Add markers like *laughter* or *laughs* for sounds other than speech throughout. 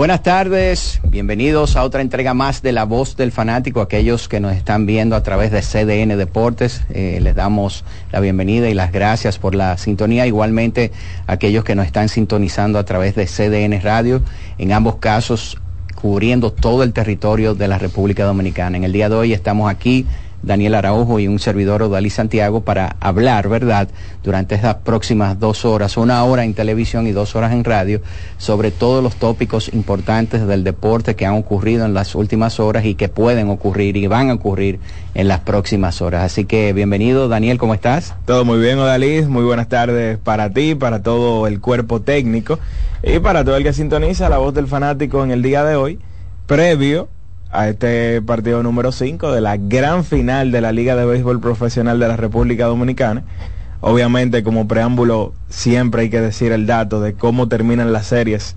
Buenas tardes, bienvenidos a otra entrega más de La Voz del Fanático, aquellos que nos están viendo a través de CDN Deportes, eh, les damos la bienvenida y las gracias por la sintonía, igualmente aquellos que nos están sintonizando a través de CDN Radio, en ambos casos cubriendo todo el territorio de la República Dominicana. En el día de hoy estamos aquí Daniel Araujo y un servidor Odalí Santiago para hablar, ¿verdad?, durante estas próximas dos horas, una hora en televisión y dos horas en radio, sobre todos los tópicos importantes del deporte que han ocurrido en las últimas horas y que pueden ocurrir y van a ocurrir en las próximas horas. Así que bienvenido, Daniel, ¿cómo estás? Todo muy bien, Odalí, muy buenas tardes para ti, para todo el cuerpo técnico y para todo el que sintoniza la voz del fanático en el día de hoy, previo a este partido número 5 de la gran final de la Liga de Béisbol Profesional de la República Dominicana. Obviamente como preámbulo siempre hay que decir el dato de cómo terminan las series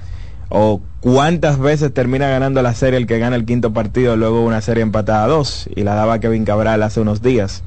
o cuántas veces termina ganando la serie el que gana el quinto partido, luego una serie empatada a dos, y la daba Kevin Cabral hace unos días.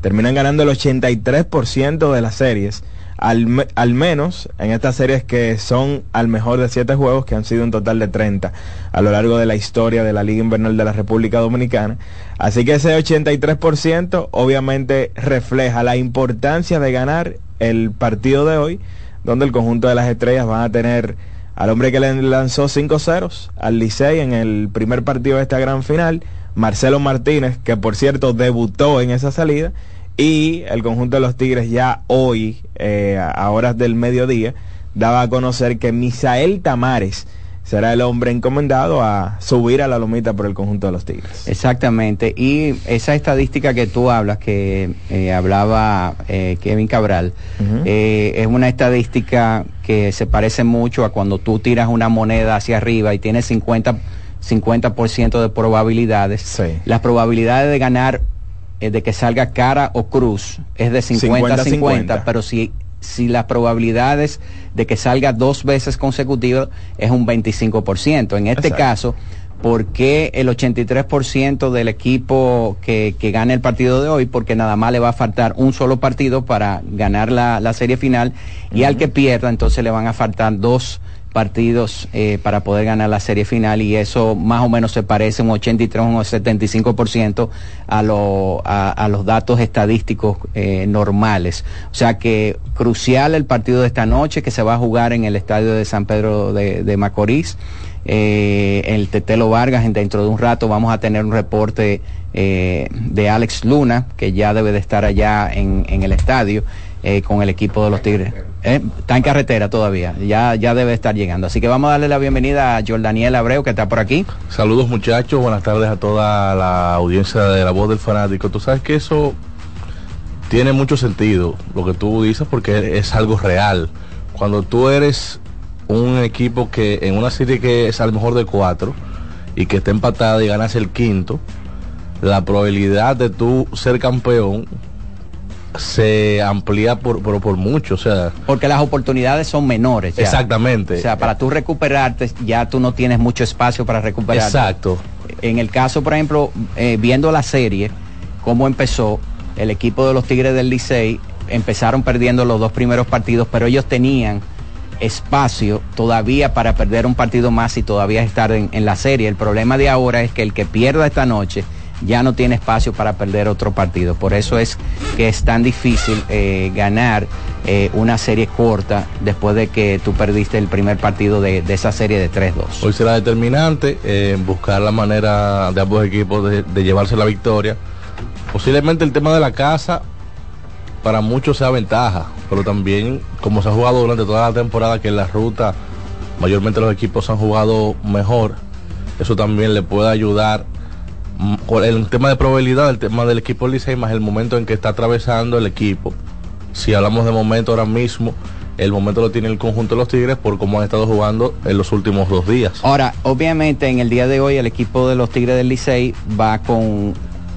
Terminan ganando el 83% de las series al, menos en estas series que son al mejor de siete juegos, que han sido un total de 30 a lo largo de la historia de la Liga Invernal de la República Dominicana. Así que ese 83% obviamente refleja la importancia de ganar el partido de hoy, donde el conjunto de las estrellas van a tener al hombre que le lanzó cinco ceros al Licey en el primer partido de esta gran final, Marcelo Martínez, que por cierto debutó en esa salida, y el conjunto de los Tigres ya hoy, eh, a horas del mediodía, daba a conocer que Misael Tamares será el hombre encomendado a subir a la lomita por el conjunto de los Tigres. Exactamente, y esa estadística que tú hablas, que eh, hablaba eh, Kevin Cabral, es una estadística que se parece mucho a cuando tú tiras una moneda hacia arriba y tienes 50, 50% de probabilidades. Las probabilidades de ganar eh, de que salga cara o cruz es de 50-50, pero si, si las probabilidades de que salga dos veces consecutivas es un 25%. En este caso, ¿por qué el 83% del equipo que, que gane el partido de hoy? Porque nada más le va a faltar un solo partido para ganar la, serie final y al que pierda entonces le van a faltar dos partidos eh, para poder ganar la serie final y eso más o menos se parece un 83 o un 75% a, lo, a, los datos estadísticos eh, normales. O sea que crucial el partido de esta noche que se va a jugar en el estadio de San Pedro de, Macorís. Eh, el Tetelo Vargas, dentro de un rato vamos a tener un reporte de Alex Luna, que ya debe de estar allá en, en el estadio con el equipo de los Tigres. Eh, está en carretera todavía, ya, ya debe estar llegando. Así que vamos a darle la bienvenida a Jordaniel Abreu, que está por aquí. Saludos muchachos, buenas tardes a toda la audiencia de La Voz del Fanático. Tú sabes que eso tiene mucho sentido, lo que tú dices, porque es algo real. Cuando tú eres un equipo que en una serie que es al mejor de cuatro y que está empatada y ganas el quinto, la probabilidad de tú ser campeón se amplía por, por, mucho, o sea... Porque las oportunidades son menores. Exactamente. O sea, para tú recuperarte, ya tú no tienes mucho espacio para recuperarte. Exacto. En el caso, por ejemplo, eh, viendo la serie, cómo empezó, el equipo de los Tigres del Licey empezaron perdiendo los dos primeros partidos, pero ellos tenían espacio todavía para perder un partido más y todavía estar en, en la serie. El problema de ahora es que el que pierda esta noche ya no tiene espacio para perder otro partido. Por eso es que es tan difícil eh, ganar eh, una serie corta después de que tú perdiste el primer partido de, esa serie de 3-2. Hoy será determinante eh, buscar la manera de ambos equipos de, llevarse la victoria. Posiblemente el tema de la casa para muchos sea ventaja, pero también como se ha jugado durante toda la temporada que en la ruta mayormente los equipos han jugado mejor, eso también le puede ayudar el tema de probabilidad, el tema del equipo Licey, más el momento en que está atravesando el equipo. Si hablamos de momento ahora mismo, el momento lo tiene el conjunto de los Tigres por cómo han estado jugando en los últimos dos días. Ahora, obviamente en el día de hoy el equipo de los Tigres del Licey va con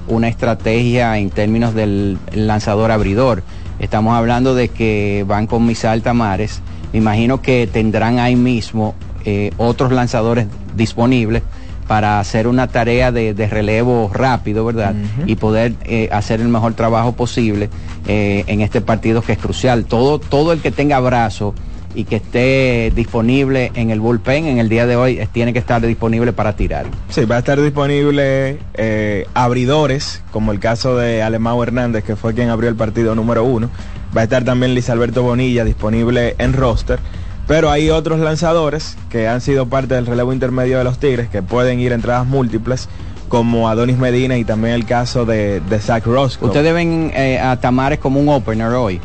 una estrategia en términos del lanzador abridor. Estamos hablando de que van con Misal Tamares. Me imagino que tendrán ahí mismo eh, otros lanzadores disponibles para hacer una tarea de, relevo rápido, ¿verdad? Y poder eh, hacer el mejor trabajo posible eh, en este partido que es crucial. Todo, todo el que tenga brazo y que esté disponible en el bullpen en el día de hoy tiene que estar disponible para tirar. Sí, va a estar disponible eh, abridores, como el caso de Alemão Hernández, que fue quien abrió el partido número uno. Va a estar también Luis Alberto Bonilla disponible en roster. Pero hay otros lanzadores que han sido parte del relevo intermedio de los Tigres que pueden ir entradas múltiples, como Adonis Medina y también el caso de, Zach Roscoe. Ustedes ven eh, a Tamares como un opener hoy.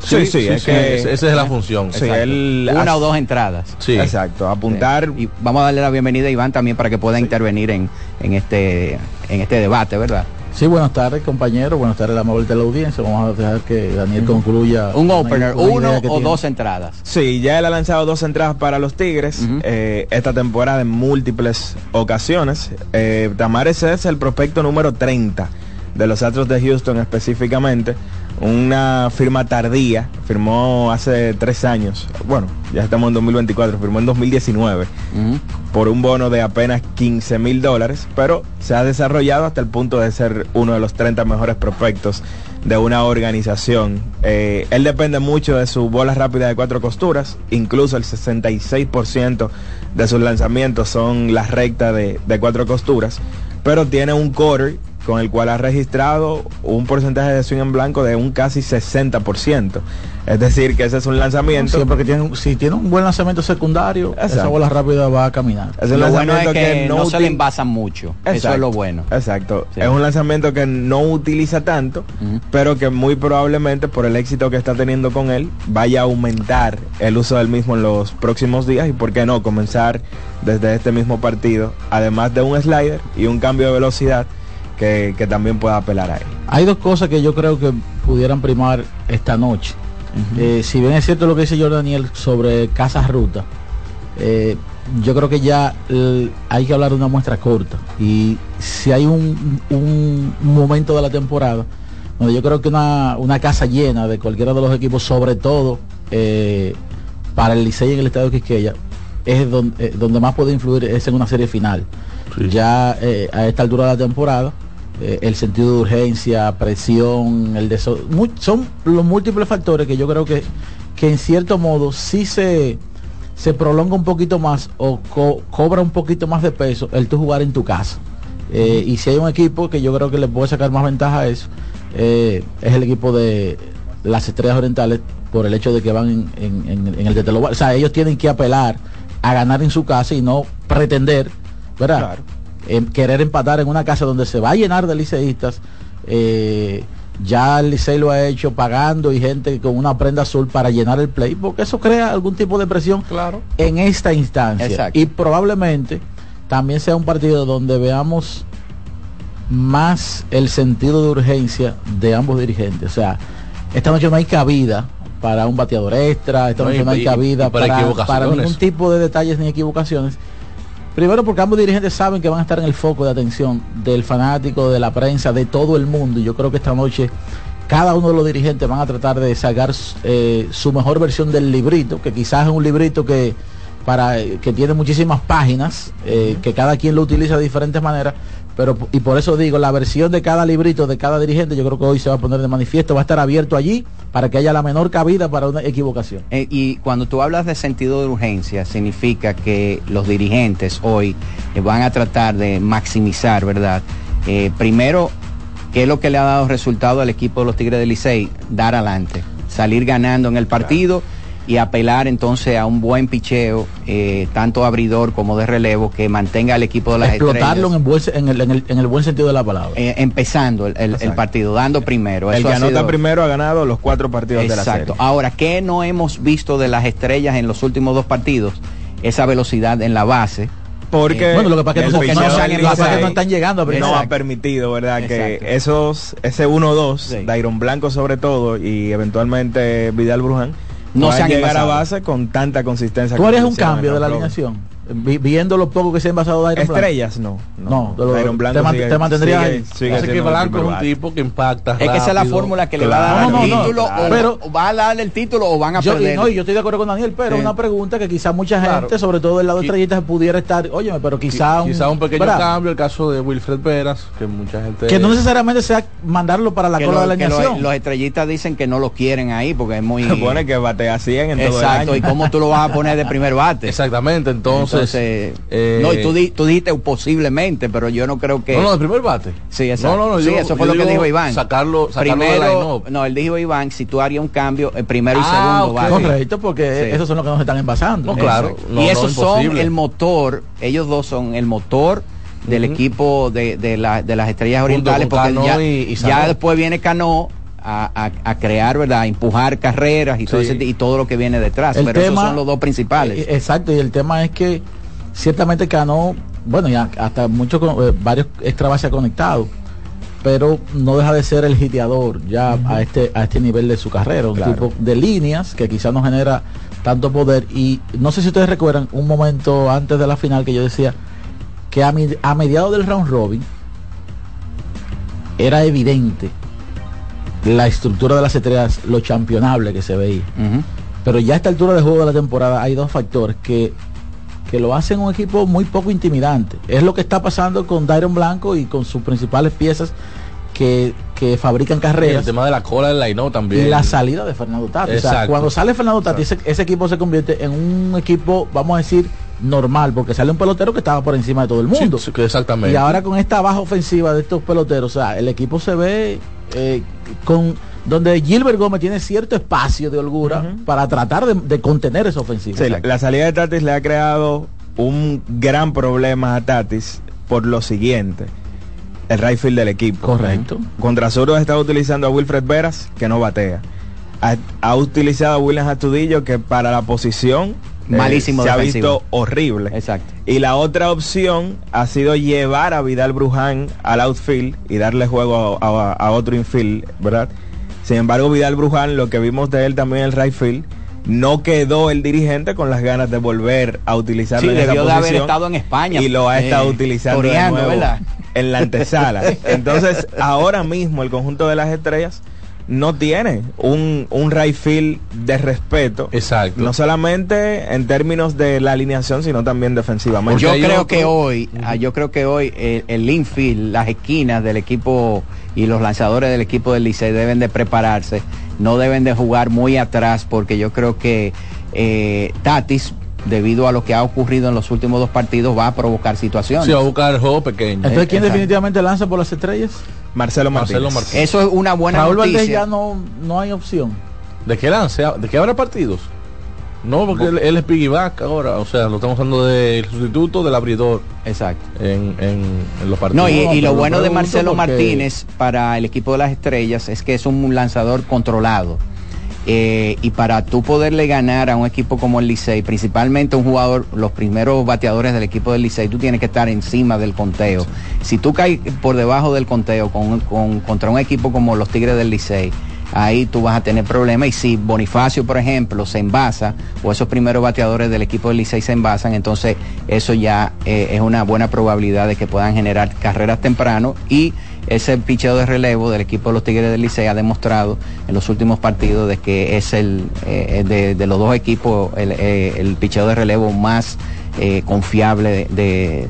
Sí, sí, es que esa es la función. Una o dos entradas. Sí. Exacto, apuntar. Y vamos a darle la bienvenida a Iván también para que pueda intervenir en, en, este, en este debate, ¿verdad? Sí, buenas tardes, compañero. Buenas tardes, la amable de la audiencia. Vamos a dejar que Daniel concluya. Un opener, uno o dos entradas. Sí, ya él ha lanzado dos entradas para los Tigres eh, esta temporada en múltiples ocasiones. Eh, Tamares es el prospecto número 30 de los Astros de Houston específicamente una firma tardía, firmó hace tres años, bueno, ya estamos en 2024, firmó en 2019 por un bono de apenas 15 mil dólares, pero se ha desarrollado hasta el punto de ser uno de los 30 mejores prospectos de una organización. Eh, él depende mucho de su bola rápida de cuatro costuras, incluso el 66% de sus lanzamientos son las rectas de, de cuatro costuras, pero tiene un core con el cual ha registrado un porcentaje de swing en blanco de un casi 60%. Es decir, que ese es un lanzamiento. Sí, porque tiene, si tiene un buen lanzamiento secundario, esa bola rápida va a caminar. Es un lanzamiento que, no, se le envasa mucho. Eso es lo bueno. Exacto. Es un lanzamiento que no utiliza tanto, pero que muy probablemente por el éxito que está teniendo con él, vaya a aumentar el uso del mismo en los próximos días y por qué no comenzar desde este mismo partido, además de un slider y un cambio de velocidad que, también pueda apelar a él. Hay dos cosas que yo creo que pudieran primar esta noche. Eh, si bien es cierto lo que dice Jordan Daniel sobre Casas Ruta, eh, yo creo que ya hay que hablar de una muestra corta. Y si hay un, un momento de la temporada donde yo creo que una, casa llena de cualquiera de los equipos, sobre todo eh, para el Licey en el Estadio Quisqueya, es donde, donde más puede influir es en una serie final. Ya a esta altura de la temporada, eh, el sentido de urgencia, presión, el son los múltiples factores que yo creo que, que en cierto modo sí se, se prolonga un poquito más o cobra un poquito más de peso el tú jugar en tu casa. Eh, y si hay un equipo que yo creo que le puede sacar más ventaja a eso, eh, es el equipo de las estrellas orientales por el hecho de que van en, el de O sea, ellos tienen que apelar a ganar en su casa y no pretender, ¿verdad? Querer empatar en una casa donde se va a llenar de liceístas. Eh, ya el Licey lo ha hecho pagando y gente con una prenda azul para llenar el play, porque eso crea algún tipo de presión claro. en esta instancia. Y probablemente también sea un partido donde veamos más el sentido de urgencia de ambos dirigentes. O sea, esta noche no hay cabida para un bateador extra, esta noche no, hay cabida para, para ningún tipo de detalles ni equivocaciones. Primero porque ambos dirigentes saben que van a estar en el foco de atención del fanático, de la prensa, de todo el mundo. Y yo creo que esta noche cada uno de los dirigentes van a tratar de sacar eh, su mejor versión del librito, que quizás es un librito que para que tiene muchísimas páginas, eh, que cada quien lo utiliza de diferentes maneras, pero y por eso digo, la versión de cada librito de cada dirigente, yo creo que hoy se va a poner de manifiesto, va a estar abierto allí para que haya la menor cabida para una equivocación. Eh, y cuando tú hablas de sentido de urgencia, significa que los dirigentes hoy eh, van a tratar de maximizar, ¿verdad? Eh, primero, ¿qué es lo que le ha dado resultado al equipo de los Tigres del Licey? Dar adelante, salir ganando en el partido y apelar entonces a un buen picheo, eh, tanto abridor como de relevo, que mantenga al equipo de las Explotarlo En, el, en, el, en, el, buen sentido de la palabra. Eh, empezando el, partido, dando primero. El que anota primero ha ganado los cuatro partidos de la serie. Ahora, ¿qué no hemos visto de las estrellas en los últimos dos partidos? Esa velocidad en la base. Porque bueno, lo que pasa es que, no, están llegando no ha permitido verdad que esos ese 1-2 Dairon Blanco sobre todo y eventualmente Vidal Bruján no se han llegar a base con tanta consistencia. ¿Cuál es un cambio de la alineación? Viendo lo poco que se han basado de Estrellas, no. No, de Iron Blanco te, te mantendría ahí. que Blanco es un tipo que impacta. Es que esa es la fórmula que le va a dar el título. o, pero, va a darle el título o van a yo, perder. No, yo estoy de acuerdo con Daniel, pero una pregunta que quizá mucha gente, sobre todo del lado de Estrellitas, pudiera estar, oye, pero quizá un, quizá un pequeño cambio, el caso de Wilfred Peras, que mucha gente. Que no necesariamente sea mandarlo para la cola de la alineación. Los estrellistas dicen que no lo quieren ahí porque es muy. *laughs* Se pone que batea 100 en todo Exacto, y cómo tú lo vas a poner de primer bate. *laughs* Exactamente, entonces eh, no, y tú, di, tú, dijiste posiblemente, pero yo no creo que. No, no, el primer bate. Sí, exacto. No, no, no, sí, eso fue lo que dijo Iván. Sacarlo, sacarlo primero, No, él dijo Iván, si tú harías un cambio, el primero y ah, segundo okay. Correcto, porque esos son los que nos están envasando. No, claro. y esos son el motor, ellos dos son el motor del equipo de, de, la, de, las estrellas orientales, porque ya, y, ya después viene Cano a, a, crear, ¿verdad? A empujar carreras y, todo ese, y todo lo que viene detrás. pero esos son los dos principales. Eh, exacto, y el tema es que ciertamente Cano, bueno, ya hasta muchos, eh, varios extra bases conectados, pero no deja de ser el hiteador ya a este a este nivel de su carrera, un tipo de líneas que quizás no genera tanto poder y no sé si ustedes recuerdan un momento antes de la final que yo decía que a, a mediados del round robin era evidente la estructura de las estrellas, lo championable que se veía. Pero ya a esta altura de juego de la temporada hay dos factores que que lo hacen un equipo muy poco intimidante. Es lo que está pasando con Dairon Blanco y con sus principales piezas que, fabrican carreras. el tema de la cola del Laino también. Y la salida de Fernando Tati. cuando sale Fernando Tati, ese, equipo se convierte en un equipo, vamos a decir, normal, porque sale un pelotero que estaba por encima de todo el mundo. exactamente. Y ahora con esta baja ofensiva de estos peloteros, o sea, el equipo se ve eh, con donde Gilbert Gómez tiene cierto espacio de holgura para tratar de, contener esa ofensiva. la, salida de Tatis le ha creado un gran problema a Tatis por lo siguiente. El right field del equipo. Correcto. Contra ha estado utilizando a Wilfred Veras, que no batea. Ha, utilizado a William Astudillo, que para la posición eh, malísimo se ha visto horrible. Exacto. Y la otra opción ha sido llevar a Vidal Bruján al outfield y darle juego a otro infield, ¿verdad? Sin embargo, Vidal Bruján, lo que vimos de él también en el right field, no quedó el dirigente con las ganas de volver a utilizarlo sí, en debió de haber estado en España y lo ha estado eh, utilizando de nuevo en la antesala. *laughs* Entonces, ahora mismo el conjunto de las estrellas no tiene un, un right field de respeto. Exacto. No solamente en términos de la alineación, sino también defensivamente. Yo creo, que hoy, ah, yo creo que hoy el, el infield, las esquinas del equipo y los lanzadores del equipo del Licey deben de prepararse, no deben de jugar muy atrás porque yo creo que eh, Tatis debido a lo que ha ocurrido en los últimos dos partidos va a provocar situaciones. Sí, va a buscar el juego pequeño. Entonces, ¿quién definitivamente lanza por las estrellas? Marcelo Martínez. Eso es una buena Raúl Valdés ya no, no hay opción. ¿De qué lance? ¿De qué habrá partidos? No, porque él, es piggyback ahora, o sea, lo estamos usando del sustituto del abridor. Exacto. En, los partidos. No, y, lo bueno de Marcelo Martínez para el equipo de las estrellas es que es un lanzador controlado. Eh, y para tú poderle ganar a un equipo como el Licey, principalmente un jugador, los primeros bateadores del equipo del Licey, tú tienes que estar encima del conteo. Si tú caes por debajo del conteo con, contra un equipo como los Tigres del Licey, ahí tú vas a tener problemas. Y si Bonifacio, por ejemplo, se envasa, o esos primeros bateadores del equipo del Licey se envasan, entonces eso ya eh, es una buena probabilidad de que puedan generar carreras temprano y ese picheo de relevo del equipo de los Tigres del Licey ha demostrado en los últimos partidos de que es el eh, de, los dos equipos el, eh, picheo de relevo más confiable de,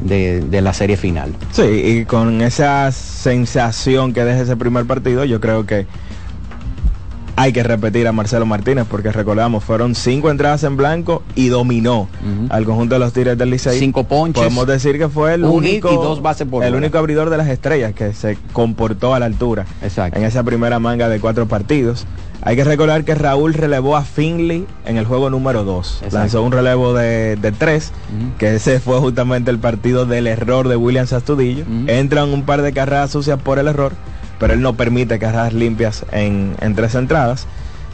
de, la serie final. Sí, y con esa sensación que deja ese primer partido, yo creo que hay que repetir a Marcelo Martínez porque recordamos, fueron cinco entradas en blanco y dominó al conjunto de los Tigres del Licey. Cinco ponches. Podemos decir que fue el único y dos bases por el único abridor de las estrellas que se comportó a la altura Exacto. en esa primera manga de cuatro partidos. Hay que recordar que Raúl relevó a Finley en el juego número 2. Lanzó un relevo de, tres, que ese fue justamente el partido del error de William Sastudillo. Entran un par de carreras sucias por el error pero él no permite carreras limpias en, tres entradas.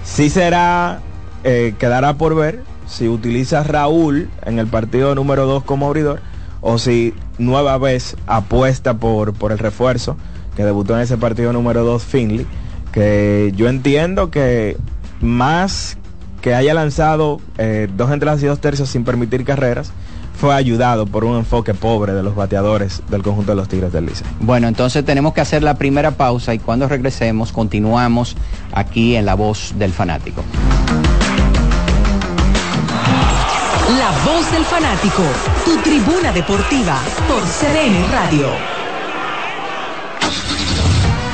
Sí será, eh, quedará por ver si utiliza Raúl en el partido número 2 como abridor o si nueva vez apuesta por, por el refuerzo que debutó en ese partido número 2 Finley, que yo entiendo que más que haya lanzado eh, dos entradas y dos tercios sin permitir carreras fue ayudado por un enfoque pobre de los bateadores del conjunto de los Tigres del Licey. Bueno, entonces tenemos que hacer la primera pausa y cuando regresemos continuamos aquí en La Voz del Fanático. La Voz del Fanático, tu tribuna deportiva por CDN Radio.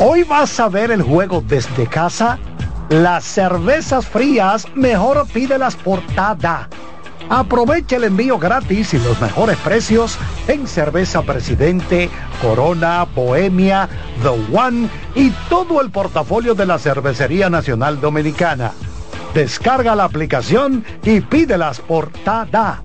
Hoy vas a ver el juego desde casa. Las cervezas frías, mejor pídelas por Tada. Aprovecha el envío gratis y los mejores precios en cerveza Presidente, Corona, Bohemia, The One y todo el portafolio de la Cervecería Nacional Dominicana. Descarga la aplicación y pídelas por Tada.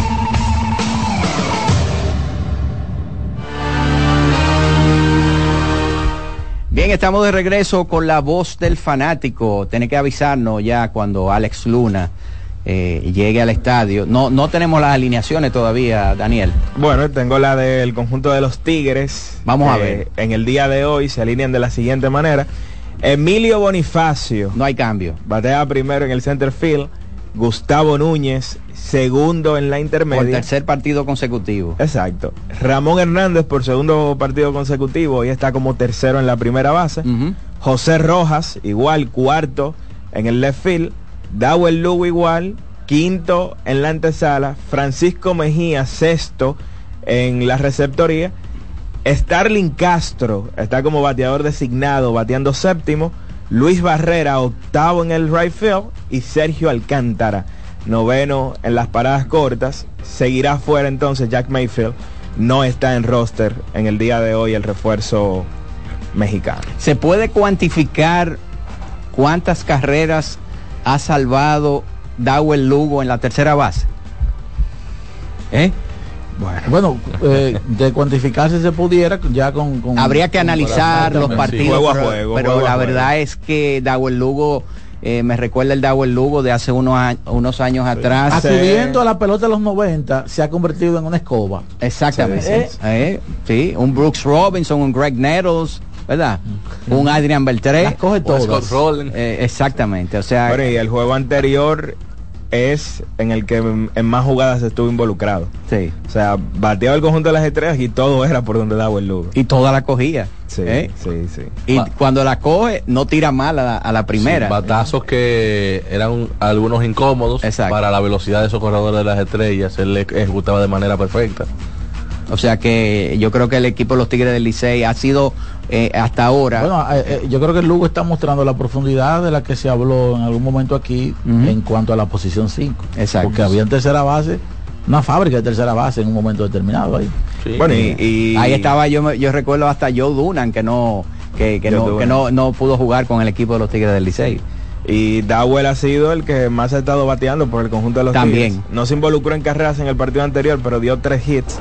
Bien, estamos de regreso con La Voz del Fanático. Tiene que avisarnos ya cuando Alex Luna eh, llegue al estadio. No, no tenemos las alineaciones todavía, Daniel. Bueno, tengo la del conjunto de los Tigres. Vamos a ver. En el día de hoy se alinean de la siguiente manera. Emilio Bonifacio. No hay cambio. Batea primero en el center field. Gustavo Núñez, segundo en la intermedia. Por tercer partido consecutivo. Exacto. Ramón Hernández por segundo partido consecutivo y está como tercero en la primera base. José Rojas, igual cuarto en el left field. Dawel Lugo igual, quinto en la antesala. Francisco Mejía, sexto en la receptoría. Starling Castro está como bateador designado, bateando séptimo. Luis Barrera, octavo en el right field. Y Sergio Alcántara, noveno en las paradas cortas. Seguirá fuera entonces Jack Mayfield. No está en roster en el día de hoy el refuerzo mexicano. ¿Se puede cuantificar cuántas carreras ha salvado Dawel Lugo en la tercera base? ¿Eh? Bueno, bueno eh, de cuantificarse se pudiera ya con... con Habría que analizar los partidos, juego a juego, pero, la verdad es que Dawel Lugo... Eh, me recuerda el Dawel Lugo de hace unos, unos años atrás. Acudiendo a la pelota de los 90, se ha convertido en una escoba. Exactamente. Eh, sí, un Brooks Robinson, un Greg Nettles, ¿verdad? Un Adrian Beltré. coge todas. Eh, exactamente. O sea, y el juego anterior es en el que en más jugadas estuvo involucrado. Sí. O sea, bateaba el conjunto de las estrellas y todo era por donde daba el Lugo. Y toda la cogía. Sí, ¿eh? sí, sí. Y cuando la coge, no tira mal a la, primera. batazos que eran algunos incómodos para la velocidad de esos corredores de las estrellas. Él le ejecutaba de manera perfecta. O sea que yo creo que el equipo de los Tigres del Licey ha sido eh, hasta ahora. Bueno, eh, eh, yo creo que el Lugo está mostrando la profundidad de la que se habló en algún momento aquí en cuanto a la posición 5. Exacto. Porque había en tercera base, una fábrica de tercera base en un momento determinado ahí. Bueno, y, ahí estaba yo, yo recuerdo hasta Joe Dunan que no que, no, que no, no pudo jugar con el equipo de los Tigres del Licey. Y Dawel ha sido el que más ha estado bateando por el conjunto de los También. Tigres. No se involucró en carreras en el partido anterior, pero dio tres hits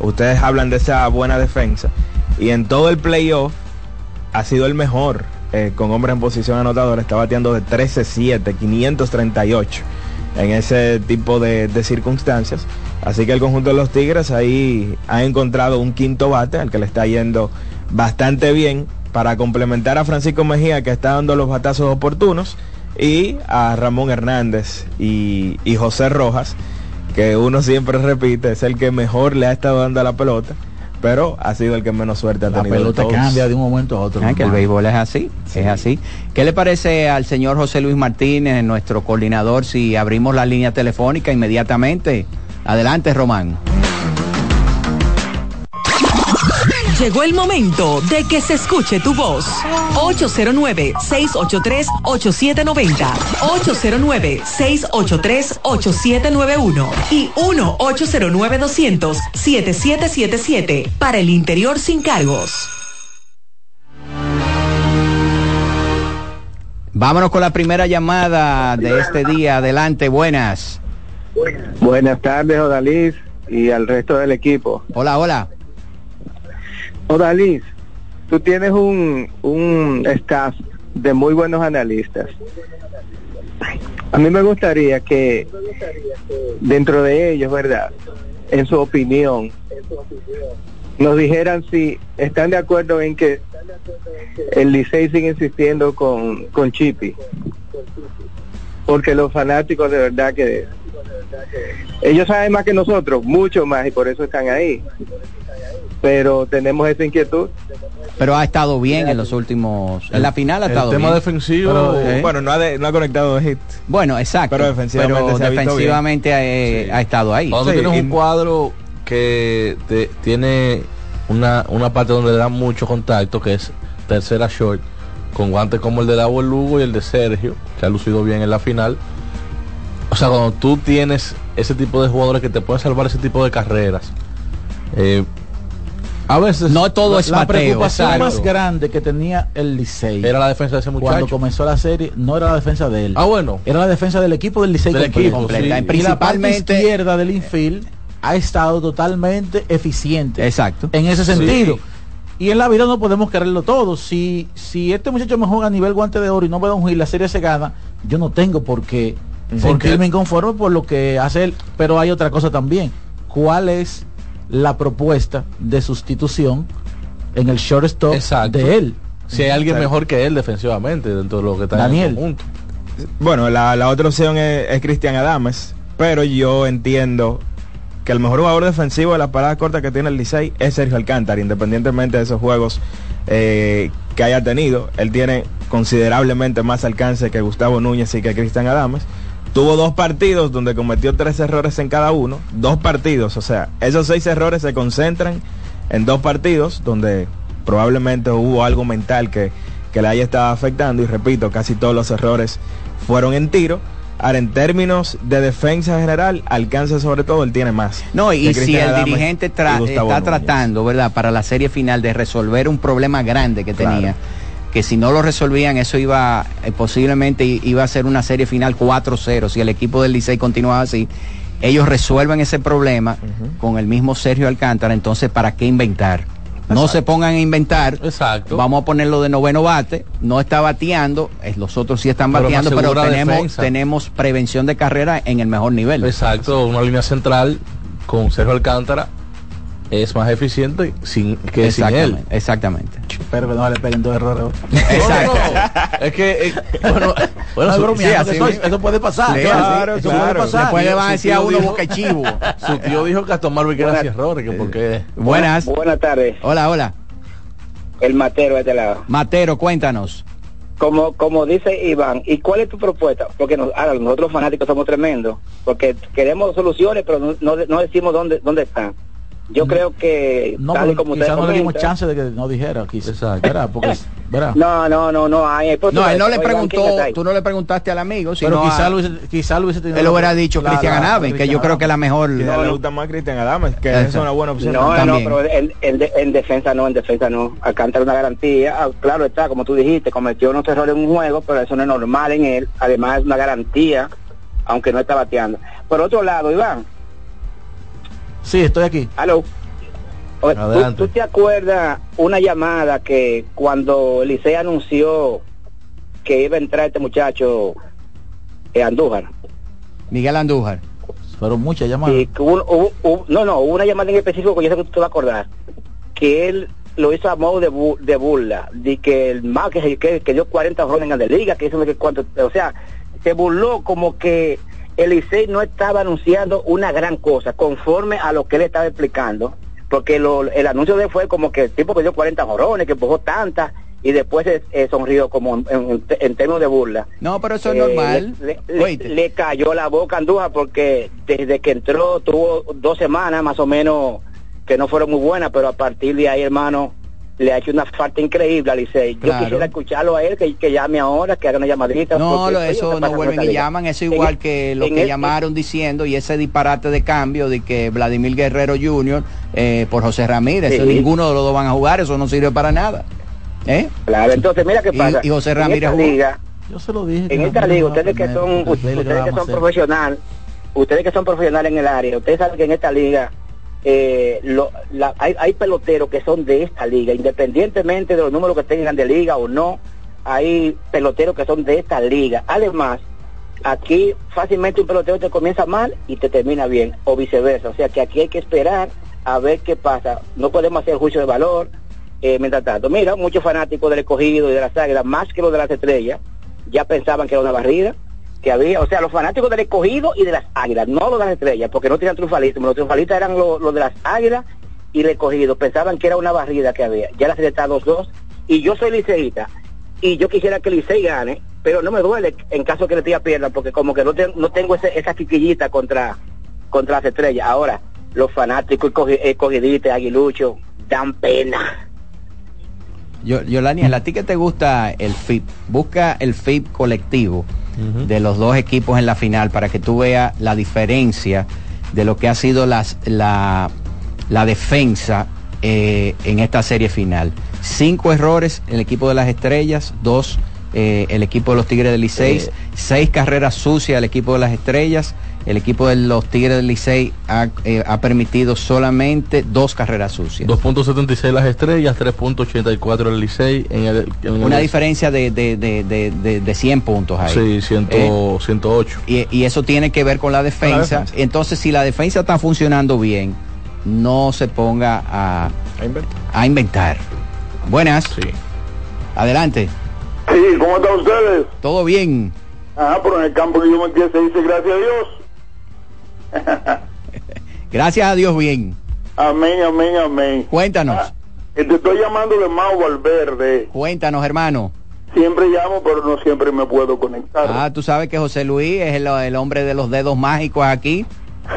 Ustedes hablan de esa buena defensa. Y en todo el playoff ha sido el mejor eh, con hombres en posición anotadora. Está bateando de 13-7, 538 en ese tipo de, circunstancias. Así que el conjunto de los Tigres ahí ha encontrado un quinto bate al que le está yendo bastante bien para complementar a Francisco Mejía que está dando los batazos oportunos y a Ramón Hernández y, y José Rojas que uno siempre repite, es el que mejor le ha estado dando a la pelota, pero ha sido el que menos suerte ha tenido. La pelota cambia de un momento a otro. Ah, que el béisbol es así, es así. ¿Qué le parece al señor José Luis Martínez, nuestro coordinador, si abrimos la línea telefónica inmediatamente? Adelante, Román. Llegó el momento de que se escuche tu voz. 809-683-8790. 809-683-8791. Y 1-809-200-7777. Para el interior sin cargos. Vámonos con la primera llamada de este día. Adelante, buenas. Buenas tardes, Odalís, y al resto del equipo. Hola, hola. Odalis, tú tienes un, un staff de muy buenos analistas. A mí me gustaría que dentro de ellos, ¿verdad? En su opinión, nos dijeran si están de acuerdo en que el Licey sigue insistiendo con, con Chipi. Porque los fanáticos de verdad que ellos saben más que nosotros, mucho más, y por eso están ahí pero tenemos esa inquietud. Pero ha estado bien en los últimos. En la final ha estado bien. tema defensivo. Eh, bueno, no ha, no ha conectado de hit. Bueno, exacto. Pero defensivamente, ha, estado ahí. Cuando tienes un cuadro que tiene una, una parte donde le dan mucho contacto, que es tercera short, con guantes como el de Davo Lugo y el de Sergio, que ha lucido bien en la final. O sea, cuando tú tienes ese tipo de jugadores que te pueden salvar ese tipo de carreras, eh, a veces no todo es la preocupación más grande que tenía el Licey era la defensa de ese muchacho. cuando comenzó la serie no era la defensa de él. Ah bueno. Era la defensa del equipo del Licey completa. y la parte izquierda del infield ha estado totalmente eficiente exacto. en ese sentido. Y en la vida no podemos quererlo todo. Si si este muchacho me juega a nivel guante de oro y no me da un y la serie se gana yo no tengo por qué sentirme inconforme por lo que hace él. Pero hay otra cosa también. Cuál es la propuesta de sustitución en el shortstop de él. Si hay alguien mejor que él defensivamente dentro de lo que está Daniel, en el bueno, la, la otra opción es, es Cristian Adames, pero yo entiendo que el mejor jugador defensivo de la parada corta que tiene el Licey es Sergio Alcántara, independientemente de esos juegos eh, que haya tenido. Él tiene considerablemente más alcance que Gustavo Núñez y que Cristian Adames. Tuvo dos partidos donde cometió tres errores en cada uno. Dos partidos, o sea, esos seis errores se concentran en dos partidos donde probablemente hubo algo mental que, que le haya estado afectando. Y repito, casi todos los errores fueron en tiro. Ahora, en términos de defensa general, alcance sobre todo, él tiene más. No, y si el dirigente tra- está Núñez. tratando, ¿verdad?, para la serie final de resolver un problema grande que Claro. tenía, que si no lo resolvían, eso iba, eh, posiblemente iba a ser una serie final 4-0, si el equipo del Licey continuaba así. Ellos resuelven ese problema con el mismo Sergio Alcántara, entonces, ¿para qué inventar? No se pongan a inventar. Exacto. Vamos a ponerlo de noveno bate. No está bateando. Los otros sí están Pero bateando, pero tenemos, defensa. tenemos prevención de carrera en el mejor nivel. Exacto, una línea central con Sergio Alcántara es más eficiente sin, que sin él. Exactamente, exactamente. Espero que no le peguen dos errores. Exacto. Es que, eh, bueno, bueno, No, sí, eso, puede pasar. Sí, claro, sí, eso claro. puede pasar. Después le van a decir a uno boca chivo. *laughs* Su tío dijo que a tomar que era Buenas- errores, que porque Buenas. Buenas tardes, Hola, hola. el matero de este lado. Matero, cuéntanos. Como como dice Iván, ¿y cuál es tu propuesta? Porque nos, ahora, nosotros fanáticos somos tremendos, porque queremos soluciones, pero no, no, no decimos dónde dónde están. Yo creo que, No, tal y como quizás no le dimos chance de que no dijera. Quizás, Exacto. ¿verdad? Porque, ¿verdad? No, no, no, no hay. No, él no le oigan, ¿quién preguntó, tú no le preguntaste al amigo, sino pero quizás lo quizá lo hubiese tenido. él hubiera dicho Cristian Adames, que yo creo que es la mejor. No, le gusta más Cristian Adames, que es una buena opción. No, no, También. pero en, en de- en defensa no, en defensa no. Alcántara una garantía. Ah, Claro está, como tú dijiste, cometió unos errores en un juego, pero eso no es normal en él. Además es una garantía, aunque no está bateando. Por otro lado, Iván, Sí, estoy aquí. aló. ¿tú-. ¿tú, te acuerdas una llamada que cuando Licey anunció que iba a entrar este muchacho eh, Andújar? Miguel Andújar. Fueron muchas llamadas. Sí, que hubo- hubo- hubo- no, no, hubo una llamada en específico que yo sé que tú te vas a acordar, que él lo hizo a modo de, bu- de burla, de que el más que, que, que dio 40 roles en la liga, que hizo no sé cuánto, o sea, se burló como que el Licey no estaba anunciando una gran cosa, conforme a lo que él estaba explicando, porque lo- el anuncio de él fue como que el tipo que dio 40 jorones, que empujó tantas, y después eh, eh, sonrió como en, en- en términos de burla. No, pero eso es Eh, normal. Le, le- le cayó la boca a Andújar porque desde que entró tuvo dos semanas más o menos que no fueron muy buenas, pero a partir de ahí, hermano, le ha hecho una falta increíble a Licey. Yo Claro. quisiera escucharlo a él, que, que llame ahora, que haga una llamadita. No, porque, lo- oye, ¿qué eso no vuelven y llaman, eso igual el- que lo que el- llamaron diciendo y ese disparate de cambio de que Vladimir Guerrero Jr. eh, por José Ramírez, Sí. eso ninguno de los dos van a jugar, eso no sirve para nada. ¿Eh? Claro, entonces mira qué pasa. y José En Ramírez liga, Yo se lo dije. en esta liga, ustedes que son, ustedes que son profesional, ustedes que son profesionales en el área, ustedes saben que en esta liga eh, lo- la- hay, hay peloteros que son de esta liga, independientemente de los números que tengan de liga o no, hay peloteros que son de esta liga. Además, aquí fácilmente un pelotero te comienza mal y te termina bien, o viceversa. O sea que aquí hay que esperar a ver qué pasa. No podemos hacer juicio de valor. Eh, mientras tanto, mira, muchos fanáticos del escogido y de las águilas, más que los de las estrellas, ya pensaban que era una barrida, que había, o sea, los fanáticos del escogido y de las águilas, no los de las estrellas, porque no tenían triunfalismo, los triunfalistas eran los, los de las águilas y el escogido, pensaban que era una barrida que había, ya la serie está 2-2, y yo soy liceísta, y yo quisiera que Licey gane, pero no me duele en caso que tía pierda, porque como que no, te- no tengo ese, esa quiquillita contra, contra las estrellas. Ahora, los fanáticos escogi- escogidistas, aguiluchos, dan pena. Yo, Yolaniel, a ti que te gusta el FIP, busca el FIP colectivo de los dos equipos en la final para que tú veas la diferencia de lo que ha sido la, la defensa eh, en esta serie final. Cinco errores el equipo de las estrellas, dos eh, el equipo de los Tigres del Licey, Eh. seis carreras sucias el equipo de las estrellas. El equipo de los Tigres del Licey ha, eh, ha permitido solamente dos carreras sucias. 2.76 las estrellas, 3.84 el Licey. En el, en el- Una diferencia de, de, de, de, de- de 100 puntos ahí. Sí, 100, Eh, 108. y, y eso tiene que ver con la defensa. defensa. Entonces, si la defensa está funcionando bien, no se ponga a, a inventar. Buenas. Sí. Adelante. Sí, ¿cómo están ustedes? Todo bien. Ah, pero en el campo que yo me se dice gracias a Dios. *laughs* gracias a Dios bien. Amén, amén, amén. Cuéntanos. Ah, te estoy llamando de Mau Valverde. Cuéntanos, hermano. Siempre llamo, pero no siempre me puedo conectar. Ah, tú sabes que José Luis es el, el hombre de los dedos mágicos aquí.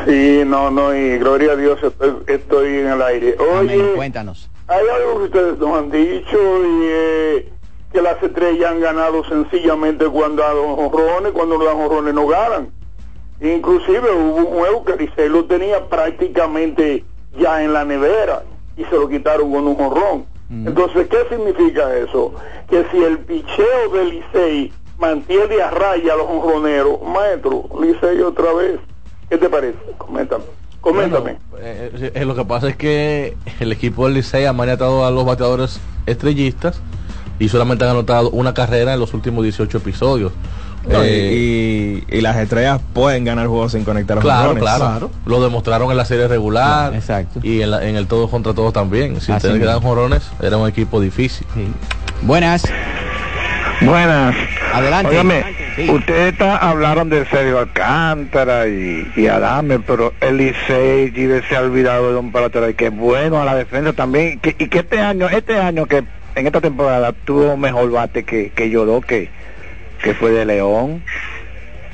Sí, no, no, y gloria a Dios estoy, en el aire. Oye, Amén. cuéntanos. Hay algo que ustedes nos han dicho y eh, que las estrellas han ganado sencillamente cuando dan jonrones, cuando no dan jonrones no ganan. Inclusive hubo un juego que Licey lo tenía prácticamente ya en la nevera y se lo quitaron con un jonrón. Entonces, ¿qué significa eso? Que si el picheo de Licey mantiene a raya a los jonroneros, maestro, Licey otra vez. ¿Qué te parece? Coméntame. Coméntame. Eh, eh, lo que pasa es que el equipo del Licey ha maniatado a los bateadores estrellistas y solamente han anotado una carrera en los últimos 18 episodios. Eh, y, las estrellas pueden ganar juegos sin conectar los claro, claro, Lo demostraron en la serie regular. exacto. Y en, el todo contra todos también. Si ustedes quedan jorones, era un equipo difícil. Buenas. Buenas. Adelante. ustedes hablaron de Sergio Alcántara y, y Adame, pero el Licey se ha olvidado de un y que es bueno a la defensa también. y que este año, este año que en esta temporada tuvo mejor bate que, que Yodo, que, que fue de León.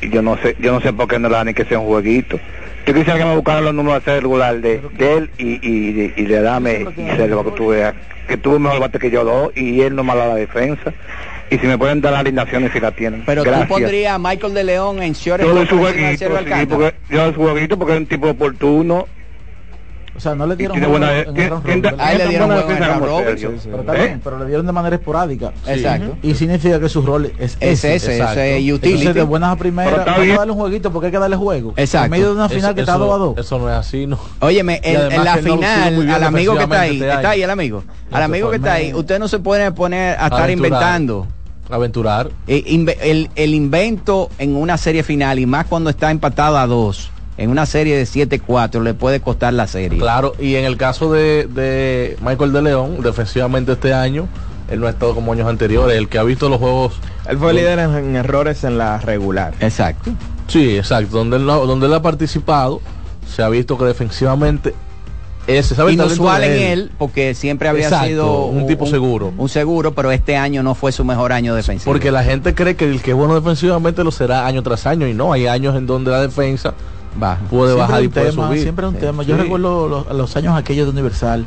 Y yo no sé, yo no sé por qué no le dan ni que sea un jueguito. Yo quisiera que me buscaran los números de regular de, de él y, y, y, de Adame y Sergio, que tuve, que tuvo mejor bate que Yodo y él no mal a la defensa y si me pueden dar las alineaciones si la tienen. Pero tú pondrías a Michael de León en short. Yo su jueguito, sí, porque, yo su jueguito porque es un tipo oportuno. O sea, no le dieron buena, le dieron pero, le dieron de manera esporádica. Exacto. Y significa que su rol es, ese. ese, ese utility. de buenas a primeras, hay que darle un jueguito porque hay que darle juego. Exacto. En medio de una final que está 2 a 2. Eso no es así, ¿no? Óyeme, en la final, al amigo que está ahí, está ahí el amigo. Al amigo que está ahí, usted no se puede poner a estar inventando aventurar. Eh, el, el, invento en una serie final y más cuando está empatado a dos, en una serie de 7-4 le puede costar la serie. Claro, y en el caso de, de Michael de León, defensivamente este año, él no ha estado como años anteriores, el que ha visto los juegos... Él fue líder en, errores en la regular. Exacto. Sí, exacto, donde él, donde él ha participado, se ha visto que defensivamente ese, ¿sabe inusual en él porque siempre había sido un, tipo seguro un seguro pero este año no fue su mejor año defensivo porque la gente cree que el que es bueno defensivamente lo será año tras año y no hay años en donde la defensa va puede bajar y puede subir siempre un tema yo recuerdo los, años aquellos de Universal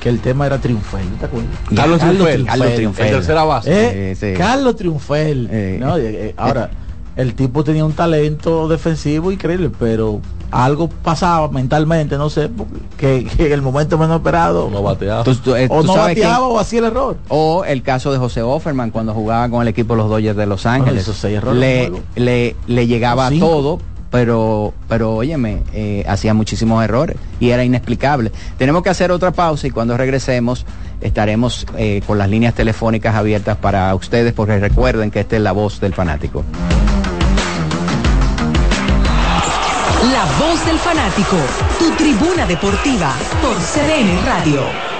que el tema era Triunfel ¿te acuerdas? Carlos, Triunfel, Carlos Triunfel, tercera base eh, Carlos Triunfel eh. ¿no? Eh, ahora el tipo tenía un talento defensivo increíble pero algo pasaba mentalmente, no sé, que, en el momento menos esperado no bateaba. Eh, o no bateaba o hacía el error. O el caso de José Offerman cuando jugaba con el equipo de los Dodgers de Los Ángeles. le, le, le, llegaba todo, pero, pero óyeme, eh, hacía muchísimos errores y era inexplicable. Tenemos que hacer otra pausa y cuando regresemos estaremos eh, con las líneas telefónicas abiertas para ustedes porque recuerden que esta es la voz del fanático. La voz del fanático, tu tribuna deportiva por CDN Radio.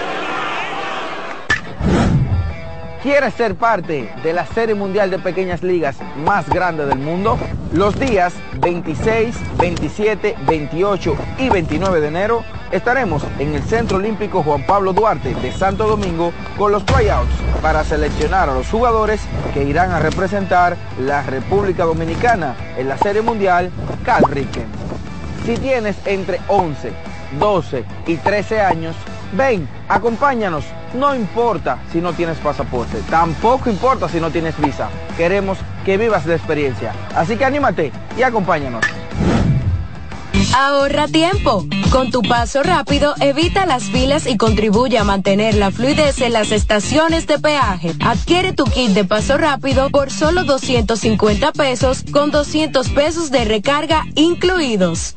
¿Quieres ser parte de la Serie Mundial de Pequeñas Ligas más grande del mundo? Los días 26, 27, 28 y 29 de enero estaremos en el Centro Olímpico Juan Pablo Duarte de Santo Domingo con los tryouts para seleccionar a los jugadores que irán a representar la República Dominicana en la Serie Mundial Cal si tienes entre 11, 12 y 13 años, ven, acompáñanos. No importa si no tienes pasaporte, tampoco importa si no tienes visa. Queremos que vivas la experiencia. Así que anímate y acompáñanos. Ahorra tiempo. Con tu paso rápido, evita las filas y contribuye a mantener la fluidez en las estaciones de peaje. Adquiere tu kit de paso rápido por solo 250 pesos con 200 pesos de recarga incluidos.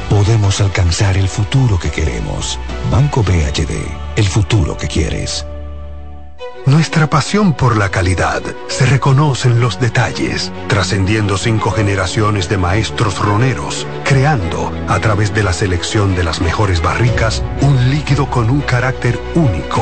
podemos alcanzar el futuro que queremos. Banco BHD, el futuro que quieres. Nuestra pasión por la calidad se reconoce en los detalles, trascendiendo cinco generaciones de maestros roneros, creando, a través de la selección de las mejores barricas, un líquido con un carácter único,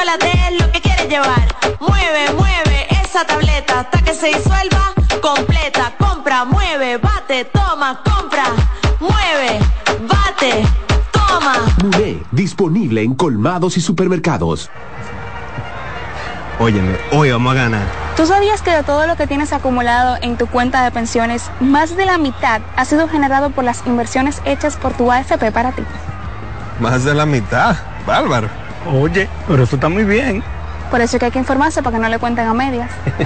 Chocolate es lo que quieres llevar. Mueve, mueve esa tableta hasta que se disuelva completa. Compra, mueve, bate, toma, compra, mueve, bate, toma. Muné, disponible en colmados y supermercados. Óyeme, hoy vamos a ganar. ¿Tú sabías que de todo lo que tienes acumulado en tu cuenta de pensiones, más de la mitad ha sido generado por las inversiones hechas por tu AFP para ti? Más de la mitad, bárbaro. Oye, pero eso está muy bien. Por eso es que hay que informarse para que no le cuenten a medias. *laughs*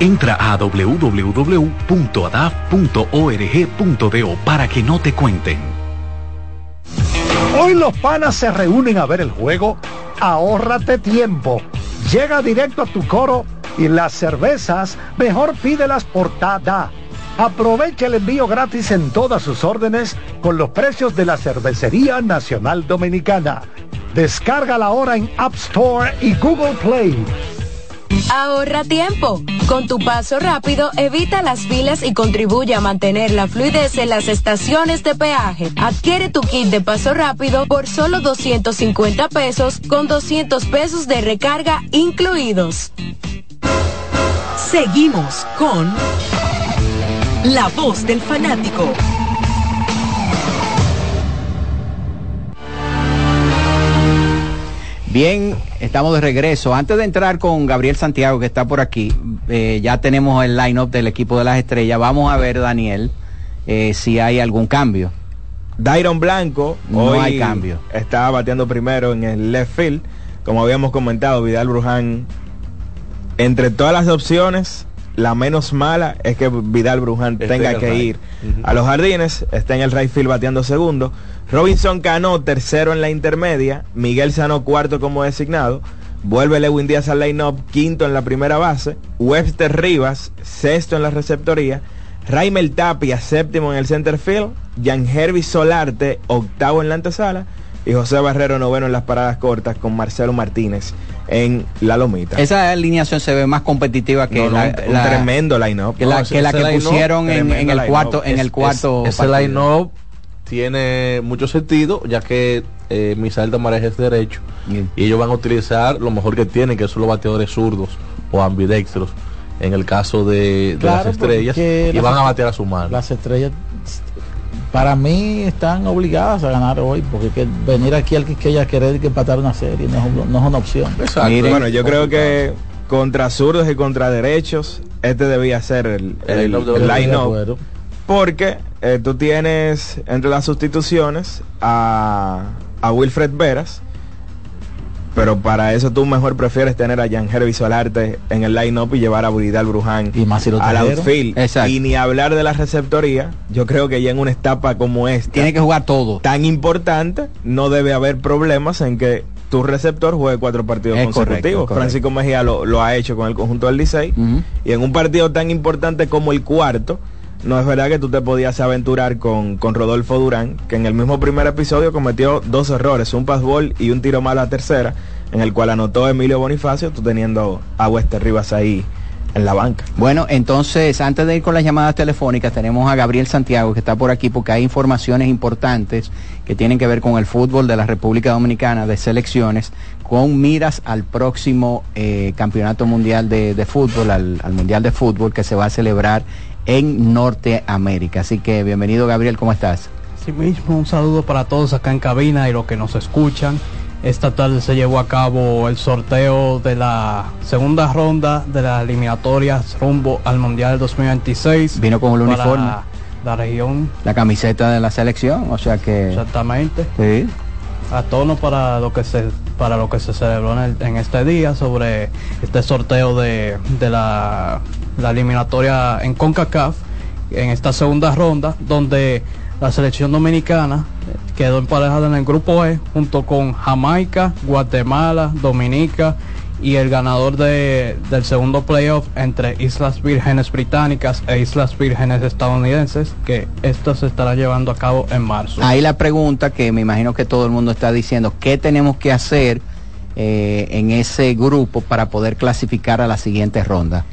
Entra a www.adaf.org.do para que no te cuenten. Hoy los panas se reúnen a ver el juego. Ahórrate tiempo. Llega directo a tu coro y las cervezas mejor pídelas por Tada. Aprovecha el envío gratis en todas sus órdenes con los precios de la Cervecería Nacional Dominicana. Descárgala ahora en App Store y Google Play. Ahorra tiempo. Con tu paso rápido, evita las filas y contribuye a mantener la fluidez en las estaciones de peaje. Adquiere tu kit de paso rápido por solo 250 pesos con 200 pesos de recarga incluidos. Seguimos con La Voz del Fanático. Bien, estamos de regreso. Antes de entrar con Gabriel Santiago, que está por aquí, eh, ya tenemos el line-up del equipo de las estrellas. Vamos a ver, Daniel, eh, si hay algún cambio. Dairon Blanco, No hoy hay cambio. Está bateando primero en el left field. Como habíamos comentado, Vidal Bruján, entre todas las opciones, la menos mala es que Vidal Bruján tenga que right. ir a los jardines. Está en el right field bateando segundo. Robinson Cano, tercero en la intermedia. Miguel Sano, cuarto como designado. Vuelve Lewin Díaz al line-up, quinto en la primera base. Webster Rivas, sexto en la receptoría. Raimel Tapia, séptimo en el center field. Jan Hervey Solarte, octavo en la antesala. Y José Barrero, noveno en las paradas cortas, con Marcelo Martínez en la lomita. Esa alineación se ve más competitiva que No, no, la, un- un la- tremendo line-up. que la, No, que, la ese que pusieron en, el cuarto en el cuarto es- ese line-up tiene mucho sentido, ya que eh, Misael Tamares es derecho y ellos van a utilizar lo mejor que tienen, que son los bateadores zurdos o ambidextros, en el caso de, de Claro, las estrellas, y las van a batear a su mano. Las estrellas, para mí, están obligadas a ganar hoy, porque que venir aquí al que ella querer que empatar una serie no es, un- no es una opción. bueno, yo creo que contra zurdos y contra derechos, este debía ser el, El el- line-up el. Porque eh, tú tienes entre las sustituciones a, a Wilfred Veras, pero para eso tú mejor prefieres tener a Jan Solarte en el line-up y llevar a Buridal Bruján y más si lo al outfield. Exacto. Y ni hablar de la receptoría, yo creo que ya en una etapa como esta, Tiene que jugar todo. tan importante, no debe haber problemas en que tu receptor juegue cuatro partidos Es consecutivos. correcto, correcto. Francisco Mejía lo, lo ha hecho con el conjunto del Licey. Y en un partido tan importante como el cuarto, no es verdad que tú te podías aventurar con, con Rodolfo Durán, que en el mismo primer episodio cometió dos errores, un passball y un tiro mal a tercera, en el cual anotó Emilio Bonifacio, tú teniendo a Wester Rivas ahí en la banca. Bueno, entonces, antes de ir con las llamadas telefónicas, tenemos a Gabriel Santiago que está por aquí porque hay informaciones importantes que tienen que ver con el fútbol de la República Dominicana de selecciones, con miras al próximo eh, Campeonato Mundial de, de Fútbol, al, al Mundial de Fútbol que se va a celebrar en Norteamérica. Así que bienvenido Gabriel, ¿cómo estás? Sí mismo, un saludo para todos acá en cabina y los que nos escuchan. Esta tarde se llevó a cabo el sorteo de la segunda ronda de las eliminatorias rumbo al Mundial 2026. Vino con el uniforme. La región, La camiseta de la selección, o sea que... exactamente. Sí. A tono para lo que se para lo que se celebró en, el- en este día sobre este sorteo de, de la, la eliminatoria en CONCACAF en esta segunda ronda donde la selección dominicana quedó emparejada en el grupo E junto con Jamaica, Guatemala, Dominica y el ganador de- del segundo playoff entre Islas Vírgenes Británicas e Islas Vírgenes estadounidenses que esto se estará llevando a cabo en marzo. Ahí la pregunta que me imagino que todo el mundo está diciendo, ¿qué tenemos que hacer eh, en ese grupo para poder clasificar a la siguiente ronda?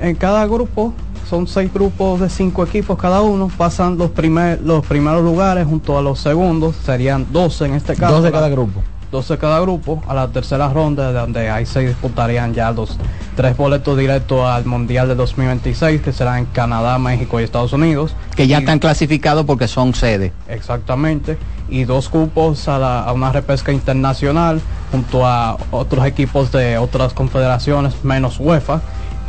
En cada grupo son seis grupos de cinco equipos cada uno. Pasan los, primer, los primeros lugares junto a los segundos. Serían 12 en este caso. Dos de La- cada grupo. 12 cada grupo. A la tercera ronda donde ahí se disputarían ya los tres boletos directos al Mundial de 2026 que serán en Canadá, México y Estados Unidos. Que ya Y- están clasificados porque son sede. Exactamente. Y dos cupos a, la- a una repesca internacional junto a otros equipos de otras confederaciones menos UEFA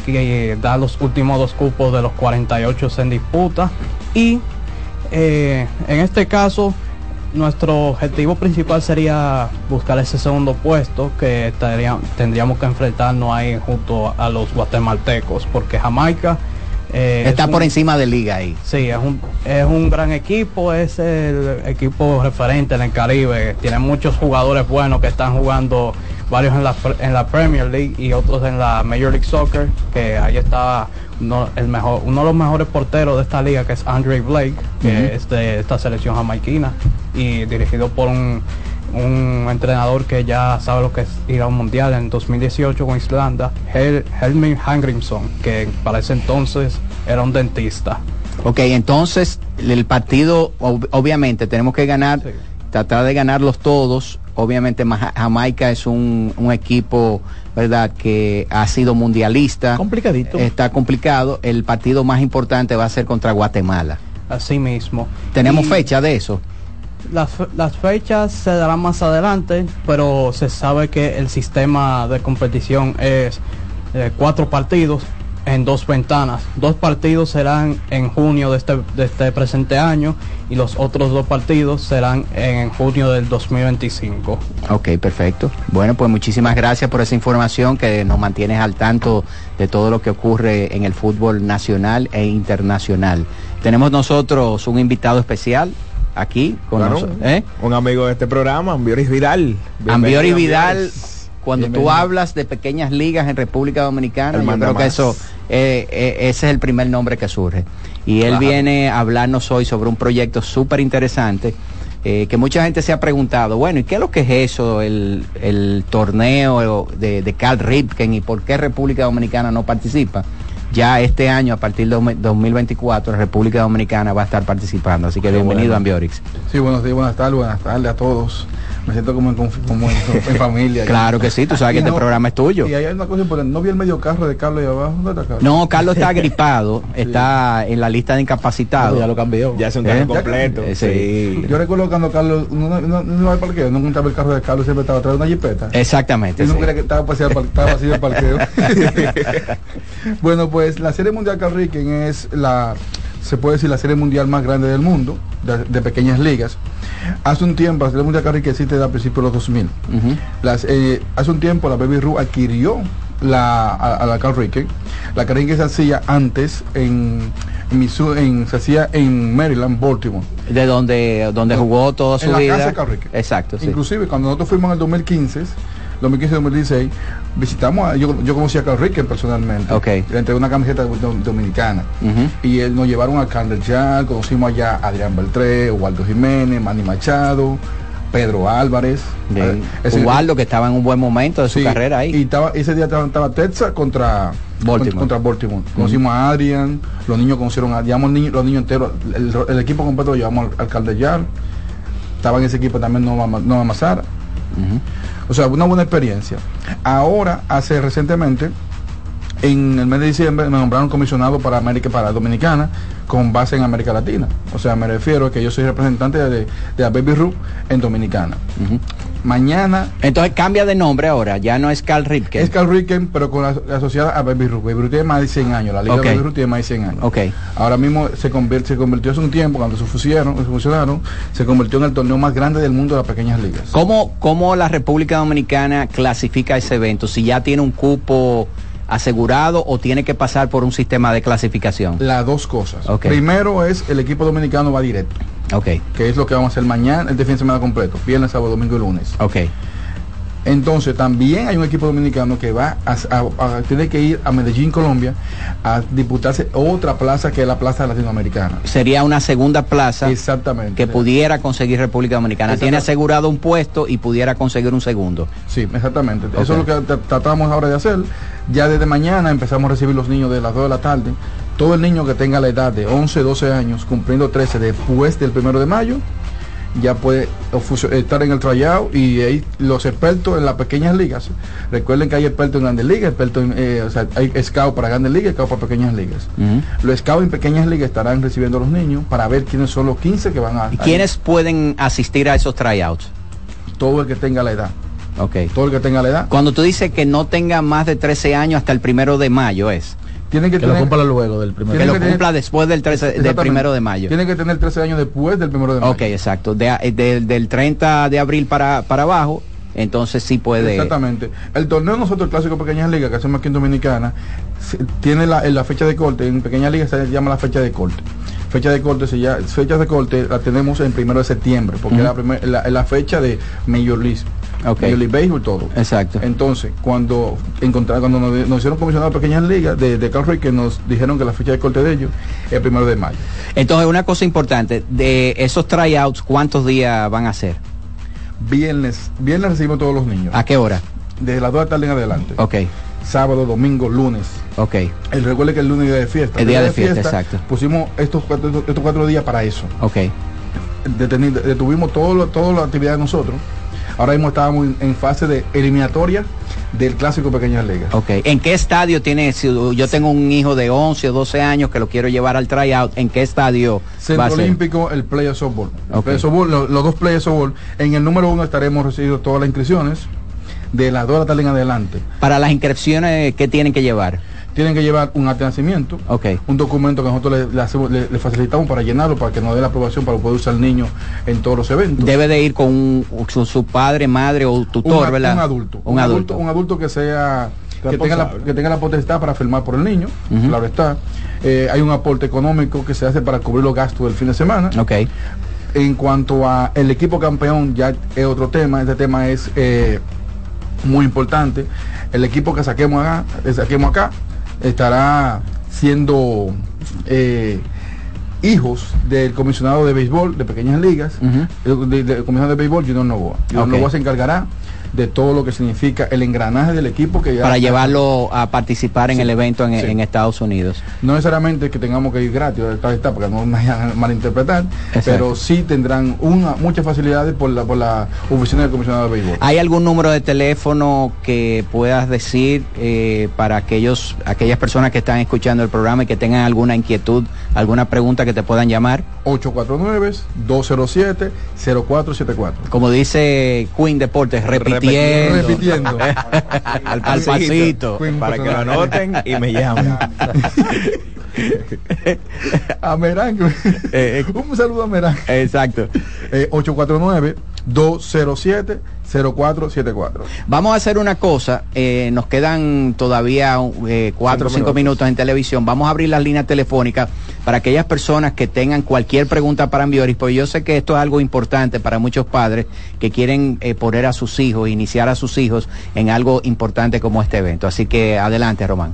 que eh, da los últimos dos cupos de los 48 en disputa. Y eh, en este caso nuestro objetivo principal sería buscar ese segundo puesto que estaría- tendríamos que enfrentarnos ahí junto a los guatemaltecos porque Jamaica eh, Está es por un- encima de liga ahí. Sí, es un, es un gran equipo, es el equipo referente en el Caribe. Tiene muchos jugadores buenos que están jugando, varios en la, en la Premier League y otros en la Major League Soccer, que ahí está uno, el mejor, uno de los mejores porteros de esta liga, que es Andre Blake, que es de esta selección jamaiquina y dirigido por un, un entrenador que ya sabe lo que es ir a un mundial en 2018 con Islanda, Hel Helmin Hangrimson, que para ese entonces era un dentista. Ok, entonces el partido, ob- obviamente, tenemos que ganar, tratar de ganarlos todos. Obviamente Ma- Jamaica es un, un equipo, ¿verdad?, que ha sido mundialista. Complicadito. Está complicado. El partido más importante va a ser contra Guatemala. Así mismo. ¿Tenemos Y fecha de eso? Las, las fechas se darán más adelante, pero se sabe que el sistema de competición es eh, cuatro partidos en dos ventanas. Dos partidos serán en junio de este, de este presente año y los otros dos partidos serán en junio del 2025. Ok, perfecto. Bueno, pues muchísimas gracias por esa información que nos mantienes al tanto de todo lo que ocurre en el fútbol nacional e internacional. Tenemos nosotros un invitado especial aquí con Claro, nosotros. ¿eh? Un amigo de este programa, Ambioris Vidal. Ambiori Bienvenido, Vidal, Ambioris. Cuando tú hablas de pequeñas ligas en República Dominicana, yo creo que eso, eh, eh, ese es el primer nombre que surge. Y él viene a hablarnos hoy sobre un proyecto súper interesante. eh, que mucha gente se ha preguntado, bueno, ¿y qué es lo que es eso, el, el torneo de, de Carl Ripken y por qué República Dominicana no participa? Ya este año, a partir de 2024, República Dominicana va a estar participando. Así que bienvenido, bueno. Ambiorix. Sí, buenos días, buenas tardes, buenas tardes a todos. Me siento como en, como en, en familia. *laughs* Claro que sí, tú sabes que este programa es tuyo. Y hay una cosa importante, no vi el medio carro de Carlos ahí abajo. ¿Dónde está Carlos? No, Carlos está *laughs* gripado, está en la lista de incapacitados. Ya lo cambió. Ya es un ¿Eh? carro completo. Eh, sí. Yo recuerdo cuando Carlos, no, no, no, al parqueo, no encontraba el carro de Carlos, siempre estaba atrás de una jipeta. Exactamente. No sí. creía que estaba vacío estaba vacío el parqueo. *laughs* bueno, pues la Serie Mundial Carriquen es la se puede decir, la serie mundial más grande del mundo, de, de pequeñas ligas. Hace un tiempo, la serie mundial Carrique existe desde a principios de los 2000. Las, eh, hace un tiempo la Baby Ruth adquirió la, a, a la Carrique. La Carrique se hacía antes en, Missouri- en- se hacía en Maryland, Baltimore. De donde, donde jugó toda su en la vida. casa de. Exacto, sí. Inclusive cuando nosotros fuimos en el 2015, 2015-2016, visitamos, a- yo, yo conocí a Carl Ricken personalmente. Ok. Le entregué una camiseta do- dominicana. Y él nos llevaron al Candler Jazz, conocimos allá a Adrián Beltré, Waldo Jiménez, Manny Machado, Pedro Álvarez. Eh, Ubaldo, que estaba en un buen momento de su Sí, carrera ahí. Y estaba, ese día estaba, estaba Texas contra Baltimore. Contra Baltimore. Conocimos a Adrian, los niños conocieron a, niños, los niños enteros, el, el equipo completo lo llevamos al, al Caldellar. Estaba en ese equipo también no no Mazara. O sea, una buena experiencia. Ahora, hace recientemente, en el mes de diciembre me nombraron comisionado para América, para Dominicana, con base en América Latina. O sea, me refiero a que yo soy representante de, de la Baby Ruth en Dominicana. Mañana Entonces cambia de nombre ahora, ya no es Carl Ripken. es Carl Ricken, pero con la, asociada a Baby Ruth. Baby Ruth tiene más de 100 años. La Liga Ok. de Baby Ruth tiene más de 100 años. Ok. Ahora mismo se, convierte, se convirtió hace un tiempo, cuando se fusionaron, se fusionaron, se convirtió en el torneo más grande del mundo de las pequeñas ligas. ¿Cómo, ¿Cómo la República Dominicana clasifica ese evento? Si ya tiene un cupo asegurado o tiene que pasar por un sistema de clasificación. Las dos cosas. Primero es el equipo dominicano va directo, Ok, que es lo que vamos a hacer mañana, este fin de semana completo, viernes, sábado, domingo y lunes. ok. Entonces también hay un equipo dominicano que va a, a- a- tiene que ir a Medellín, Colombia, a disputarse otra plaza que es la plaza latinoamericana. Sería una segunda plaza Exactamente. que pudiera conseguir República Dominicana. Tiene asegurado un puesto y pudiera conseguir un segundo. Sí, exactamente. Eso es lo que tra- tratamos ahora de hacer. Ya desde mañana empezamos a recibir los niños de las 2 de la tarde. Todo el niño que tenga la edad de 11, 12 años, cumpliendo 13 después del primero de mayo, ya puede estar en el tryout y ahí los expertos en las pequeñas ligas. Recuerden que hay expertos en grandes ligas, expertos en, eh, o sea, hay scout para grandes ligas scout para pequeñas ligas. Los scouts en pequeñas ligas estarán recibiendo a los niños para ver quiénes son los 15 que van a... ¿Y quiénes pueden asistir a esos tryouts? Todo el que tenga la edad. Ok. Todo el que tenga la edad. Cuando tú dices que no tenga más de 13 años hasta el primero de mayo es. Tienen que, Que lo cumpla luego del primer Que lo que tener- cumpla después del, 13, del primero de mayo. Tiene que tener 13 años después del primero de mayo. Ok, exacto. De- de- del 30 de abril para, para abajo, entonces sí puede. Exactamente. El torneo nosotros, el clásico Pequeñas Ligas, que hacemos aquí en Dominicana, tiene la, en la fecha de corte, en Pequeñas Ligas se llama la fecha de corte. Fecha de corte, se llama, fechas de corte la tenemos en primero de septiembre, porque es la, primer- la, la fecha de Major League. Ok. Major League Baseball, todo. Exacto. Entonces, cuando encontraron, cuando nos, nos hicieron comisionados pequeñas ligas de, de Carl Rick, que nos dijeron que la fecha de corte de ellos es el primero de mayo. Entonces, una cosa importante, de esos tryouts, ¿cuántos días van a ser? Viernes, viernes recibimos todos los niños. ¿A qué hora? Desde las 2 de la tarde en adelante. Ok, Sábado, domingo, lunes. ok. El recuerde que el lunes es día de fiesta. El día de fiesta, exacto. Pusimos estos cuatro, estos, cuatro días para eso. Ok. Deteni- detuvimos todo toda la actividad de nosotros. Ahora mismo estábamos en, fase de eliminatoria del clásico Pequeñas Ligas. Ok. ¿En qué estadio tiene? Si yo tengo un hijo de 11 o 12 años que lo quiero llevar al tryout, ¿en qué estadio va Centro a ser? Olímpico, el Play of Softball. El Ok. Play of Softball, lo- los dos Play of Softball. En el número uno estaremos recibiendo todas las inscripciones de las 2 de la tarde en adelante. Para las inscripciones, ¿qué tienen que llevar? Tienen que llevar un acta de nacimiento, Ok. un documento que nosotros le, le hacemos- le- le facilitamos para llenarlo, para que nos dé la aprobación para poder usar el niño en todos los eventos. Debe de ir con un- su, su padre, madre o tutor, un, ¿verdad? un adulto. Un, adulto. Un adulto que sea que tenga, la, que tenga la potestad para firmar por el niño, Ujú. claro está. Eh, hay un aporte económico que se hace para cubrir los gastos del fin de semana. En cuanto a el equipo campeón, ya es otro tema. Este tema es eh, muy importante. El equipo que saquemos acá, que saquemos acá estará siendo eh, hijos del comisionado de béisbol de pequeñas ligas, Ujú. el, de- del comisionado de béisbol, Junior Novoa. Junior Ok. Novoa se encargará de todo lo que significa el engranaje del equipo que ya Para llevarlo a participar en Sí, el evento en, sí. en Estados Unidos. no necesariamente que tengamos que ir gratis, está, está, porque no me vayan a malinterpretar, Exacto. pero sí tendrán una, muchas facilidades por la, por la oficina del comisionado de béisbol. ¿Hay algún número de teléfono que puedas decir eh, para aquellos, aquellas personas que están escuchando el programa y que tengan alguna inquietud, alguna pregunta que te puedan llamar? 849-207-0474. Como dice Queen Deportes, repitiendo. Repitiendo. *laughs* al, al pasito. Para que lo anoten y me llamen. *laughs* a Merán. un saludo a Merán. Exacto. Eh, 849-207-0474. Vamos a hacer una cosa, eh, nos quedan todavía eh, cuatro o cinco minutos. en televisión. Vamos a abrir las líneas telefónicas para aquellas personas que tengan cualquier pregunta para Ambioris, porque yo sé que esto es algo importante para muchos padres que quieren eh, poner a sus hijos, iniciar a sus hijos en algo importante como este evento. Así que adelante, Román.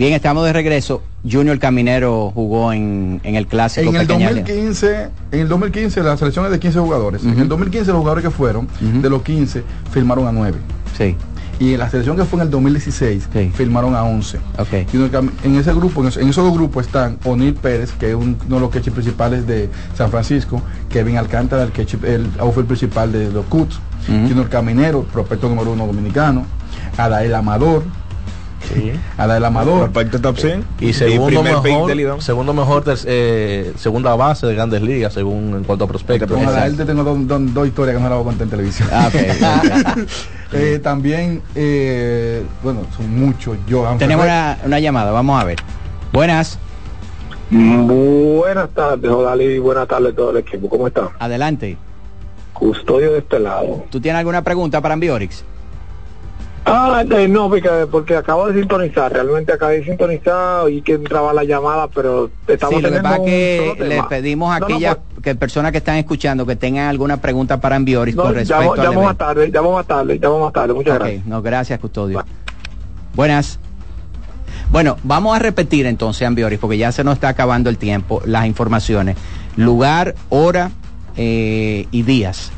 Bien, estamos de regreso. Junior Caminero jugó en, en el clásico. En el 2015, en el 2015 la selección es de 15 jugadores. En el 2015 los jugadores que fueron, de los 15, firmaron a 9. Sí. Y en la selección que fue en el 2016, firmaron a 11. Okay. Y en ese grupo, en esos dos grupos están O'Neill Pérez, que es uno de los catchers principales de San Francisco, Kevin Alcántara, el, catcher, el outfield principal de los Cuts, Junior Caminero, prospecto número uno dominicano, Adael Amador, Sí. A la del Amador. Perfecto top 100. Y segundo mejor, segundo mejor eh, segunda base de grandes ligas, según en cuanto a prospectos. Él te tengo dos, historias que no la voy a contar en televisión. Ah, okay, okay. *laughs* eh, también, eh, bueno, son muchos. Yo, Tenemos una, una, llamada, vamos a ver. Buenas. Buenas tardes, Odalí. Buenas tardes a todo el equipo. ¿Cómo está? Adelante. Custodio de este lado. ¿Tú tienes alguna pregunta para Ambiorix? Ah, eh, no, porque, porque acabo de sintonizar, realmente acabé de sintonizar y que entraba la llamada, pero estamos sí, lo que pasa que le pedimos a no, aquellas no, pues, que personas que están escuchando que tengan alguna pregunta para Ambioris no, con respecto al llamo más tarde, llamo más tarde, llamo más tarde, muchas okay, gracias. No, gracias, Custodio. Bye. Buenas. Bueno, vamos a repetir entonces, Ambioris, porque ya se nos está acabando el tiempo, las informaciones. Lugar, hora eh, y días.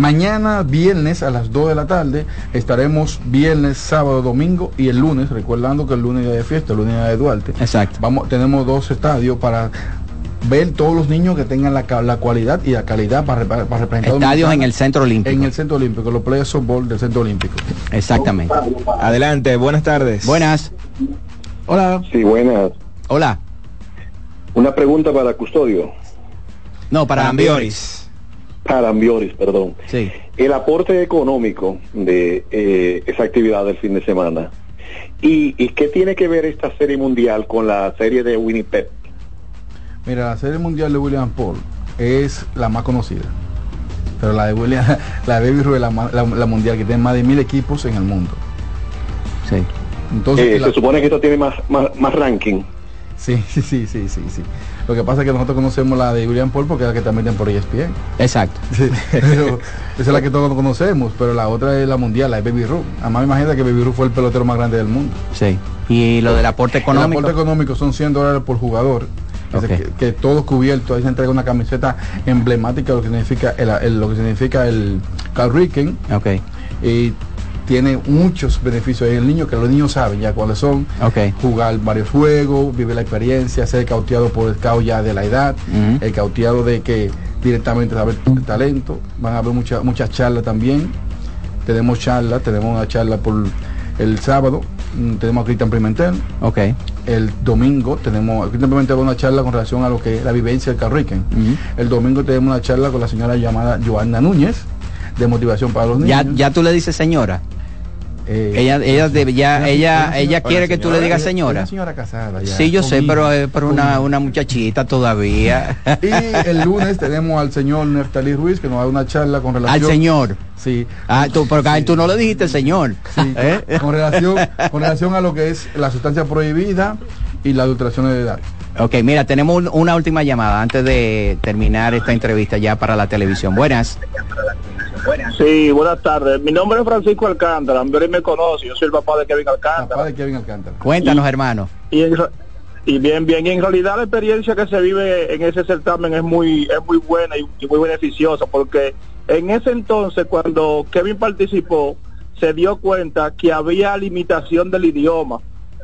Mañana, viernes a las 2 de la tarde, estaremos viernes, sábado, domingo y el lunes, recordando que el lunes día de fiesta, el lunes día de Duarte. Exacto. Vamos, tenemos dos estadios para ver todos los niños que tengan la, la cualidad y la calidad para, para, para representar. Estadios en el Centro Olímpico. En el Centro Olímpico, los players softball del Centro Olímpico. Exactamente. Adelante, buenas tardes. Buenas. Hola. Sí, buenas. Hola. Una pregunta para Custodio. No, para, para Ambioris. Para Ambioris, perdón. Sí. El aporte económico de eh, esa actividad del fin de semana. ¿Y, ¿Y qué tiene que ver esta serie mundial con la serie de Winnipeg? Mira, la serie mundial de William Paul es la más conocida. Pero la de William, *laughs* la de Baby es la, la, la, mundial que tiene más de mil equipos en el mundo. Sí. Entonces, eh, la... se supone que esto tiene más, más, más ranking. Sí, *laughs* sí, sí, sí, sí, sí. Lo que pasa es que nosotros conocemos la de William Paul porque es la que transmiten por ESPN. Exacto. *laughs* Sí, pero esa es la que todos conocemos, pero la otra es la mundial, la de Baby Ruth. Además, imagina que Baby Ruth fue el pelotero más grande del mundo. Sí. Y lo del aporte económico. El aporte económico son 100 dólares por jugador. Okay. Que, que, todo cubierto, ahí se entrega una camiseta emblemática, lo que significa el, el lo que significa el Carl Ricken. Okay. Y tiene muchos beneficios el niño que los niños saben ya cuáles son okay. jugar varios juegos vivir la experiencia ser cauteado por el cao ya de la edad uh -huh. el cauteado de que directamente saber el talento van a haber muchas muchas charlas también tenemos charlas tenemos una charla por el sábado tenemos a Cristian Pimentel okay. el domingo tenemos Cristian Pimentel una charla con relación a lo que es la vivencia del Carriquen uh -huh. el domingo tenemos una charla con la señora llamada Joana Núñez de motivación para los niños ya, ya tú le dices señora eh, ella ella debe, ya una, ella una ella quiere que tú le digas señora. señora casada ya, sí, yo sé, pero es por una, una muchachita todavía. *laughs* y el lunes tenemos al señor Neftalí Ruiz que nos da una charla con relación al señor. Sí. Ah, tú, porque sí. tú no le dijiste señor. Sí, *laughs* ¿Eh? con relación con relación a lo que es la sustancia prohibida y la adulteración de edad. Ok, mira, tenemos una última llamada antes de terminar esta entrevista ya para la televisión. Buenas. Sí, buenas tardes. Mi nombre es Francisco Alcántara. Amberi me conoce. Yo soy el papá de Kevin Alcántara. Papá de Kevin Alcántara. Cuéntanos, y, hermano. Y, en, y, bien, bien. Y en realidad la experiencia que se vive en ese certamen es muy, es muy buena y, y muy beneficiosa porque en ese entonces cuando Kevin participó se dio cuenta que había limitación del idioma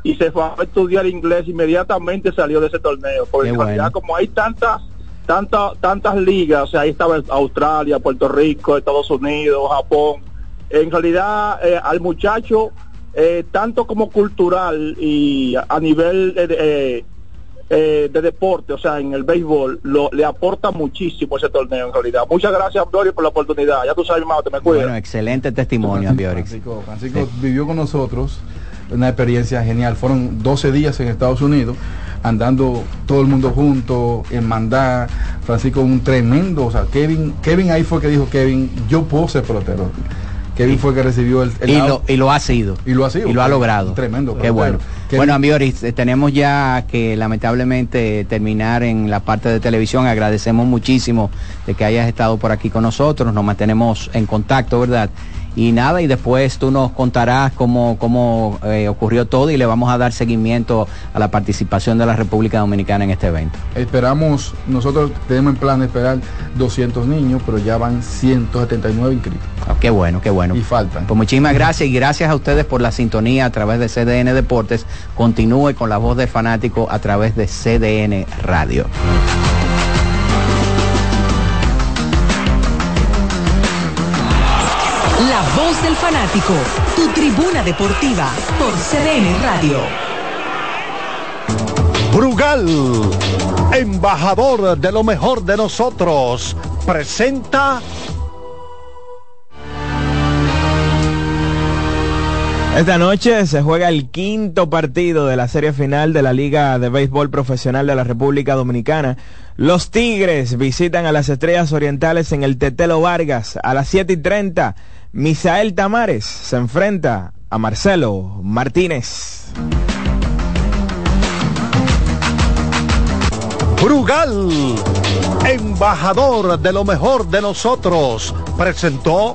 y se fue a estudiar inglés inmediatamente salió de ese torneo porque en realidad bueno. como hay tantas tanta, tantas ligas, o sea, ahí estaba Australia, Puerto Rico, Estados Unidos, Japón. En realidad, eh, al muchacho, eh, tanto como cultural y a, nivel de, eh, de deporte, o sea, en el béisbol, lo, le aporta muchísimo ese torneo en realidad. Muchas gracias, Ambiorix, por la oportunidad. Ya tú sabes, mi te me cuidas. Bueno, excelente testimonio. Francisco, Francisco vivió con nosotros una experiencia genial. Fueron 12 días en Estados Unidos, andando todo el mundo junto, en mandar. Francisco, un tremendo, o sea, Kevin, Kevin ahí fue que dijo, Kevin, yo puedo ser pelotero. Kevin fue que recibió el, el y, lo, y lo ha sido. Y lo ha sido. Y lo ha logrado. Tremendo. Qué bueno. Kevin- Bueno, eh, tenemos ya que lamentablemente terminar en la parte de televisión. Agradecemos muchísimo de que hayas estado por aquí con nosotros. Nos mantenemos en contacto, ¿verdad? Y nada, y después tú nos contarás cómo, cómo eh, ocurrió todo y le vamos a dar seguimiento a la participación de la República Dominicana en este evento. Esperamos, nosotros tenemos en plan de esperar 200 niños, pero ya van 179 inscritos. Ah, qué bueno, qué bueno. Y faltan. Pues muchísimas gracias y gracias a ustedes por la sintonía a través de CDN Deportes. Continúe con la voz del fanático a través de CDN Radio. Voz del fanático, tu tribuna deportiva por CDN Radio. Brugal, embajador de lo mejor de nosotros, presenta Esta noche se juega el quinto partido de la serie final de la Liga de Béisbol Profesional de la República Dominicana. Los Tigres visitan a las Estrellas Orientales en el Tetelo Vargas a las 7 y 30. Misael Tamares se enfrenta a Marcelo Martínez. Brugal, embajador de lo mejor de nosotros, presentó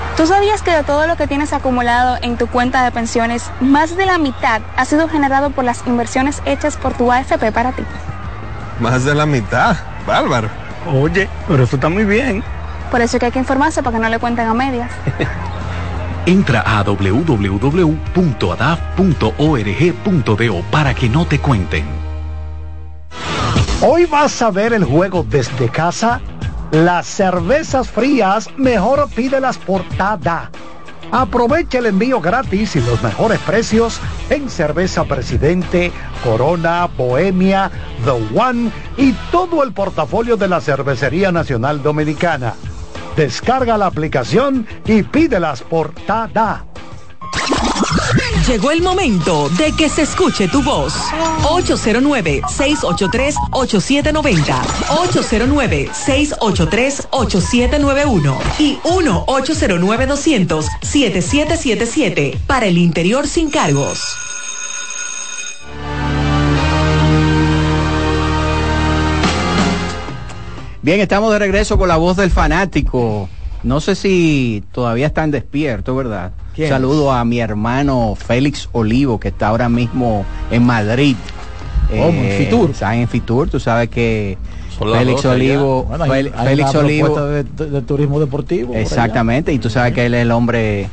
¿Tú sabías que de todo lo que tienes acumulado en tu cuenta de pensiones, más de la mitad ha sido generado por las inversiones hechas por tu AFP para ti? Más de la mitad. Bárbaro. Oye, pero eso está muy bien. Por eso es que hay que informarse para que no le cuenten a medias. *laughs* Entra a www.adaf.org.do para que no te cuenten. Hoy vas a ver el juego desde casa. Las cervezas frías mejor pídelas por Tada. Aprovecha el envío gratis y los mejores precios en cerveza Presidente, Corona, Bohemia, The One y todo el portafolio de la Cervecería Nacional Dominicana. Descarga la aplicación y pídelas por TADA. Llegó el momento de que se escuche tu voz. 809-683-8790. 809-683-8791. Y 1-809-200-7777. Para el interior sin cargos. Bien, estamos de regreso con la voz del fanático. No sé si todavía están despiertos, ¿verdad? ¿Quién? Saludo a mi hermano Félix Olivo, que está ahora mismo en Madrid. ¿Cómo? ¿En Fitur? Está en Fitur, tú sabes que Félix 12 ya. Olivo, Bueno, hay, Fel- hay Félix una Olivo, propuesta de, turismo deportivo. exactamente, y tú sabes que él es el hombre,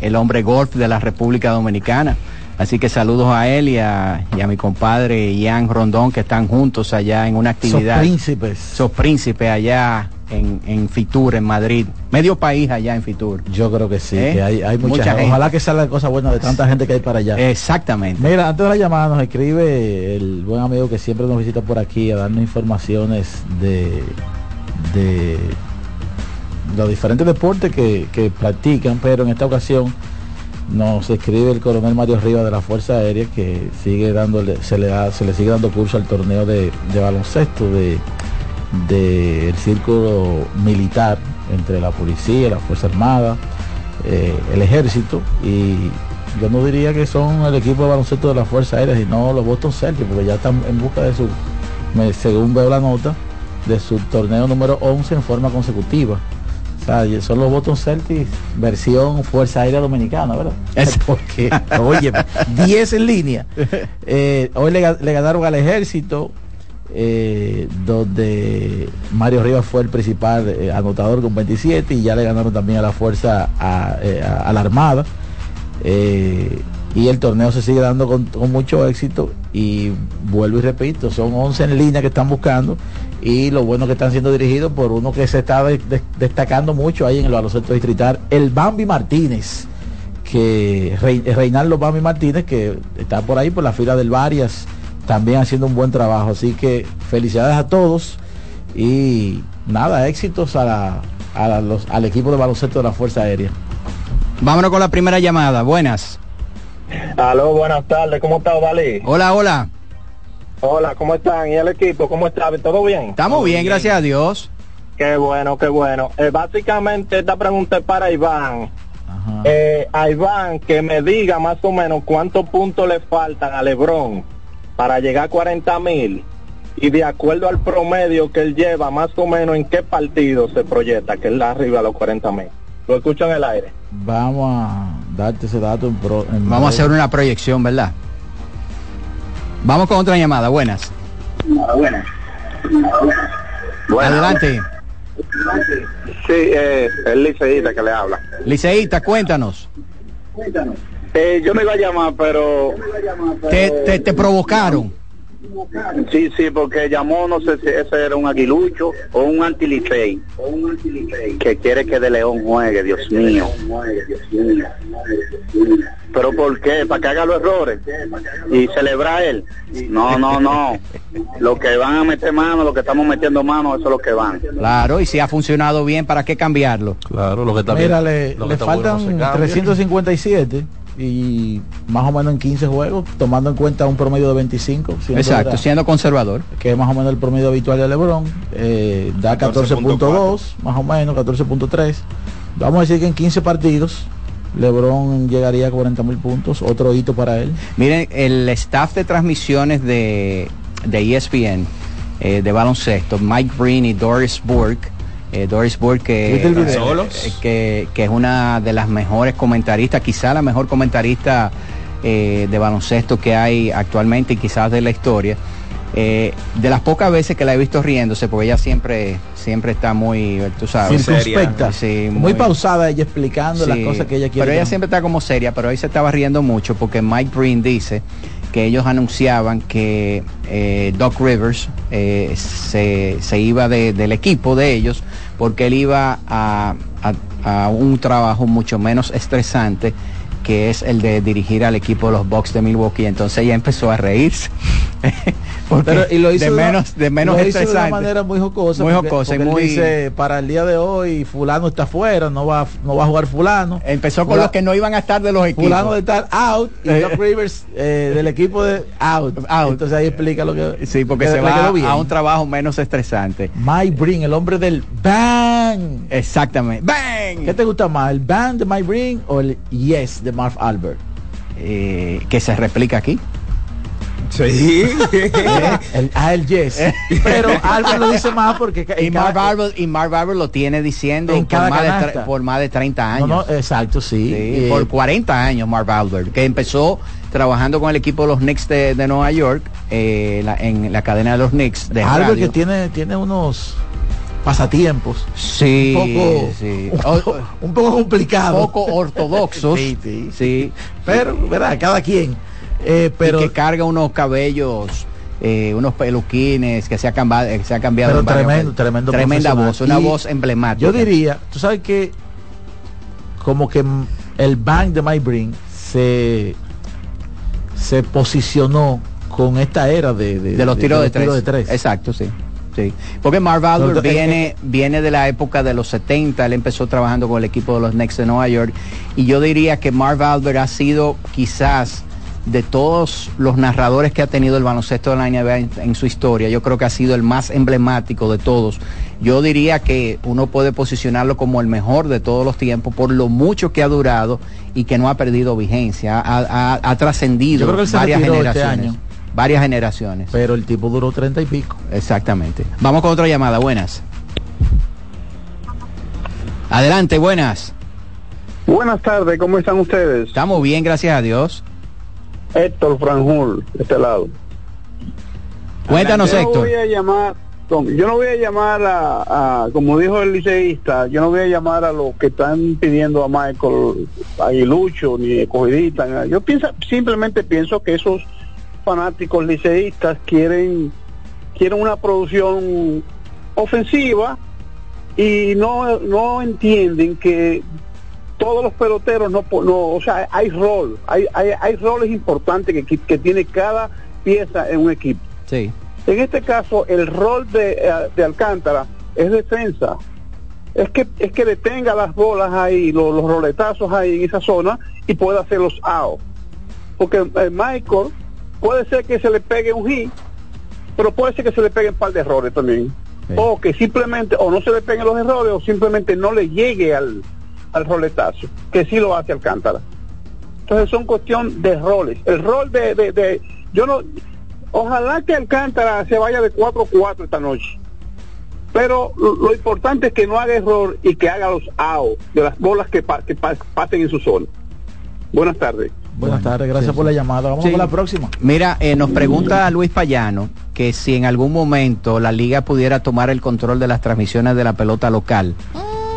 el hombre golf de la República Dominicana. Así que saludos a él y a, y a mi compadre Ian Rondón, que están juntos allá en una actividad. príncipes. Esos príncipes allá en, en Fitur, en Madrid. Medio país allá en Fitur. Yo creo que sí, ¿Eh? que hay, hay mucha, Mucha gente. Ojalá que salga cosas buenas de tanta gente que hay para allá. Exactamente. Mira, antes de la llamada nos escribe el buen amigo que siempre nos visita por aquí a darnos informaciones de, de los diferentes deportes que, que practican, pero en esta ocasión nos escribe el coronel Mario Rivas de la Fuerza Aérea que sigue dándole, se le da, se le sigue dando curso al torneo de, de baloncesto de del círculo militar entre la policía, la Fuerza Armada, eh, el ejército y yo no diría que son el equipo de baloncesto de la Fuerza Aérea, sino los Boston Celtics, porque ya están en busca de su, según veo la nota, de su torneo número 11 en forma consecutiva. Sea, son los Boston Celtics versión Fuerza Aérea Dominicana, ¿verdad? Es- *laughs* porque, oye, 10 en línea. Eh, hoy le, ga- le ganaron al ejército, eh, donde Mario Rivas fue el principal eh, anotador con 27 y ya le ganaron también a la fuerza, a, a- a la Armada. Y el torneo se sigue dando con, mucho éxito y vuelvo y repito, son 11 en línea que están buscando y lo bueno que están siendo dirigidos por uno que se está de- de- destacando mucho ahí en el baloncesto distrital, el Bambi Martínez, que Rey- Reinaldo Bambi Martínez, que está por ahí por la fila del Varias, también haciendo un buen trabajo. Así que felicidades a todos y nada, éxitos al equipo de baloncesto de la Fuerza Aérea. Vámonos con la primera llamada. Buenas. Aló, buenas tardes, ¿cómo está, Dalí? Hola, hola. Hola, ¿cómo están? ¿Y el equipo? ¿Cómo está? ¿Todo bien? Estamos bien, gracias a Dios. Qué bueno, qué bueno. Eh, básicamente esta pregunta es para Iván. Eh, a Iván que me diga más o menos cuántos puntos le faltan a Lebron para llegar a 40 mil y de acuerdo al promedio que él lleva, más o menos en qué partido se proyecta que él arriba a los 40 mil. Lo escucho en el aire. Vamos a darte ese dato en, pro- en Vamos a hacer una proyección, ¿verdad? Vamos con otra llamada. Buenas. Buenas. Adelante. Sí, eh, el liceísta que le habla. Liceísta, cuéntanos. Eh, yo no iba a llamar, pero... Te, te, te provocaron. Sí, sí, porque llamó, no sé si ese era un aguilucho o un antilicey. Que quiere que De León juegue, Dios mío. ¿Pero por qué? ¿Para que haga los errores? ¿Y celebrar él? No, no, no. Lo que van a meter mano, lo que estamos metiendo mano, eso es lo que van. Claro, y si ha funcionado bien, ¿para qué cambiarlo? Claro, lo que está Mira, bien, le, lo que le está bueno faltan no se cambia. 357 y más o menos en 15 juegos, tomando en cuenta un promedio de 25. siendo Exacto, siendo conservador. que es más o menos el promedio habitual de LeBron, eh, da 14.2, más o menos 14.3. Vamos a decir que en 15 partidos LeBron llegaría a 40 mil puntos, otro hito para él. Miren, el staff de transmisiones de, de ESPN, eh, de baloncesto, Mike Breen y Doris Burke, eh, Doris Burke eh, ¿Solos? que, que es una de las mejores comentaristas, quizá la mejor comentarista eh, de baloncesto que hay actualmente y quizás de la historia. Eh, de las pocas veces que la he visto riéndose, porque ella siempre, siempre está muy, tú sabes, Circunspecta, Sí, muy, pausada ella explicando las cosas que ella quiere. Pero ella siempre está como seria, pero hoy se estaba riendo mucho porque Mike Green dice que ellos anunciaban que eh, Doc Rivers eh, se, se iba de- del equipo de ellos porque él iba a- a un trabajo mucho menos estresante que es el de dirigir al equipo de los Bucks de Milwaukee. Entonces ella empezó a reírse. *laughs* Pero, y lo hizo de menos, de menos lo hizo de una manera muy jocosa. Muy porque- jocosa y porque él muy- dice, para el día de hoy, fulano está afuera, no va, no va a jugar fulano. Empezó con Fula- los que no iban a estar de los equipos. Fulano de estar out y Eh. Doc Rivers eh, del equipo de out. Entonces ahí explica lo que. Sí, porque que se va a un trabajo menos estresante. Mike Brin, el hombre del bang. Exactamente. ¡Bang! ¿Qué te gusta más, el bang de Mike Brin o el yes de Marv Albert? Eh, que se replica aquí. Sí. *laughs* el, ah, el yes. Pero Albert lo dice más porque Y Marv, Barber, y Marv Barber lo tiene diciendo En por más, de por más de 30 No, años. no, exacto, sí. Sí, Eh, por 40 años Marv Albert, que empezó trabajando con el equipo de los Knicks de, de Nueva York, eh, la- en la cadena de los Knicks de Albert radio. que tiene, tiene unos pasatiempos. Sí, un poco, sí. un, poco- un poco complicado. poco ortodoxos. *laughs* Sí, sí. sí. Pero, ¿verdad? Cada quien. Eh, pero, Y que carga unos cabellos, eh, unos peluquines, que se ha cambiado, que se ha cambiado. pero tremendo, tremendo. Tremenda voz, una Y voz emblemática. Yo diría, tú sabes que como que el bang de Mike Brin se se posicionó con esta era de, de, de los tiros de, tres. Exacto, sí. Sí. Porque Marv Albert eh, viene, viene de la época de los 70, él empezó trabajando con el equipo de los Knicks de Nueva York y yo diría que Marv Albert ha sido quizás de todos los narradores que ha tenido el baloncesto de la NBA en, en su historia, yo creo que ha sido el más emblemático de todos. Yo diría que uno puede posicionarlo como el mejor de todos los tiempos por lo mucho que ha durado y que no ha perdido vigencia, ha, ha- ha trascendido varias este generaciones. año. Varias generaciones. Pero el tipo duró treinta y pico. Exactamente. Vamos con otra llamada. Buenas. Adelante, buenas. Buenas tardes, ¿cómo están ustedes? Estamos bien, gracias a Dios. Héctor Franjul, de este lado. Cuéntanos, yo Héctor. No voy a llamar, yo no voy a llamar a, a- como dijo el liceísta, yo no voy a llamar a los que están pidiendo a Michael Aguilucho ni Cogidita. Yo pienso, simplemente pienso que esos fanáticos liceístas quieren, quieren una producción ofensiva y no, no entienden que todos los peloteros no, no o sea, hay rol, hay, hay, hay roles importantes que, que tiene cada pieza en un equipo. Sí. En este caso, el rol de, eh, de Alcántara es defensa. Es que es que detenga las bolas ahí, los, los roletazos ahí en esa zona y pueda hacer los outs. Porque eh, Michael puede ser que se le pegue un hit, pero puede ser que se le peguen un par de errores también. O que simplemente, o no se le peguen los errores, o simplemente no le llegue al, al roletazo, que sí lo hace Alcántara. Entonces son cuestión de roles. El rol de, de, de- yo no, ojalá que Alcántara se vaya de 4-4 esta noche. Pero lo, lo importante es que no haga error y que haga los outs de las bolas que, pa- que pa- pasen en su zona. Buenas tardes. Buenas tardes, gracias por la llamada. Vamos Sí. con la próxima. Mira, eh, nos pregunta Luis Payano que si en algún momento la liga pudiera tomar el control de las transmisiones de la pelota local,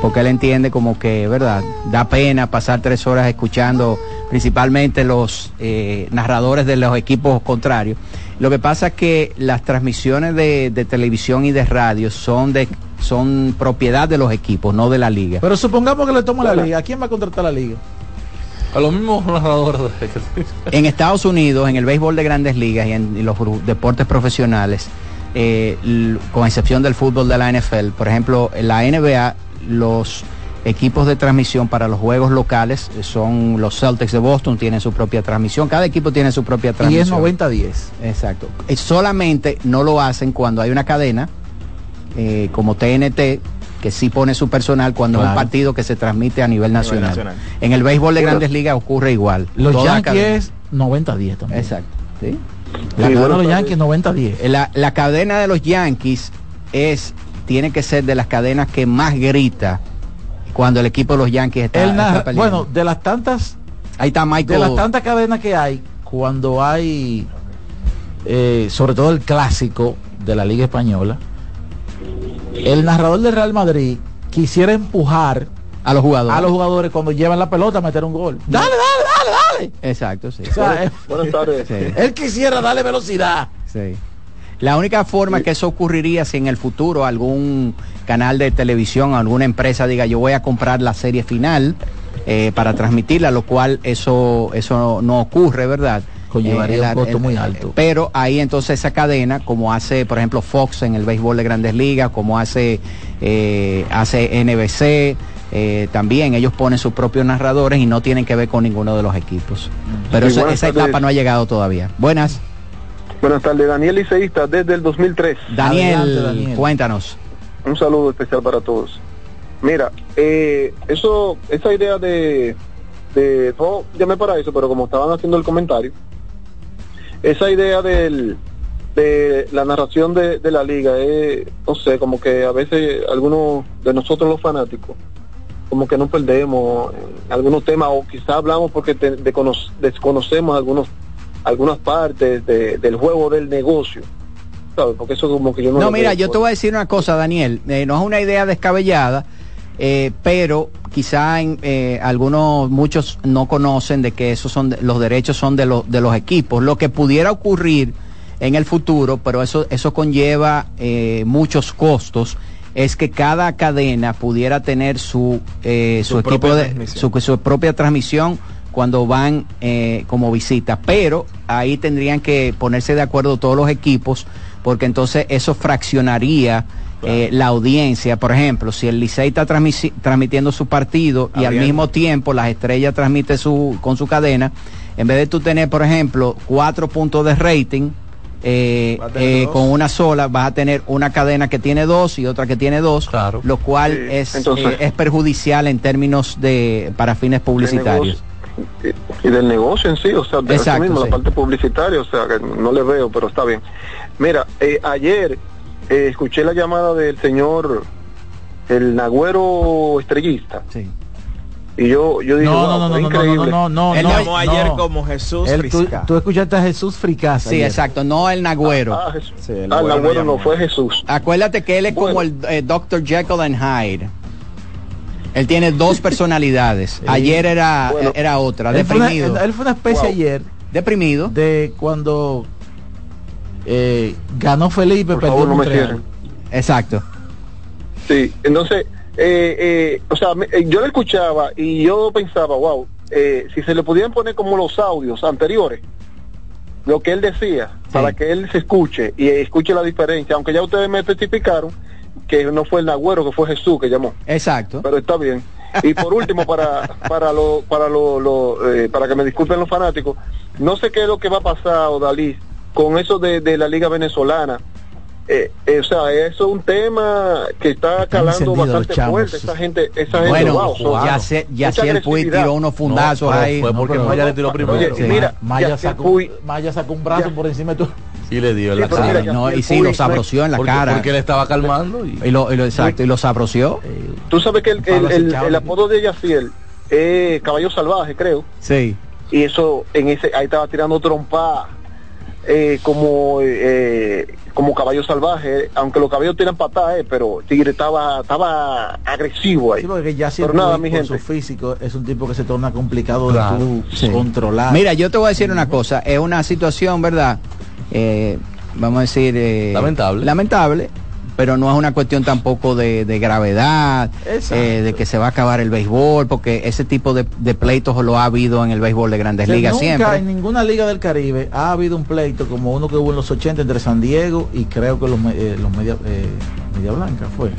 porque él entiende como que, ¿verdad? Da pena pasar tres horas escuchando principalmente los eh, narradores de los equipos contrarios. Lo que pasa es que las transmisiones de, de televisión y de radio son de son propiedad de los equipos, no de la liga. Pero supongamos que le toma la liga. ¿A quién va a contratar la liga? A los mismos narradores. En Estados Unidos, en el béisbol de grandes ligas y en, y los deportes profesionales, eh, con excepción del fútbol de la NFL, por ejemplo, en la NBA, los equipos de transmisión para los juegos locales son los Celtics de Boston, tienen su propia transmisión, cada equipo tiene su propia Y es transmisión. 90-10. Exacto. Eh, solamente no lo hacen cuando hay una cadena, eh, como TNT, que sí pone su personal cuando es un partido que se transmite a nivel nacional. nacional. En el béisbol de grandes ligas ocurre igual. Los Yankees cadena. es 90-10 también. Exacto. ¿sí? La Sí, cadena bueno, de los Yankees 90-10. La, la cadena de los Yankees es tiene que ser de las cadenas que más grita cuando el equipo de los Yankees está, está peleando. bueno, de las tantas ahí está Michael. de las tantas cadenas que hay, cuando hay, eh, sobre todo el clásico de la Liga Española, el narrador del Real Madrid quisiera empujar a los jugadores a los jugadores cuando llevan la pelota a meter un gol. Dale, dale, dale, dale. Exacto, sí. O sea, *laughs* Buenas tardes. Sí. él quisiera darle velocidad. Sí. La única forma que eso ocurriría si en el futuro algún canal de televisión, alguna empresa diga yo voy a comprar la serie final eh, para transmitirla, lo cual eso, eso no ocurre, ¿verdad? Conllevaría Eh, un el- costo el- muy alto. Pero ahí entonces esa cadena, como hace, por ejemplo, Fox en el béisbol de grandes ligas, como hace, eh, hace NBC, eh, también ellos ponen sus propios narradores y no tienen que ver con ninguno de los equipos. Pero Sí, esa, buenas esa tardes. etapa no ha llegado todavía. Buenas, Buenas tardes, Daniel Liceísta, desde el 2003. Daniel, cuéntanos. Un saludo especial para todos. Mira, eh, eso, esa idea de, de, no llamé para eso, pero como estaban haciendo el comentario, esa idea del, de la narración de, de la liga, es, no sé, como que a veces algunos de nosotros los fanáticos, como que no perdemos en algunos temas o quizá hablamos porque te- de cono- desconocemos algunos algunas partes de- del juego del negocio. ¿sabes? Porque eso como que yo no No, mira, yo te voy a decir una cosa, Daniel. eh, no es una idea descabellada, eh, pero quizá en, eh, algunos, muchos no conocen de que esos son los derechos son de, los de los equipos. Lo que pudiera ocurrir en el futuro, pero eso, eso conlleva eh, muchos costos, es que cada cadena pudiera tener su, eh, su, Su equipo de su, su propia transmisión cuando van como visita, pero ahí tendrían que ponerse de acuerdo todos los equipos, porque entonces eso fraccionaría eh, la audiencia. Por ejemplo, si el Licey está transmitiendo su partido y al mismo tiempo las estrellas transmite su, con su cadena, en vez de tú tener, por ejemplo, cuatro puntos de rating, eh, eh, con una sola vas a tener una cadena que tiene dos y otra que tiene dos, lo cual es, entonces- eh, es perjudicial en términos de para fines publicitarios. y del negocio en sí, o sea, de Exacto, mismo, sí. la parte publicitaria, o sea, que no le veo, pero está bien. Mira, eh, ayer eh, escuché la llamada del señor, el Nagüero Estrellista. Sí. Y yo, yo dije, No, wow, no, no, no, no, increíble. no, no, no, Él no, llamó ayer no. como Jesús Él, tú, tú escuchaste a Jesús Fricasa. Sí, ayer. exacto, no el Nagüero. Ah, Jesús. Sí, el Ah, el Nagüero no fue Jesús. Acuérdate que él es como el eh, Dr. Jekyll and Hyde. Él tiene dos *laughs* personalidades. Ayer era, Bueno. era otra, Él fue, una, deprimido. él fue una especie Wow. ayer Deprimido. de cuando eh, ganó Felipe, Por favor, no me cierren. Exacto. Sí, entonces, eh, eh, o sea, me- eh, yo le escuchaba y yo pensaba, wow, eh, si se le pudieran poner como los audios anteriores, lo que él decía, para que él se escuche y escuche la diferencia, aunque ya ustedes me especificaron que no fue el Nagüero, que fue Jesús que llamó, Exacto. pero está bien. Y por último, para para lo, para lo, lo, eh, para que me disculpen los fanáticos, no sé qué es lo que va a pasar, Odalí, con eso de, de la liga venezolana. Eh, eh, o sea, eso es un tema que está calando bastante fuerte. Esa gente, esa gente, Bueno, wow, son- ya sé, ya sé el Puy tiró unos fundazos pero ahí. fue porque pero- Maya le tiró Oye, primero. sí. mira, Maya, ya sacó, Puy- Maya sacó un brazo ya- por encima de tu... Y le dio la Sí, cara. mira, No, y sí, lo sabroció en la porque, cara. porque él estaba calmando y, Y lo, y lo- exacto, y lo sabroció. Tú sabes que el, el, el- el apodo de Yaciel es Caballo Salvaje, creo. Sí. y eso en ese ahí estaba tirando trompa eh, como eh, como caballo salvaje aunque los caballos tiran patadas eh, pero Tigre estaba estaba agresivo ahí Sí, porque ya pero siempre nada mi gente su físico es un tipo que se torna complicado Claro, de tú sí. controlar. Mira, yo te voy a decir una cosa. Es una situación, ¿verdad? Eh, vamos a decir... eh, Lamentable. Lamentable, pero no es una cuestión tampoco de, de gravedad, eh, de que se va a acabar el béisbol, porque ese tipo de, de pleitos lo ha habido en el béisbol de grandes O sea, ligas nunca siempre. en ninguna liga del Caribe ha habido un pleito como uno que hubo en los 80 entre San Diego y creo que los, eh, los media, eh, media Blanca fue.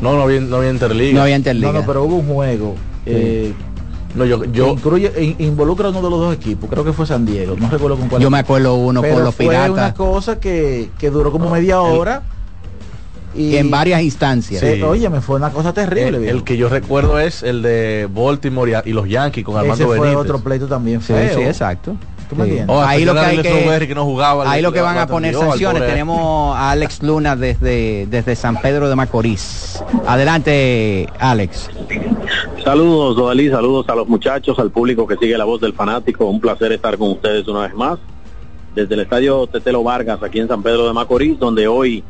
no, no había, no había interliga. No había interliga. No, no, pero hubo un juego. eh, No, yo, que yo, incluye, in- involucra a uno de los dos equipos, creo que fue San Diego, no recuerdo con cuál. Yo me acuerdo uno pero con los fue una piratas cosa que, que duró como media hora y en varias instancias. eh, Sí. oye, me fue una cosa terrible. el, que yo recuerdo es el de Baltimore y, los Yankees con Ese Armando fue Benítez. otro pleito también Sí, feo. sí, exacto. ¿Tú me Sí. entiendes? Oh, ahí lo que hay especialmente que, Strawberry que no jugaba, ahí lo que van a poner sanciones. Tenemos a Alex Luna desde, desde San Pedro de Macorís. Adelante, Alex. Saludos, Odalí, saludos a los muchachos, al público que sigue la voz del fanático. Un placer estar con ustedes una vez más. Desde el estadio Tetelo Vargas, aquí en San Pedro de Macorís, donde hoy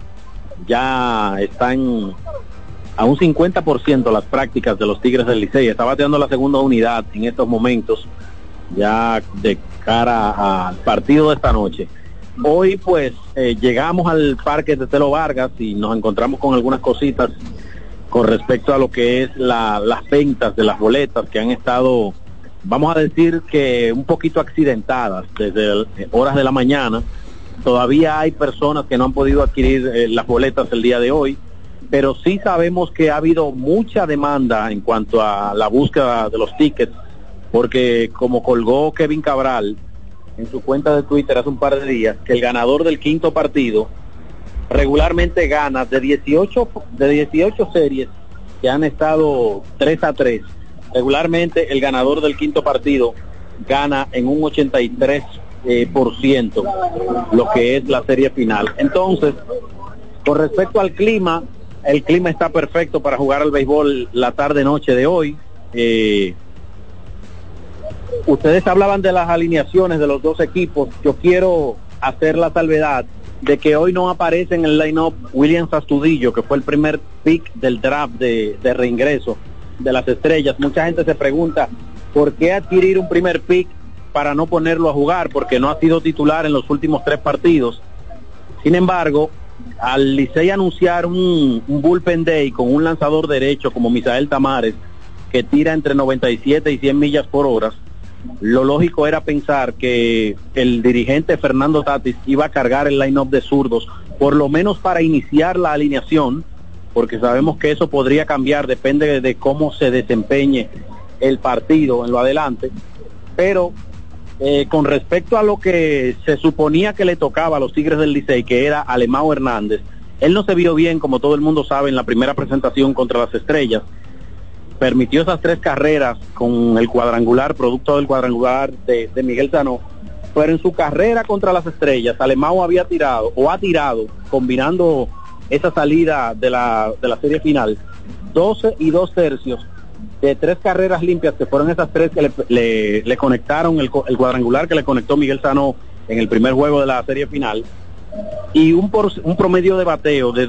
ya están a un 50% las prácticas de los Tigres del Licey. Está bateando la segunda unidad en estos momentos, ya de cara al partido de esta noche. Hoy pues eh, llegamos al parque Tetelo Vargas y nos encontramos con algunas cositas con respecto a lo que es la, las ventas de las boletas que han estado, vamos a decir que un poquito accidentadas desde eh, horas de la mañana. Todavía hay personas que no han podido adquirir eh, las boletas el día de hoy, pero sí sabemos que ha habido mucha demanda en cuanto a la búsqueda de los tickets, porque como colgó Kevin Cabral en su cuenta de Twitter hace un par de días, que el ganador del quinto partido regularmente gana de 18, de 18 series que han estado 3 a 3. Regularmente el ganador del quinto partido gana en un 83 eh, por ciento lo que es la serie final. Entonces, con respecto al clima, el clima está perfecto para jugar al béisbol la tarde-noche de hoy. Eh, ustedes hablaban de las alineaciones de los dos equipos. Yo quiero hacer la salvedad de que hoy no aparece en el line-up Williams Astudillo, que fue el primer pick del draft de, de reingreso de las estrellas. Mucha gente se pregunta, ¿por qué adquirir un primer pick para no ponerlo a jugar? Porque no ha sido titular en los últimos tres partidos. Sin embargo, al Licey anunciar un, bullpen day con un lanzador derecho como Misael Tamares, que tira entre 97 y 100 millas por hora, lo lógico era pensar que el dirigente Fernando Tatis iba a cargar el line-up de zurdos, por lo menos para iniciar la alineación, porque sabemos que eso podría cambiar, depende de, de cómo se desempeñe el partido en lo adelante. Pero eh, con respecto a lo que se suponía que le tocaba a los Tigres del Licey, que era Alemão Hernández, él no se vio bien, como todo el mundo sabe, en la primera presentación contra las estrellas. Permitió esas tres carreras con el cuadrangular, producto del cuadrangular de, Miguel Sanó, pero en su carrera contra las estrellas, Alemão había tirado o ha tirado, combinando esa salida de la, de la serie final, 12 y 2 tercios de tres carreras limpias que fueron esas tres que le, le- le conectaron el, el cuadrangular que le conectó Miguel Sanó en el primer juego de la serie final y un, por- un promedio de bateo de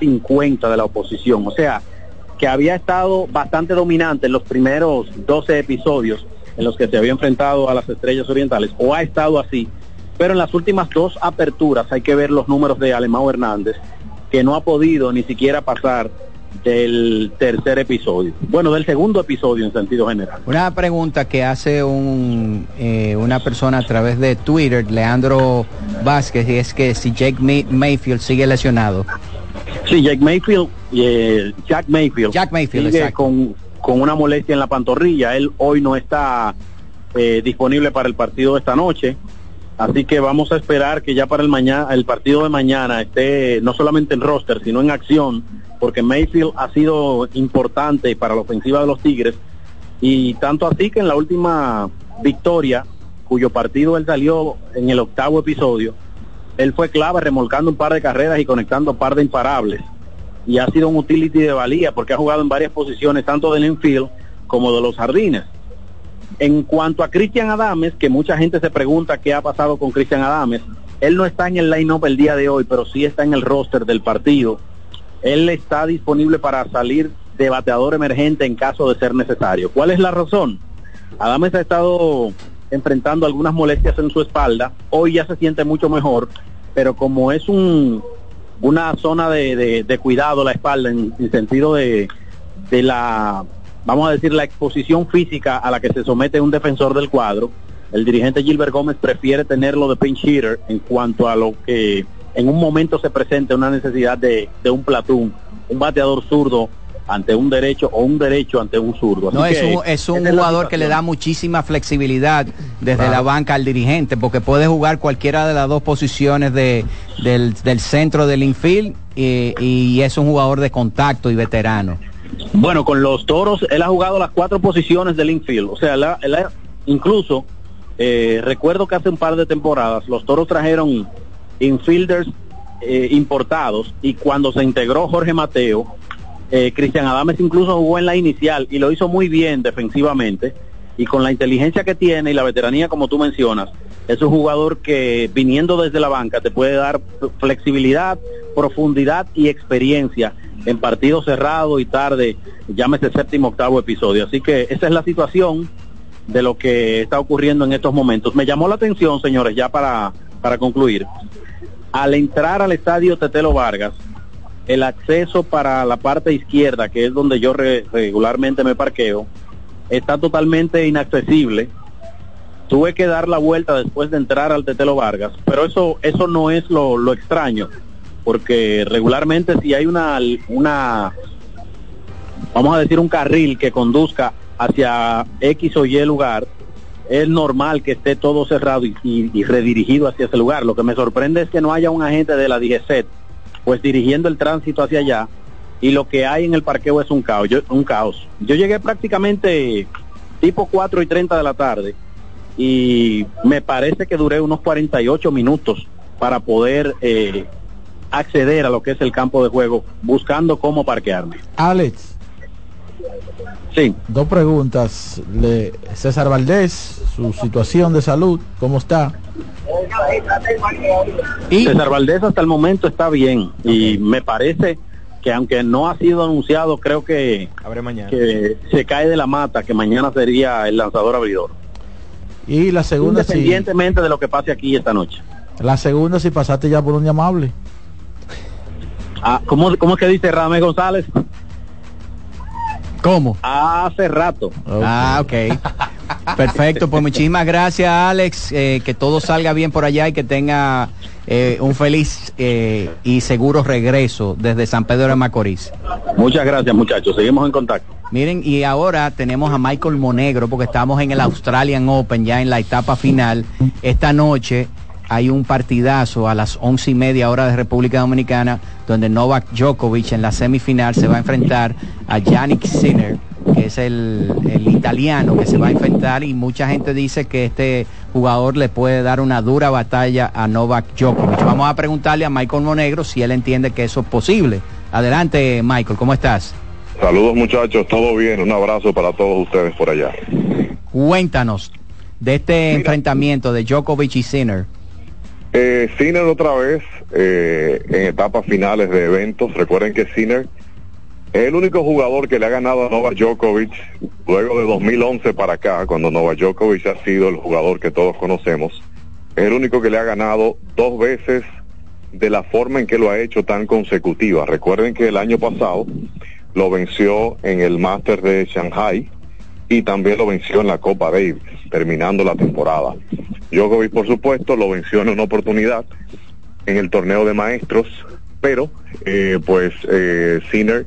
2.50 de la oposición. O sea, que había estado bastante dominante en los primeros 12 episodios en los que se había enfrentado a las estrellas orientales, o ha estado así, pero en las últimas dos aperturas hay que ver los números de Alemão Hernández, que no ha podido ni siquiera pasar del tercer episodio, bueno, del segundo episodio en sentido general. Una pregunta que hace un, eh, una persona a través de Twitter, Leandro Vázquez, y es que si Jake May- Mayfield sigue lesionado. Sí, Jack Mayfield, eh, Jack Mayfield, Jack Mayfield, sigue con, con una molestia en la pantorrilla. Él hoy no está eh, disponible para el partido de esta noche. Así que vamos a esperar que ya para el mañana, el partido de mañana esté no solamente en roster, sino en acción, porque Mayfield ha sido importante para la ofensiva de los Tigres. Y tanto así que en la última victoria, cuyo partido él salió en el octavo episodio, él fue clave remolcando un par de carreras y conectando un par de imparables. Y ha sido un utility de valía porque ha jugado en varias posiciones, tanto del infield como de los jardines. En cuanto a Cristian Adames, que mucha gente se pregunta qué ha pasado con Cristian Adames, él no está en el line-up el día de hoy, pero sí está en el roster del partido. Él está disponible para salir de bateador emergente en caso de ser necesario. ¿Cuál es la razón? Adames ha estado enfrentando algunas molestias en su espalda. Hoy ya se siente mucho mejor, pero como es un, una zona de, de- cuidado la espalda en, en sentido de, de la, vamos a decir, la exposición física a la que se somete un defensor del cuadro, el dirigente Gilbert Gómez prefiere tenerlo de pinch hitter en cuanto a lo que en un momento se presente una necesidad de, de un platón, un bateador zurdo ante un derecho o un derecho ante un zurdo. Así No, es un, es un jugador que le da muchísima flexibilidad desde Claro. la banca al dirigente, porque puede jugar cualquiera de las dos posiciones de, del, del centro del infield y, y es un jugador de contacto y veterano. Bueno, con los toros, él ha jugado las cuatro posiciones del infield. O sea, él ha- él ha- incluso, eh, recuerdo que hace un par de temporadas, los toros trajeron infielders eh, importados y cuando se integró Jorge Mateo, eh, Cristian Adames incluso jugó en la inicial y lo hizo muy bien defensivamente. Y con la inteligencia que tiene y la veteranía, como tú mencionas, es un jugador que viniendo desde la banca te puede dar flexibilidad, profundidad y experiencia en partidos cerrados y tarde, llámese séptimo, octavo episodio. Así que esa es la situación de lo que está ocurriendo en estos momentos. Me llamó la atención, señores, ya para, para concluir, al entrar al estadio Tetelo Vargas, el acceso para la parte izquierda, que es donde yo re- regularmente me parqueo, está totalmente inaccesible. Tuve que dar la vuelta después de entrar al Tetelo Vargas, pero eso eso no es lo, lo extraño, porque regularmente si hay una una vamos a decir un carril que conduzca hacia X o Y lugar, es normal que esté todo cerrado y, y- redirigido hacia ese lugar. Lo que me sorprende es que no haya un agente de la DGCET pues dirigiendo el tránsito hacia allá y lo que hay en el parqueo es un caos. Yo, un caos. Yo llegué prácticamente tipo 4 y 30 de la tarde y me parece que duré unos 48 minutos para poder eh, acceder a lo que es el campo de juego buscando cómo parquearme. Alex. Sí. Dos preguntas. Le- César Valdés, su situación de salud, ¿cómo está? César Valdés hasta el momento está bien y me parece que aunque no ha sido anunciado, creo que, Abre mañana. que se cae de la mata, que mañana sería el lanzador abridor. Y la segunda, si, Independientemente de lo que pase aquí esta noche. la segunda, si pasaste ya por un llamable. Ah, ¿cómo, ¿Cómo es que dice Ramés González? ¿Cómo? Hace rato. Ah, ok. *laughs* Perfecto, pues muchísimas gracias Alex, eh, que todo salga bien por allá y que tenga eh, un feliz eh, y seguro regreso desde San Pedro de Macorís. Muchas gracias muchachos, seguimos en contacto. Miren, y ahora tenemos a Michael Monegro porque estamos en el Australian Open ya en la etapa final. Esta noche hay un partidazo a las once y media hora de República Dominicana donde Novak Djokovic en la semifinal se va a enfrentar a Yannick Sinner que es el, el italiano que se va a enfrentar y mucha gente dice que este jugador le puede dar una dura batalla a Novak Djokovic. Vamos a preguntarle a Michael Monegro si él entiende que eso es posible. Adelante Michael, ¿cómo estás? Saludos muchachos, todo bien, un abrazo para todos ustedes por allá. Cuéntanos de este enfrentamiento de Djokovic y Sinner. Eh, Sinner otra vez eh, en etapas finales de eventos. Recuerden que Sinner es el único jugador que le ha ganado a Novak Djokovic luego de 2011 para acá, cuando Novak Djokovic ha sido el jugador que todos conocemos. Es el único que le ha ganado dos veces de la forma en que lo ha hecho tan consecutiva. Recuerden que el año pasado lo venció en el Master de Shanghai y también lo venció en la Copa Davis, terminando la temporada. Djokovic, por supuesto, lo venció en una oportunidad en el torneo de maestros, pero eh, pues eh, Sinner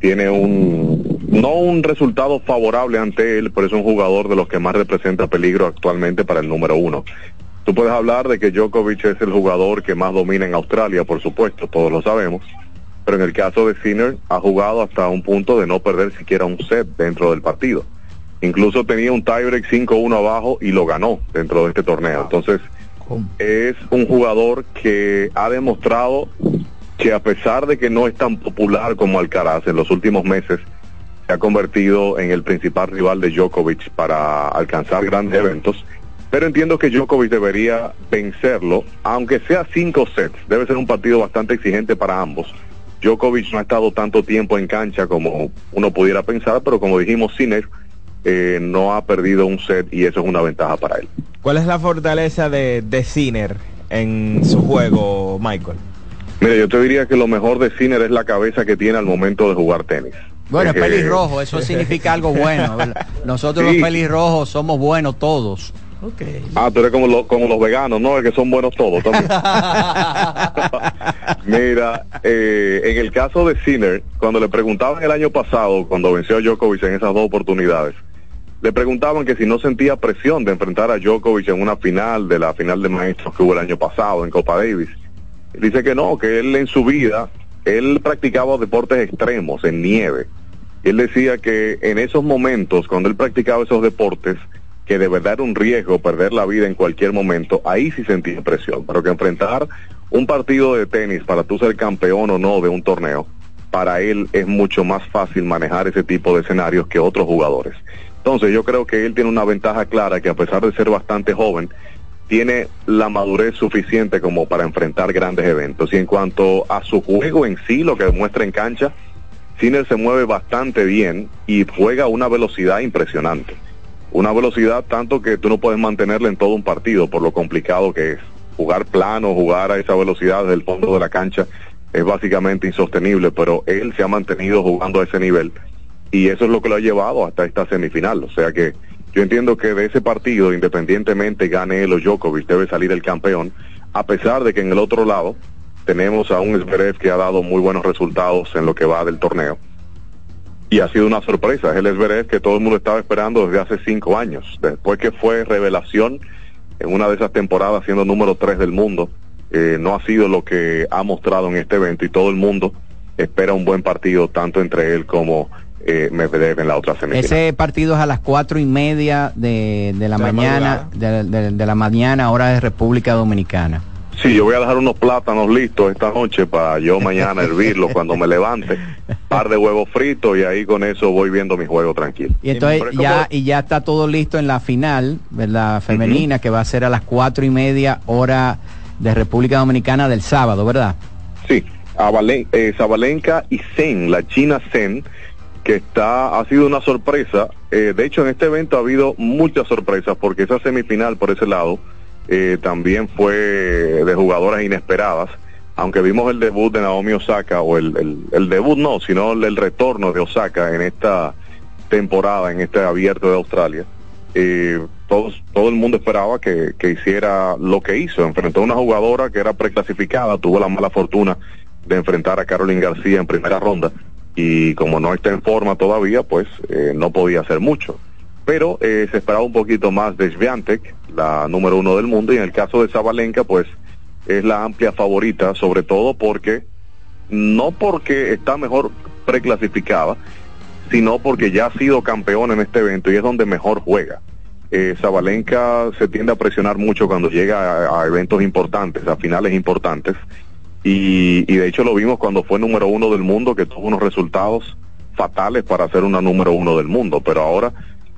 tiene un no un resultado favorable ante él, pero es un jugador de los que más representa peligro actualmente para el número uno. Tú puedes hablar de que Djokovic es el jugador que más domina en Australia, por supuesto, todos lo sabemos, pero en el caso de Sinner ha jugado hasta un punto de no perder siquiera un set dentro del partido. Incluso tenía un tiebreak 5-1 abajo y lo ganó dentro de este torneo. Entonces, es un jugador que ha demostrado que a pesar de que no es tan popular como Alcaraz en los últimos meses, se ha convertido en el principal rival de Djokovic para alcanzar grandes eventos. Pero entiendo que Djokovic debería vencerlo, aunque sea cinco sets. Debe ser un partido bastante exigente para ambos. Djokovic no ha estado tanto tiempo en cancha como uno pudiera pensar, pero como dijimos, Sinner eh, no ha perdido un set y eso es una ventaja para él. ¿Cuál es la fortaleza de, de Sinner en su juego, Michael? Mira, yo te diría que lo mejor de Sinner es la cabeza que tiene al momento de jugar tenis. Bueno, es pelirrojo, eso *laughs* significa algo bueno. Nosotros Sí. los pelirrojos somos buenos todos. Ah, tú eres como, lo- como los veganos, ¿no? Es que son buenos todos también. *laughs* Mira, eh, en el caso de Sinner, cuando le preguntaban el año pasado, cuando venció a Djokovic en esas dos oportunidades, le preguntaban que si no sentía presión de enfrentar a Djokovic en una final de la final de maestros que hubo el año pasado en Copa Davis. Dice que no, que él en su vida, él practicaba deportes extremos en nieve. Él decía que en esos momentos, cuando él practicaba esos deportes, que de verdad era un riesgo perder la vida en cualquier momento, ahí sí sentía presión, pero que enfrentar un partido de tenis para tú ser campeón o no de un torneo, para él es mucho más fácil manejar ese tipo de escenarios que otros jugadores. Entonces yo creo que él tiene una ventaja clara que a pesar de ser bastante joven, tiene la madurez suficiente como para enfrentar grandes eventos. Y en cuanto a su juego en sí, lo que demuestra en cancha, Sinner se mueve bastante bien y juega a una velocidad impresionante. Una velocidad tanto que tú no puedes mantenerla en todo un partido por lo complicado que es. Jugar plano, jugar a esa velocidad desde el fondo de la cancha es básicamente insostenible, pero él se ha mantenido jugando a ese nivel y eso es lo que lo ha llevado hasta esta semifinal. O sea que yo entiendo que de ese partido, independientemente gane él o Djokovic, debe salir el campeón, a pesar de que en el otro lado tenemos a un Zverev que ha dado muy buenos resultados en lo que va del torneo. Y ha sido una sorpresa, es el Zverev que todo el mundo estaba esperando desde hace cinco años, después que fue revelación en una de esas temporadas siendo número tres del mundo, eh, no ha sido lo que ha mostrado en este evento y todo el mundo espera un buen partido tanto entre él como eh, Medvedev en la otra semifinal. Ese partido es a las cuatro y media de, de la mañana, de, de- de la mañana, hora de República Dominicana. Sí, yo voy a dejar unos plátanos listos esta noche para yo mañana hervirlos cuando me levante, *laughs* par de huevos fritos y ahí con eso voy viendo mi juego tranquilo. Y entonces ya, como- y ya está todo listo en la final, ¿verdad? Femenina, que va a ser a las cuatro y media, hora de República Dominicana del sábado, ¿verdad? Sí, a Valen- eh, Zabalenka y Zen, la China Zen, que está ha sido una sorpresa. Eh, de hecho, en este evento ha habido muchas sorpresas porque esa semifinal por ese lado eh, también fue de jugadoras inesperadas. Aunque vimos el debut de Naomi Osaka, o el, el- debut no, sino el, retorno de Osaka en esta temporada, en este abierto de Australia. Eh, todos, todo el mundo esperaba que, que hiciera lo que hizo. Enfrentó a una jugadora que era preclasificada, tuvo la mala fortuna de enfrentar a Caroline García en primera ronda y como no está en forma todavía, pues eh, no podía hacer mucho. Pero eh, se esperaba un poquito más de Swiatek, la número uno del mundo, y en el caso de Zabalenka, pues es la amplia favorita, sobre todo porque, no porque está mejor preclasificada, sino porque ya ha sido campeón en este evento y es donde mejor juega. Eh, Zabalenka se tiende a presionar mucho cuando llega a eventos importantes, a finales importantes, y, y de hecho lo vimos cuando fue número uno del mundo, que tuvo unos resultados fatales para ser una número uno del mundo, pero ahora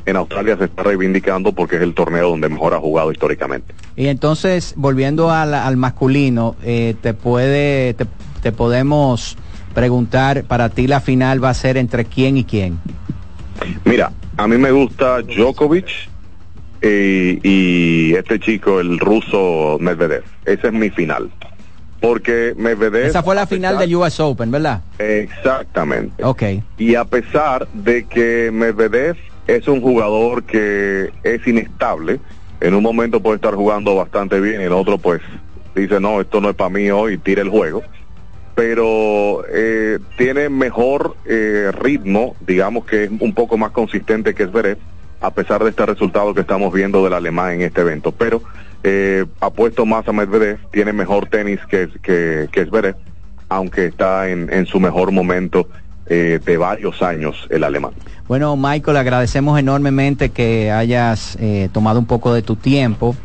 en Australia se está reivindicando porque es el torneo donde mejor ha jugado históricamente. Y entonces, volviendo al, al masculino, eh, te puede, te, te podemos preguntar, para ti la final va a ser entre quién y quién. Mira, a mí me gusta Djokovic eh, y este chico, el ruso Medvedev. Esa es mi final. Porque Medvedev... Esa fue la final del US Open, ¿verdad? Exactamente. Ok. Y a pesar de que Medvedev es un jugador que es inestable, en un momento puede estar jugando bastante bien y en otro pues dice no, esto no es para mí hoy, tira el juego. Pero eh, tiene mejor eh, ritmo, digamos que es un poco más consistente que Zverev, a pesar de este resultado que estamos viendo del alemán en este evento. Pero eh, apuesto más a Medvedev, tiene mejor tenis que, que, que aunque está en, en su mejor momento eh, de varios años el alemán. Bueno, Michael, agradecemos enormemente que hayas eh, tomado un poco de tu tiempo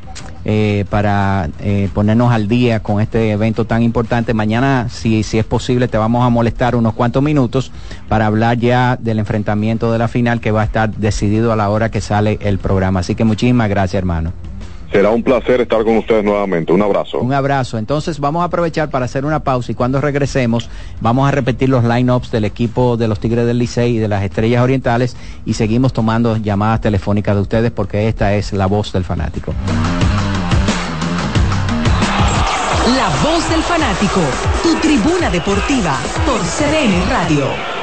eh, para eh, ponernos al día con este evento tan importante. Mañana, si, si es posible, te vamos a molestar unos cuantos minutos para hablar ya del enfrentamiento de la final que va a estar decidido a la hora que sale el programa. Así que muchísimas gracias, hermano. Será un placer estar con ustedes nuevamente. Un abrazo. Un abrazo. Entonces vamos a aprovechar para hacer una pausa y cuando regresemos vamos a repetir los line-ups del equipo de los Tigres del Licey y de las Estrellas Orientales y seguimos tomando llamadas telefónicas de ustedes porque esta es la voz del fanático. La voz del fanático, tu tribuna deportiva por CDN Radio.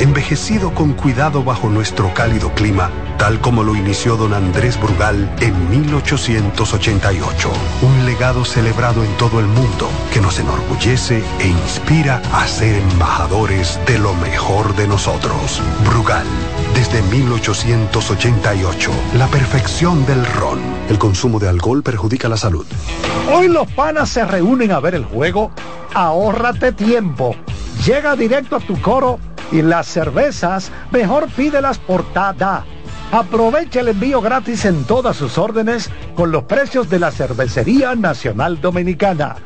envejecido con cuidado bajo nuestro cálido clima, tal como lo inició don Andrés Brugal en 1888. Un legado celebrado en todo el mundo que nos enorgullece e inspira a ser embajadores de lo mejor de nosotros. Brugal, desde 1888, la perfección del ron. El consumo de alcohol perjudica la salud. Hoy los panas se reúnen a ver el juego. Ahórrate tiempo. Llega directo a tu coro y las cervezas mejor pídelas por Tada. Aprovecha el envío gratis en todas sus órdenes con los precios de la Cervecería Nacional Dominicana.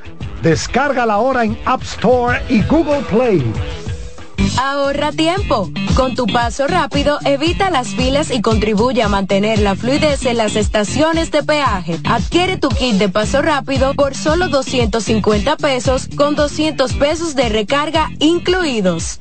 Descarga la hora en App Store y Google Play. Ahorra tiempo. Con tu paso rápido, evita las filas y contribuye a mantener la fluidez en las estaciones de peaje. Adquiere tu kit de paso rápido por solo 250 pesos con 200 pesos de recarga incluidos.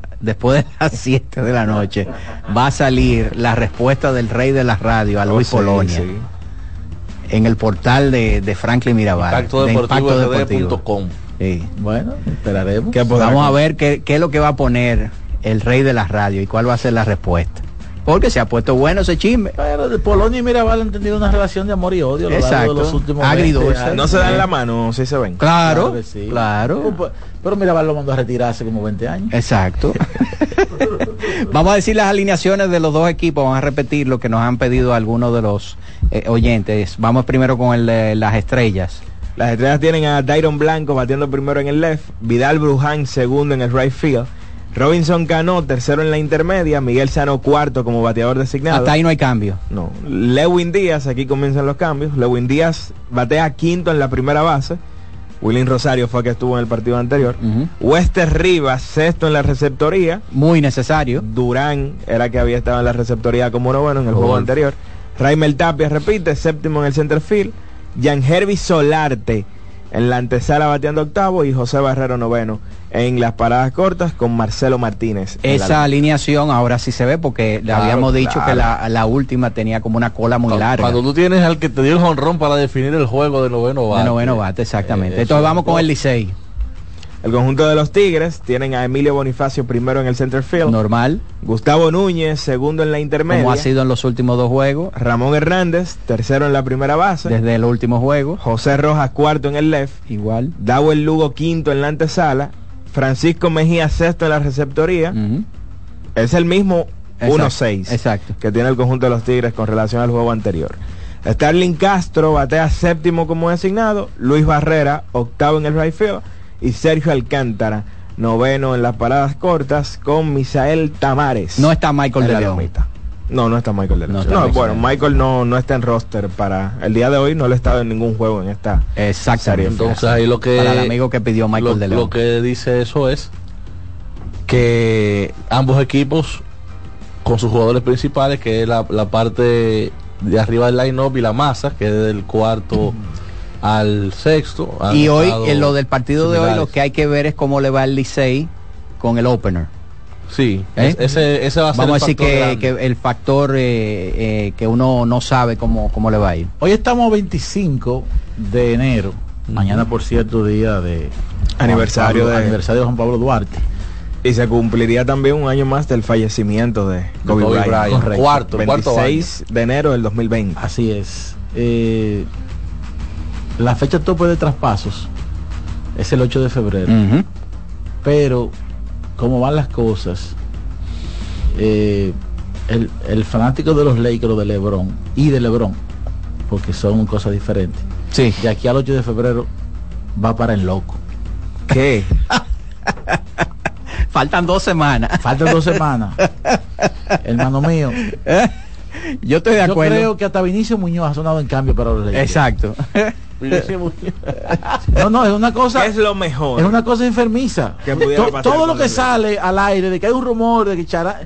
después de las 7 de la noche va a salir la respuesta del rey de la radio a Luis Oh, sí, Polonia sí. en el portal de, de Franklin Mirabal. Impacto de Deportivo. Sí. Bueno, esperaremos. Vamos a ver qué, qué es lo que va a poner el rey de la radio y cuál va a ser la respuesta. Porque se ha puesto bueno ese chisme. Pero de Polonia y Mirabal han tenido una relación de amor y odio a lo largo Exacto. de los últimos Agridulce. 20 años. No se dan la mano, sí se ven. Claro, sí. claro. Pero, pero Mirabal lo mandó a retirarse como 20 años. Exacto. *laughs* Vamos a decir las alineaciones de los dos equipos, vamos a repetir lo que nos han pedido algunos de los eh, oyentes. Vamos primero con el de las estrellas. Las estrellas tienen a Dairon Blanco batiendo primero en el left, Vidal Bruján segundo en el right field, Robinson Cano tercero en la intermedia, Miguel Sano cuarto como bateador designado. Hasta ahí no hay cambio. No. Lewin Díaz, aquí comienzan los cambios. Lewin Díaz batea quinto en la primera base. William Rosario fue el que estuvo en el partido anterior. Wester Rivas, sexto en la receptoría. Muy necesario. Durán era que había estado en la receptoría como uno bueno en el juego anterior. Raimel Tapia repite, séptimo en el center field. Jan Hervey Solarte en la antesala bateando octavo y José Barrero noveno en las paradas cortas con Marcelo Martínez. Esa alineación ahora sí se ve porque le Claro, habíamos dicho claro. que la, la última tenía como una cola muy Cuando, larga. cuando tú tienes al que te dio el jonrón para definir el juego de noveno bate. de noveno bate, exactamente. Eh, Entonces vamos con el Licey. El conjunto de los Tigres tienen a Emilio Bonifacio primero en el center field. Normal. Gustavo Núñez segundo en la intermedia. Como ha sido en los últimos dos juegos. Ramón Hernández tercero en la primera base. Desde el último juego. José Rojas cuarto en el left. Igual. Dawel Lugo quinto en la antesala. Francisco Mejía sexto en la receptoría. Es el mismo Exacto, 1-6 exacto. que tiene el conjunto de los Tigres con relación al juego anterior. Starling Castro batea séptimo como designado, Luis Barrera octavo en el right field y Sergio Alcántara noveno en las paradas cortas con Misael Tamares. No está Michael en de la. No, no está Michael de. No No, está Michael bueno. Michael no, no está en roster para el día de hoy, no le ha estado en ningún juego en esta Exactamente. serie. Entonces ahí lo que Para el amigo que pidió Michael lo, de León. lo que dice eso es que ambos equipos con sus jugadores principales, que es la, la parte de arriba del line-up y la masa, que es del cuarto al sexto. Y hoy, en lo del partido de hoy, lo que hay que ver es cómo le va el Licey con el opener. Sí, ¿Eh? ese, ese va a ser Vamos a el decir factor que, el factor eh, eh, que uno no sabe cómo, cómo le va a ir. Hoy estamos 25 de enero. Mañana, por cierto, día de Aniversario Pablo- de- aniversario de Juan Pablo Duarte. Y se cumpliría también un año más del fallecimiento de Kobe, Kobe Bryant. Bryant. Correcto. Cuarto, el cuarto 26 de enero del 2020. Así es. Eh, la fecha tope de traspasos es el 8 de febrero. Pero, como van las cosas, eh, el, el fanático de los Lakers de Lebron y de Lebron, porque son cosas diferentes, sí. de aquí al 8 de febrero va para el loco. ¿Qué? *laughs* Faltan dos semanas. Faltan dos semanas. *laughs* Hermano mío. *laughs* Yo estoy de acuerdo. Yo creo que hasta Vinicio Muñoz ha sonado en cambio para los Lakers. Exacto. *laughs* No, no, es una cosa. ¿Qué es lo mejor? Es una cosa enfermiza. Que pudiera To- pasar todo lo que sale al aire de que hay un rumor de que Chara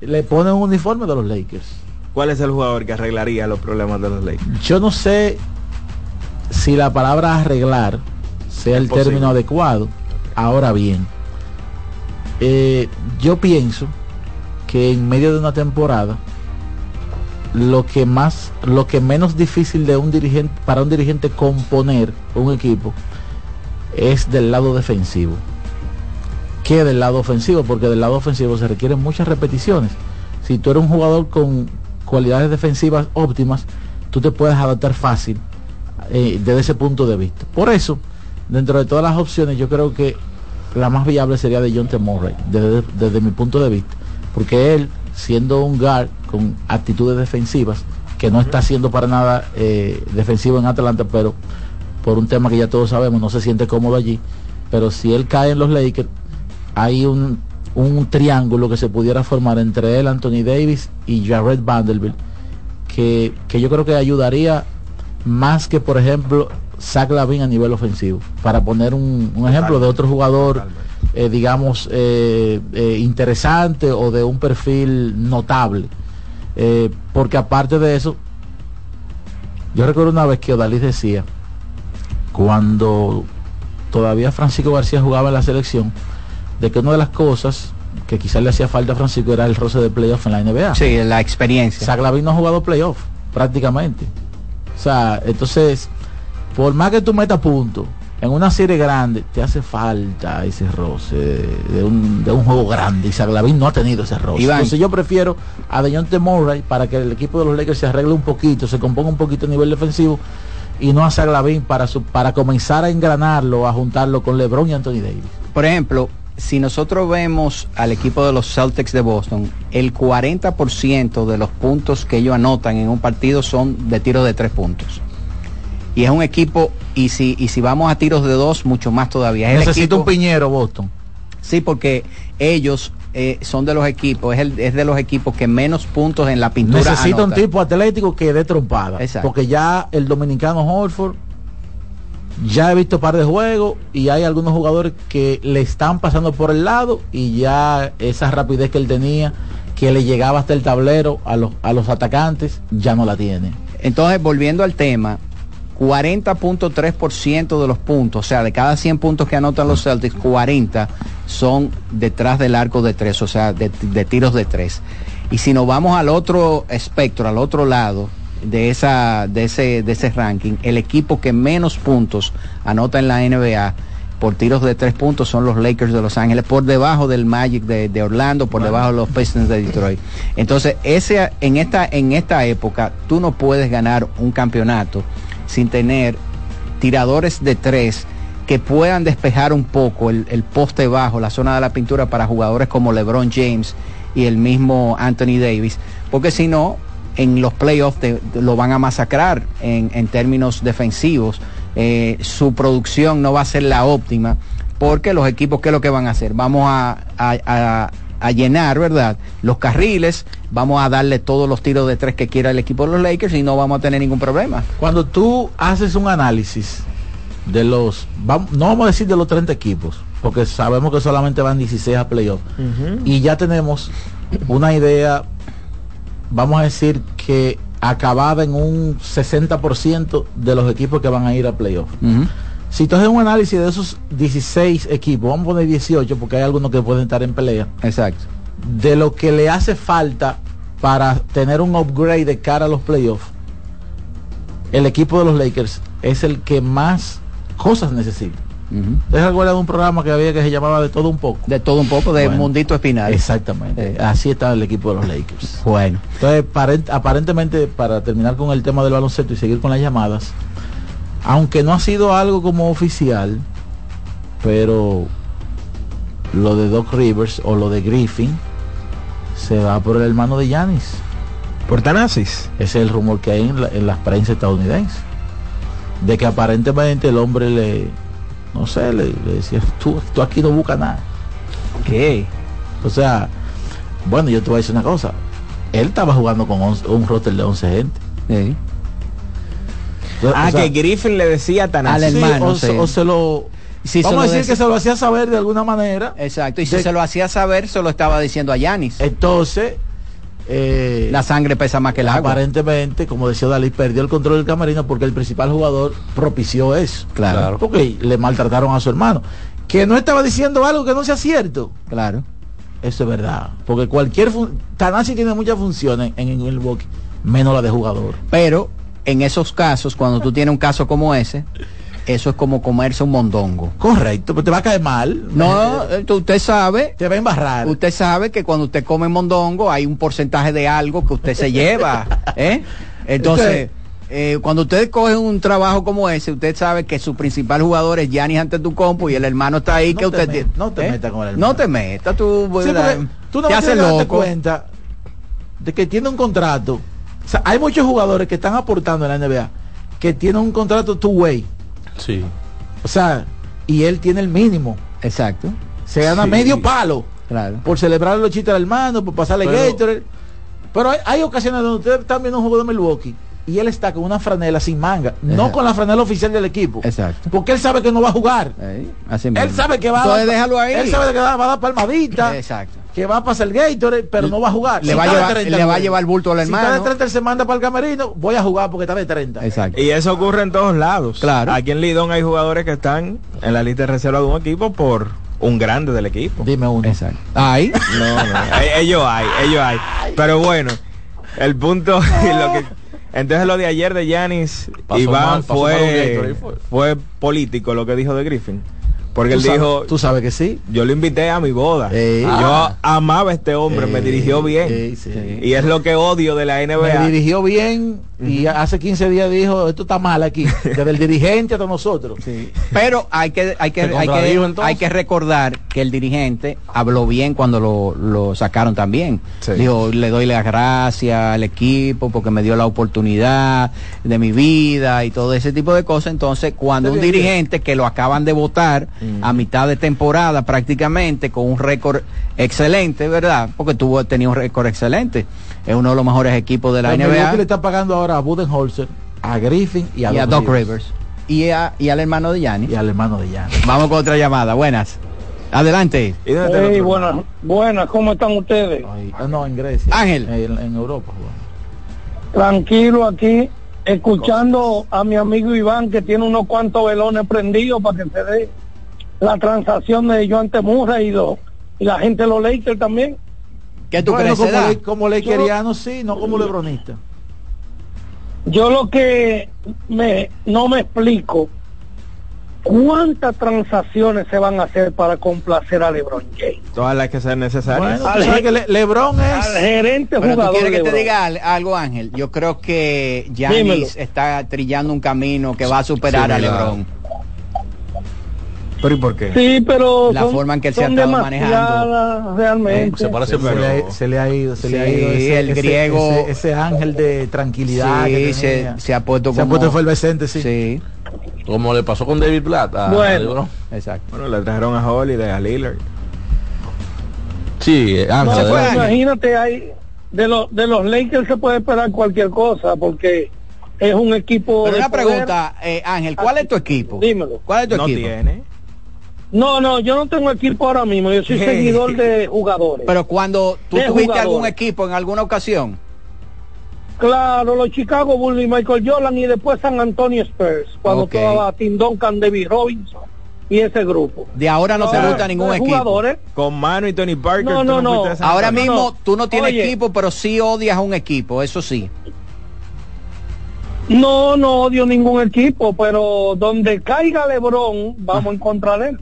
le ponen un uniforme de los Lakers. ¿Cuál es el jugador que arreglaría los problemas de los Lakers? Yo no sé si la palabra arreglar sea el término adecuado. Ahora bien, eh, yo pienso que en medio de una temporada lo que más lo que menos difícil de un dirigente para un dirigente componer un equipo es del lado defensivo. Que del lado ofensivo porque del lado ofensivo se requieren muchas repeticiones. Si tú eres un jugador con cualidades defensivas óptimas tú te puedes adaptar fácil eh, desde ese punto de vista. Por eso dentro de todas las opciones yo creo que la más viable sería de John T. Murray desde, desde mi punto de vista. Porque él siendo un guard con actitudes defensivas que no está haciendo para nada eh, defensivo en Atlanta pero por un tema que ya todos sabemos no se siente cómodo allí. Pero si él cae en los Lakers hay un, un triángulo que se pudiera formar entre él Anthony Davis y Jared Vanderbilt que, que yo creo que ayudaría más que por ejemplo Zach Lavin a nivel ofensivo. Para poner un, un ejemplo de otro jugador eh, digamos eh, eh, interesante o de un perfil notable Eh, porque aparte de eso yo recuerdo una vez que Odalis decía cuando todavía Francisco García jugaba en la selección de que una de las cosas que quizás le hacía falta a Francisco era el roce de playoff en la NBA Sí, la experiencia. Zach Lavin no ha jugado playoff prácticamente. O sea, entonces, por más que tú metas puntos en una serie grande, te hace falta ese roce de un, de un juego grande. Y Zach Lavin no ha tenido ese roce. Iván. Entonces yo prefiero a Dejounte Murray para que el equipo de los Lakers se arregle un poquito, se componga un poquito a nivel defensivo y no a Zach Lavin para, su, para comenzar a engranarlo, a juntarlo con LeBron y Anthony Davis. Por ejemplo, si nosotros vemos al equipo de los Celtics de Boston, el 40% de los puntos que ellos anotan en un partido son de tiros de tres puntos. Y es un equipo, y si, y si vamos a tiros de dos, mucho más todavía. Es Necesita un piñero Boston. Sí, porque ellos eh, son de los equipos, es, el- es de los equipos que menos puntos en la pintura Necesita un anotan. tipo atlético que dé trompada. Exacto. Porque ya el dominicano Horford, ya he visto par de juegos y hay algunos jugadores que le están pasando por el lado y ya esa rapidez que él tenía, que le llegaba hasta el tablero a los, a los atacantes, ya no la tiene. Entonces, volviendo al tema, 40.3% de los puntos, o sea, de cada 100 puntos que anotan los Celtics, 40 son detrás del arco de tres, o sea, de, de tiros de tres. Y si nos vamos al otro espectro, al otro lado de, esa, de, ese, de ese ranking, el equipo que menos puntos anota en la NBA por tiros de tres puntos son los Lakers de Los Ángeles, por debajo del Magic de, de Orlando, por debajo de los Pistons de Detroit. Entonces, ese, en, esta, en esta época, tú no puedes ganar un campeonato sin tener tiradores de tres que puedan despejar un poco el, poste bajo, la zona de la pintura para jugadores como LeBron James y el mismo Anthony Davis, porque si no, en los playoffs lo van a masacrar en, en términos defensivos. Eh, su producción no va a ser la óptima, porque los equipos, ¿qué es lo que van a hacer? Vamos a- a llenar, ¿verdad? Los carriles, vamos a darle todos los tiros de tres que quiera el equipo de los Lakers y no vamos a tener ningún problema. Cuando tú haces un análisis de los, vam- no vamos a decir de los 30 equipos, porque sabemos que solamente van 16 a playoff. y ya tenemos una idea, vamos a decir que acabada en un 60% de los equipos que van a ir a playoff. Si tú haces un análisis de esos 16 equipos, vamos a poner 18 porque hay algunos que pueden estar en pelea. Exacto. De lo que le hace falta para tener un upgrade de cara a los playoffs, el equipo de los Lakers es el que más cosas necesita. ¿Ustedes recuerdan un programa que había que se llamaba De todo un poco? De todo un poco, de Mundito Espinal. Exactamente. Eh. Así está el equipo de los Lakers. Bueno. Entonces, parent- aparentemente, para terminar con el tema del baloncesto y seguir con las llamadas, aunque no ha sido algo como oficial, pero lo de Doc Rivers o lo de Griffin se va por el hermano de Yanis. ¿Por Tanasis? Ese es el rumor que hay en la, en la prensa estadounidense. De que aparentemente el hombre le, no sé, le, le decía, tú, tú aquí no buscas nada. ¿Qué? O sea, bueno, yo te voy a decir una cosa. Él estaba jugando con 11 un roster de 11 gente. Ah, O sea, que Griffin le decía a Tanasis. Sí, o, se- o se lo Sí, vamos se a lo decir decía- que se lo hacía saber de alguna manera Exacto, y si De- se lo hacía saber, se lo estaba diciendo a Yanis. entonces eh, La sangre pesa más que el agua. aparentemente como decía Dalí perdió el control del camerino porque el principal jugador propició eso Claro. porque le maltrataron a su hermano que no estaba diciendo algo que no sea cierto Claro. eso es verdad porque cualquier Tanasi tiene muchas funciones en, en el Milwaukee menos la de jugador Pero en esos casos, cuando tú tienes un caso como ese, eso es como comerse un mondongo. correcto pero te va a caer mal No, eh, usted sabe, te va a embarrar usted sabe que cuando usted come mondongo hay un porcentaje de algo que usted se lleva, ¿eh? Entonces, eh, cuando usted coge un trabajo como ese, usted sabe que su principal jugador es Giannis ante tu compo y el hermano está ahí que te usted met- no te ¿eh? metas con el hermano. No te metas, tú, Sí, tú no te haces loco. cuenta de que tiene un contrato. O sea, hay muchos jugadores que están aportando en la NBA que tienen un contrato two way. Sí. O sea, y él tiene el mínimo. Exacto. Se gana Sí. medio palo Claro. por celebrar los chistes al hermano, por pasarle Pero- Gatorade. Pero hay, hay ocasiones donde usted está viendo un juego de Milwaukee y él está con una franela sin manga, no con la franela oficial del equipo. Exacto. Porque él sabe que no va a jugar. Ahí, así Él mismo. sabe que va Entonces a dar, déjalo ahí. Él sabe que va a dar palmadita. Exacto. Que va a pasar el Gatorade, pero no va a jugar. Le va a está de llevar- 30, le va a llevar el bulto al Si hermano. está de 30, él se manda para el camerino, voy a jugar porque está de 30. Exacto. Y eso ocurre en todos lados. Claro. Aquí en Lidón hay jugadores que están en la lista de reserva de un equipo por un grande del equipo. Dime uno. Exacto. Ahí. No, no. Ellos hay, ellos hay. Pero bueno, el punto, *laughs* lo que, entonces lo de ayer de Yanis, Iván mal, mal fue. fue político lo que dijo de Griffin. Porque él sabes- dijo, Tú sabes que sí. yo lo invité a mi boda. Ey. yo Ah. amaba a este hombre, me dirigió bien. ey, sí. Y es lo que odio de la Me NBA. dirigió bien y hace 15 días dijo, esto está mal aquí. Desde el dirigente hasta nosotros. Pero hay que, hay que, hay que recordar que el dirigente habló bien cuando lo, lo sacaron también. Sí. Dijo, le doy las gracias al equipo porque me dio la oportunidad de mi vida y todo ese tipo de cosas. Entonces, cuando un dirigente que lo acaban de votar a mitad de temporada prácticamente con un récord excelente, ¿verdad? Porque tuvo, tenía un récord excelente. Es uno de los mejores equipos de la Pero Milwaukee le NBA. está pagando ahora a Budenholzer, a Griffin y a, Y a Doc Rivers. Y, a- y al hermano de Gianni. Y al hermano de Jan. Vamos con otra llamada. Buenas. Adelante. ¿Y dónde está el Hey, buenas, buenas, ¿cómo están ustedes? Ah, no, en Grecia. Ángel. En, en Europa. Juan. Tranquilo aquí, escuchando a mi amigo Iván que tiene unos cuantos velones prendidos para que se dé la transacción de Joan Temurra y, lo- y la gente de los Lakers también. ¿Qué tú Bueno, crees? como, le, como leikeriano, sí, no como lebronista. Yo lo que me no me explico cuántas transacciones se van a hacer para complacer a LeBron James. Todas las que sean necesarias. Bueno, tú sabes que Le- Lebron es... Al gerente Pero tú jugador. quieres que te diga al- algo, Ángel. Yo creo que Dímelo. Giannis está trillando un camino que va a superar Sí, a. LeBron. ¿Pero y por qué? Sí, pero La son- forma en que él se ha estado demasiadas realmente. Se parece Se le, ha, se le ha ido, se le ha ido ese, el griego- ese, ese ángel de tranquilidad que Sí, se, tenía. se ha puesto Se ha como... puesto efervescente, sí. Sí, Como le pasó con David Blatt. a- Bueno. a exacto. Bueno, le trajeron a Holiday, a Lillard. Sí, eh, No, Ángel, pues, imagínate ahí de los de los Lakers se puede esperar cualquier cosa porque es un equipo Pero de una poder. pregunta, eh, Ángel, ¿cuál es tu equipo? Dímelo. ¿Cuál es tu No equipo? tiene. No, no, yo no tengo equipo ahora mismo, yo soy *laughs* seguidor de jugadores. Pero cuando tú De tuviste jugadores. algún equipo en alguna ocasión, Claro, los Chicago Bulls y Michael Jordan y después San Antonio Spurs, cuando Ok. estaba Tim Duncan, David Robinson y ese grupo. De ahora no te Ah, gusta ningún equipo. jugadores. Con Mano y Tony Parker. No, no, no. Ahora mismo tú no tienes Oye. equipo, pero sí odias a un equipo, eso sí. No, no odio ningún equipo, pero donde caiga LeBron, vamos a encontrar él.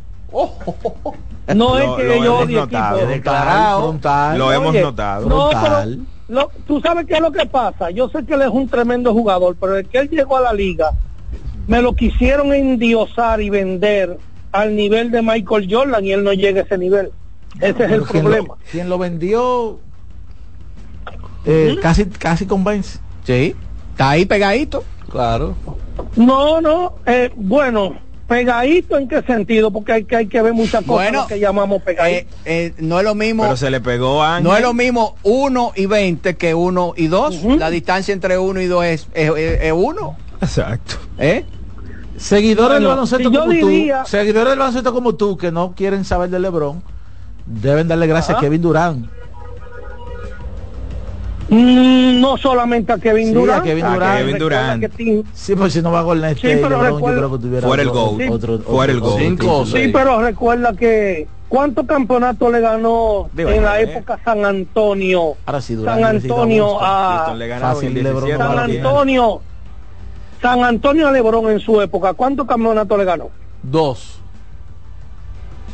No es Lo- que lo yo hemos odie notado. equipo. Declarado. Frontal. Lo hemos Oye, notado. No, Frontal. pero lo- tú sabes qué es lo que pasa. Yo sé que él es un tremendo jugador, pero el que él llegó a la liga, me lo quisieron endiosar y vender al nivel de Michael Jordan y él no llega a ese nivel. Ese es el lo- problema. Quien lo vendió eh, casi, casi convence. Sí, está ahí pegadito. Claro. No, no, eh, bueno, pegadito en qué sentido, porque hay que, hay que ver muchas cosas Bueno, que llamamos Eh, pegadito. eh, no es lo mismo. Pero se le pegó a No es lo mismo 1 y 20 que 1 y 2. La distancia entre 1 y 2 es 1. Es, es uno, Exacto. ¿eh? Seguidores del Bueno, baloncesto si como diría- tú, seguidores del baloncesto como tú que no quieren saber de LeBron, deben darle gracias Ajá. a Kevin Durant. Mm, no solamente a Kevin Sí, Durant. a Kevin Durant. Kevin recuerda Durant. que Sí, pues si no va a Golden Sí, State, pero LeBron, recuerda- yo creo que tuviera Fuera el otro- GOAT. otro- Fuera el GOAT. Cinco Sí, pero recuerda que ¿cuántos campeonatos le ganó Digo, en la eh. época San Antonio? Ahora sí, Durant San Antonio a Fácil, LeBron 17 no San va a a 10. Antonio. San Antonio a LeBron en su época, ¿cuántos campeonatos le ganó? Dos.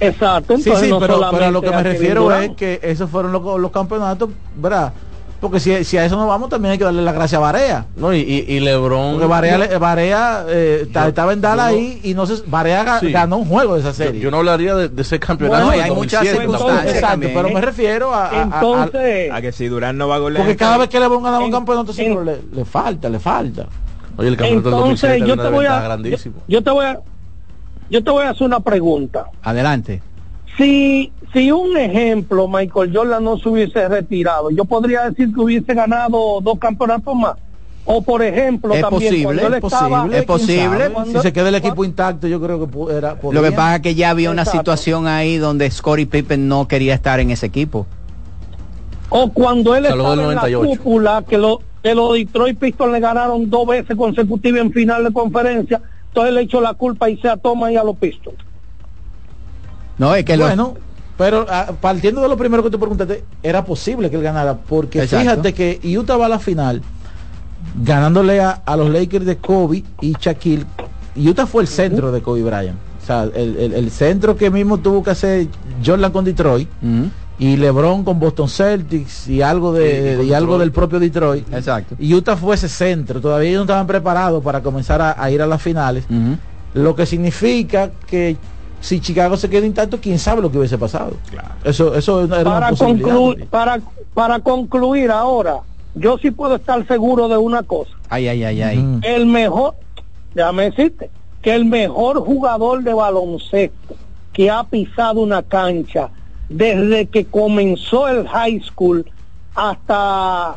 Exacto, Sí, entonces sí, no pero, pero a lo que me a Kevin refiero es que esos fueron los, los campeonatos, ¿verdad? Porque si, si a eso no vamos, también hay que darle la gracia a Barea. No, y, y, y LeBron. Porque Barea, le- Barea eh, Yo- estaba en Dallas no- ahí y no sé, Barea Sí. ganó un juego de esa serie. yo no hablaría de, de ese campeonato. Bueno, del y hay muchas 2007 circunstancias. Exacto, pero me refiero a, a- a- Entonces, A que si Durán no va a golear. porque cada vez que LeBron ganaba un en- campeonato en- siempre le, le falta, le falta. Oye, el campeonato del entonces 2007 yo era te una voy a ventaja yo, grandísima. yo te voy a yo te voy a hacer una pregunta. Adelante. Si si un ejemplo Michael Jordan no se hubiese retirado, yo podría decir que hubiese ganado dos campeonatos más. O por ejemplo, Es también posible, Es posible, es posible. Cuando- Si se queda el equipo intacto, yo creo que era Lo que podría. pasa es que ya había una Exacto. situación ahí donde Scottie Pippen no quería estar en ese equipo. o cuando él Saludos estaba en la 98. cúpula que lo que los Detroit Pistons le ganaron dos veces consecutivas en final de conferencia, entonces le echó la culpa y se toma y a los Pistons. No, es que lo- bueno, pero ah, partiendo de lo primero que tú preguntaste, era posible que él ganara, porque Exacto. fíjate que Utah va a la final ganándole a, a los Lakers de Kobe y Shaquille. Utah fue el centro de Kobe Bryant. O sea, el, el- el centro que mismo tuvo que hacer Jordan con Detroit y LeBron con Boston Celtics y algo de Sí, y algo del propio Detroit. Exacto. Y Utah fue ese centro. Todavía ellos no estaban preparados para comenzar a, a ir a las finales. Lo que significa que si Chicago se queda intacto, quién sabe lo que hubiese pasado. Eso, eso era una Para posibilidad. concluir, para, para concluir ahora, yo sí puedo estar seguro de una cosa. Ay, ay, ay, ay. El mejor, déjame decirte, que el mejor jugador de baloncesto que ha pisado una cancha desde que comenzó el high school hasta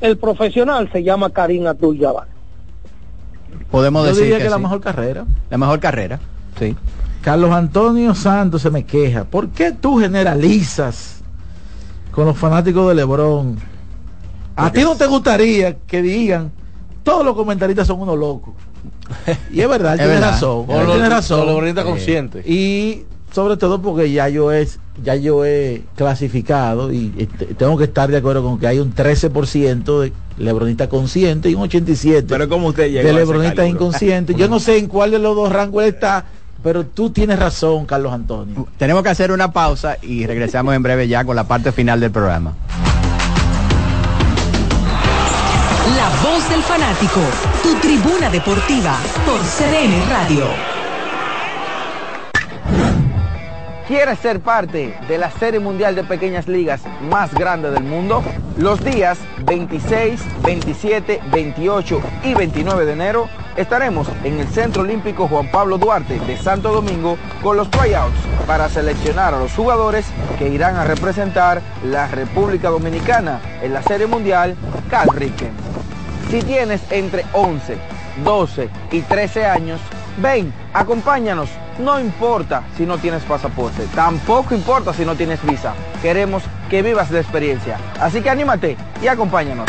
el profesional se llama Karim Abdul-Jabbar. Podemos Yo decir diría que, que, la sí. mejor carrera. la mejor carrera. Sí. Carlos Antonio Santos se me queja. ¿Por qué tú generalizas con los fanáticos de Lebron? ¿A ti no te gustaría que digan todos los comentaristas son unos locos? *laughs* Y es verdad, él tiene verdad. razón. O él lo- tiene o razón. lo bonita consciente. Y sobre todo porque ya yo es ya yo he clasificado y este, tengo que estar de acuerdo con que hay un 13% de lebronista consciente y un 87% Pero como usted llegó de a ese lebronista cálculo? inconsciente. Yo *laughs* no sé en cuál de los dos rangos él está, pero tú tienes razón, Carlos Antonio. Tenemos que hacer una pausa y regresamos en breve ya con la parte final del programa. La voz del fanático, tu tribuna deportiva por CDN Radio. ¿Quieres ser parte de la Serie Mundial de Pequeñas Ligas más grande del mundo? Los días 26, 27, 28 y 29 de enero estaremos en el Centro Olímpico Juan Pablo Duarte de Santo Domingo con los tryouts para seleccionar a los jugadores que irán a representar la República Dominicana en la Serie Mundial Cal. Si tienes entre 11, 12 y 13 años, ven, acompáñanos. No importa si no tienes pasaporte, tampoco importa si no tienes visa. Queremos que vivas la experiencia. Así que anímate y acompáñanos.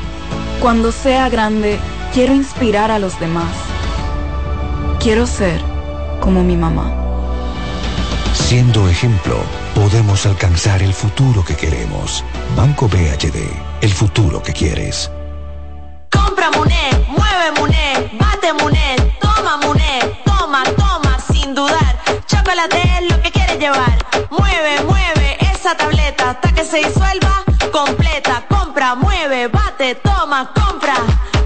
Cuando sea grande, quiero inspirar a los demás. Quiero ser como mi mamá. Siendo ejemplo, podemos alcanzar el futuro que queremos. Banco BHD, el futuro que quieres. Compra Muné, mueve Muné, bate Muné, toma Muné, toma, toma, sin dudar. Chocolate es lo que quieres llevar. Mueve, mueve esa tableta hasta que se disuelva completa. Compra, mueve, bate, toma, compra,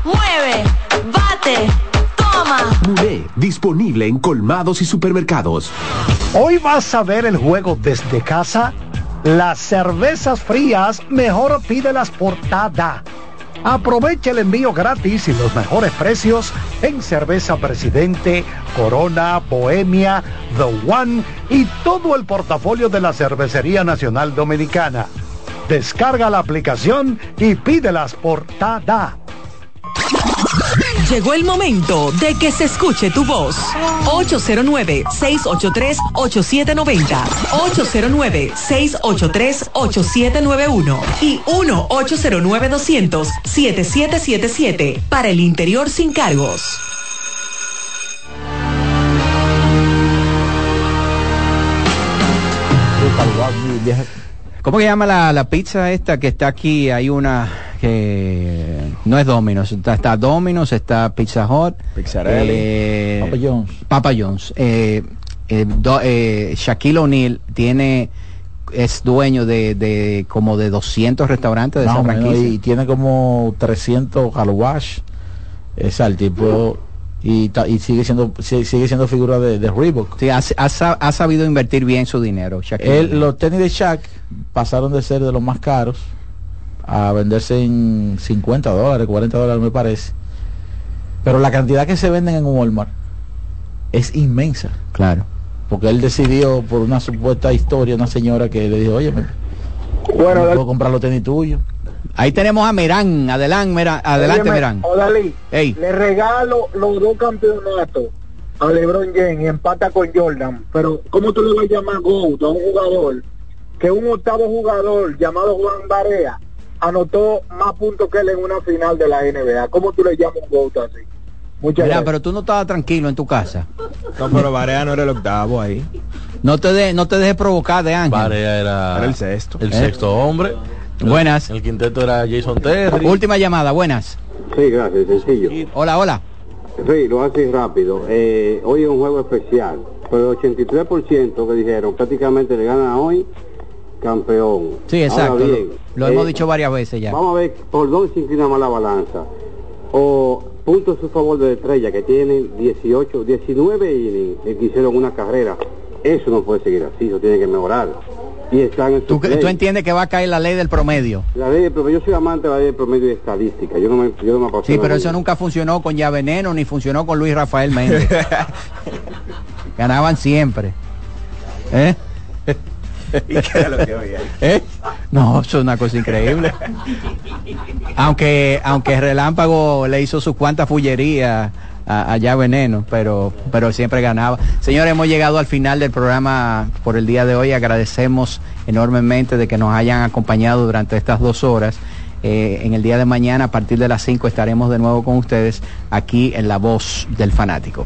mueve, bate, toma. Muné, disponible en colmados y supermercados. Hoy vas a ver el juego desde casa. Las cervezas frías, mejor pídelas por Tada. Aprovecha el envío gratis y los mejores precios en cerveza Presidente, Corona, Bohemia, The One y todo el portafolio de la Cervecería Nacional Dominicana. Descarga la aplicación y pídelas por Tada. Llegó el momento de que se escuche tu voz. 809-683-8790. 809-683-8791. Y 1-809-200-7777. Para el interior sin cargos. ¿Cómo que llama la, la pizza esta que está aquí? Hay una que no es Domino's, está, está Domino's, está Pizza Hut, Pizzarelli. eh, Papa John's. Papa John's. Eh, eh, do- eh, Shaquille O'Neal tiene es dueño de, de como de 200 restaurantes de Más esa franquicia. y tiene como 300 car wash. Es el tipo y, ta- y sigue siendo si- sigue siendo figura de, de Reebok. Sí, ha, ha ha sabido invertir bien su dinero. Él- los tenis de Shaq pasaron de ser de los más caros a venderse en 50 dólares, 40 dólares me parece. Pero la cantidad que se venden en Walmart es inmensa. Claro. Porque él decidió por una supuesta historia, una señora que le dijo, oye, me, Bueno, me puedo comprar los tenis tuyos. Ahí tenemos a Merán, adelante, Merán, adelante Óyeme, Merán. Odalí, Ey. le regalo los dos campeonatos a LeBron James y empata con Jordan. Pero, ¿cómo tú le vas a llamar GOAT a un jugador que un octavo jugador llamado Juan Barea anotó más puntos que él en una final de la NBA? ¿Cómo tú le llamas un GOAT así? Muchas Mira, gracias. pero tú no estabas tranquilo en tu casa. No, pero Barea no era el octavo ahí. No te, de, no te dejes provocar de Ángel. Barea era, Era el sexto. el ¿Eh? sexto hombre. Buenas. El quinteto era Jason Terry. Última llamada, buenas. Sí, gracias, sencillo. Hola, hola. Sí, lo hace rápido. Eh, hoy es un juego especial, pero el 83% que dijeron prácticamente le gana hoy campeón. Sí, exacto. Lo, lo eh, hemos dicho varias veces ya. Vamos a ver por dónde se inclina más la balanza. O puntos a su favor de Estrella, que tienen 18, 19 innings, y que hicieron una carrera. Eso no puede seguir así, eso tiene que mejorar. Y están en su ¿Tú, tú entiendes que va a caer la ley del promedio. La ley del promedio, yo soy amante de la ley del promedio y estadística. Yo no me, yo no me Sí, pero eso nunca funcionó con Ya Veneno ni funcionó con Luis Rafael Méndez. *laughs* Ganaban siempre. ¿Eh? *laughs* ¿Y qué era lo que oía? *laughs* ¿Eh? No, eso es una cosa increíble. aunque aunque Relámpago le hizo sus cuantas fullerías a, a Ya Veneno, pero, pero siempre ganaba. Señores, hemos llegado al final del programa por el día de hoy. Agradecemos enormemente de que nos hayan acompañado durante estas dos horas. Eh, en el día de mañana, a partir de las 5, estaremos de nuevo con ustedes aquí en La Voz del Fanático.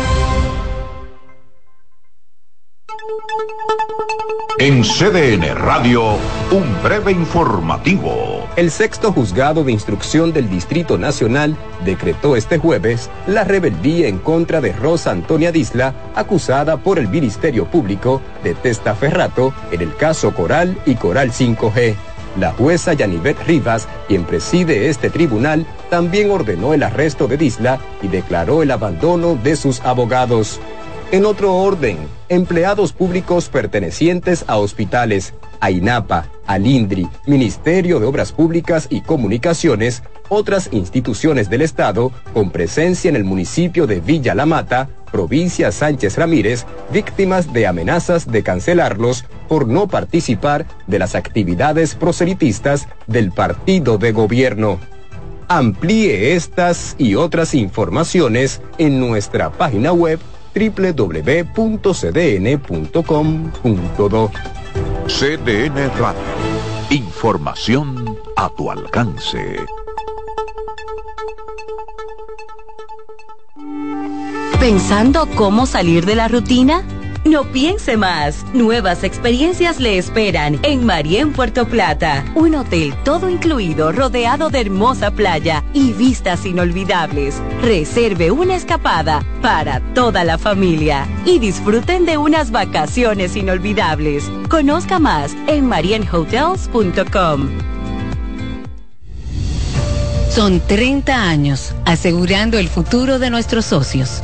En CDN Radio, un breve informativo. El sexto juzgado de instrucción del Distrito Nacional decretó este jueves la rebeldía en contra de Rosa Antonia Disla, acusada por el Ministerio Público de testaferrato en el caso Coral y Coral 5G. La jueza Yanivet Rivas, quien preside este tribunal, también ordenó el arresto de Disla y declaró el abandono de sus abogados. En otro orden, empleados públicos pertenecientes a hospitales, a INAPA, al INDRI, Ministerio de Obras Públicas y Comunicaciones, otras instituciones del Estado, con presencia en el municipio de Villa La Mata, provincia Sánchez Ramírez, víctimas de amenazas de cancelarlos por no participar de las actividades proselitistas del partido de gobierno. Amplíe estas y otras informaciones en nuestra página web www.cdn.com.do. CDN Radio. Información a tu alcance. ¿Pensando cómo salir de la rutina? No piense más. Nuevas experiencias le esperan en Marien Puerto Plata. Un hotel todo incluido, rodeado de hermosa playa y vistas inolvidables. Reserve una escapada para toda la familia y disfruten de unas vacaciones inolvidables. Conozca más en marienhotels.com. Son 30 años asegurando el futuro de nuestros socios.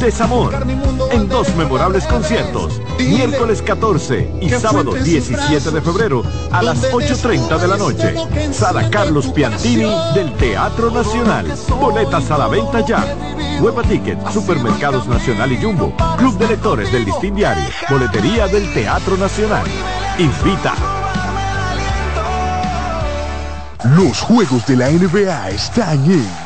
Desamor, en dos memorables conciertos, miércoles 14 y sábado 17 de febrero a las 8.30 de la noche. Sala Carlos Piantini del Teatro Nacional. Boletas a la venta ya. Hueva Ticket, Supermercados Nacional y Jumbo, Club de Lectores del Listín Diario, Boletería del Teatro Nacional. Invita. Los juegos de la NBA están en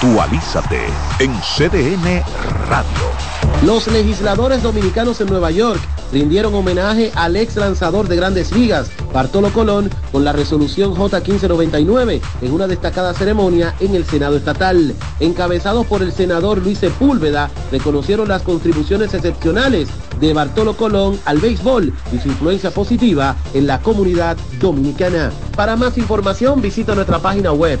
Actualízate en CDN Radio. Los legisladores dominicanos en Nueva York rindieron homenaje al ex lanzador de grandes ligas, Bartolo Colón, con la resolución J1599 en una destacada ceremonia en el Senado Estatal. Encabezados por el senador Luis Sepúlveda, reconocieron las contribuciones excepcionales de Bartolo Colón al béisbol y su influencia positiva en la comunidad dominicana. Para más información visita nuestra página web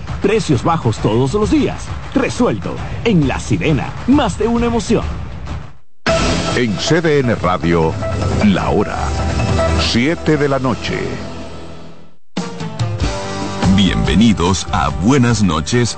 Precios bajos todos los días. Resuelto. En La Sirena, más de una emoción. En CDN Radio, la hora 7 de la noche. Bienvenidos a Buenas noches,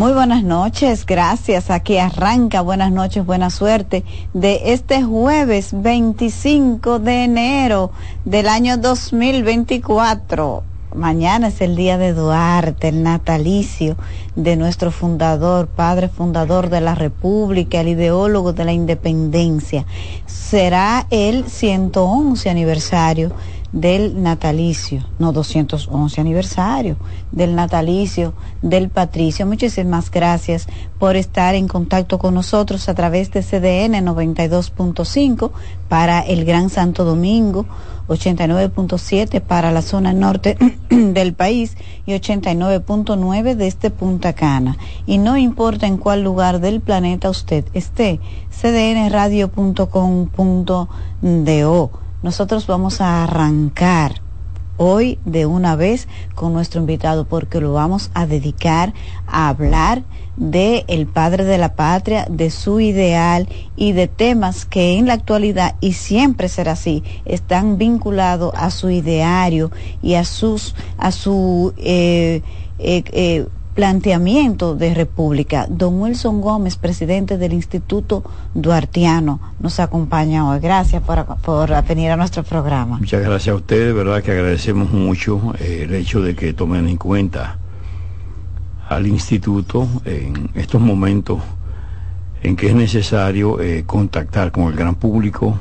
Muy buenas noches, gracias. Aquí arranca Buenas noches, buena suerte de este jueves 25 de enero del año 2024. Mañana es el día de Duarte, el natalicio de nuestro fundador, padre fundador de la República, el ideólogo de la independencia. Será el 111 aniversario del natalicio, no 211 aniversario del natalicio del patricio. Muchísimas gracias por estar en contacto con nosotros a través de CDN 92.5 para el Gran Santo Domingo, 89.7 para la zona norte *clears throat* del país y 89.9 desde Punta Cana. Y no importa en cuál lugar del planeta usted esté, cdnradio.com.do nosotros vamos a arrancar hoy de una vez con nuestro invitado porque lo vamos a dedicar a hablar de el padre de la patria, de su ideal y de temas que en la actualidad y siempre será así, están vinculados a su ideario y a sus a su eh, eh, eh, planteamiento de república. Don Wilson Gómez, presidente del Instituto Duartiano, nos acompaña hoy. Gracias por, por venir a nuestro programa. Muchas gracias a ustedes, verdad que agradecemos mucho eh, el hecho de que tomen en cuenta al instituto en estos momentos en que es necesario eh, contactar con el gran público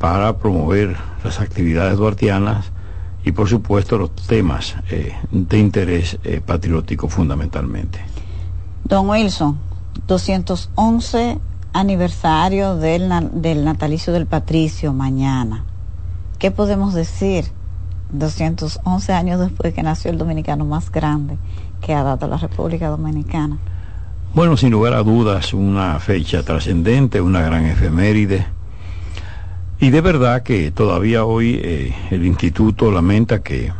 para promover las actividades duartianas y por supuesto los temas eh, de interés eh, patriótico fundamentalmente. Don Wilson, 211 aniversario del, del natalicio del Patricio mañana. ¿Qué podemos decir? 211 años después que nació el dominicano más grande que ha dado la República Dominicana. Bueno, sin lugar a dudas, una fecha trascendente, una gran efeméride y de verdad que todavía hoy eh, el instituto lamenta que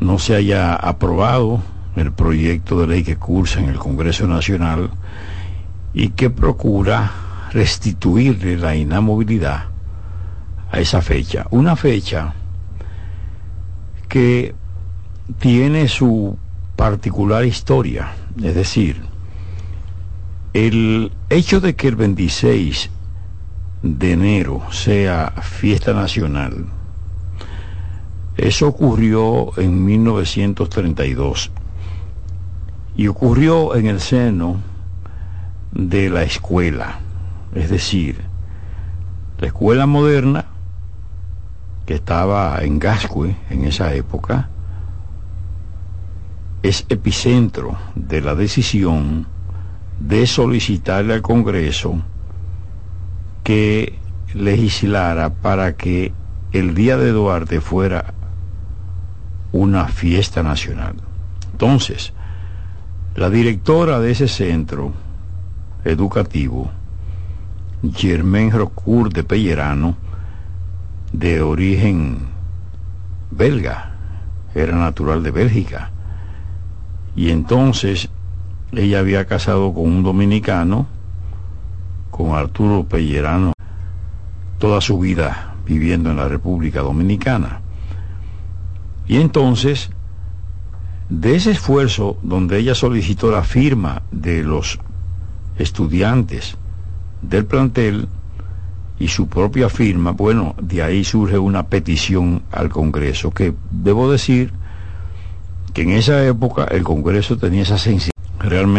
no se haya aprobado el proyecto de ley que cursa en el Congreso Nacional y que procura restituirle la inamovilidad a esa fecha. Una fecha que tiene su particular historia, es decir, el hecho de que el 26 de enero sea fiesta nacional, eso ocurrió en 1932 y ocurrió en el seno de la escuela, es decir, la escuela moderna que estaba en Gascue en esa época, es epicentro de la decisión de solicitarle al Congreso que legislara para que el Día de Duarte fuera una fiesta nacional. Entonces, la directora de ese centro educativo, Germain Rocourt de Pellerano, de origen belga, era natural de Bélgica. Y entonces ella había casado con un dominicano, con Arturo Pellerano, toda su vida viviendo en la República Dominicana. Y entonces, de ese esfuerzo donde ella solicitó la firma de los estudiantes del plantel y su propia firma, bueno, de ahí surge una petición al Congreso, que debo decir que en esa época el Congreso tenía esa sensibilidad realmente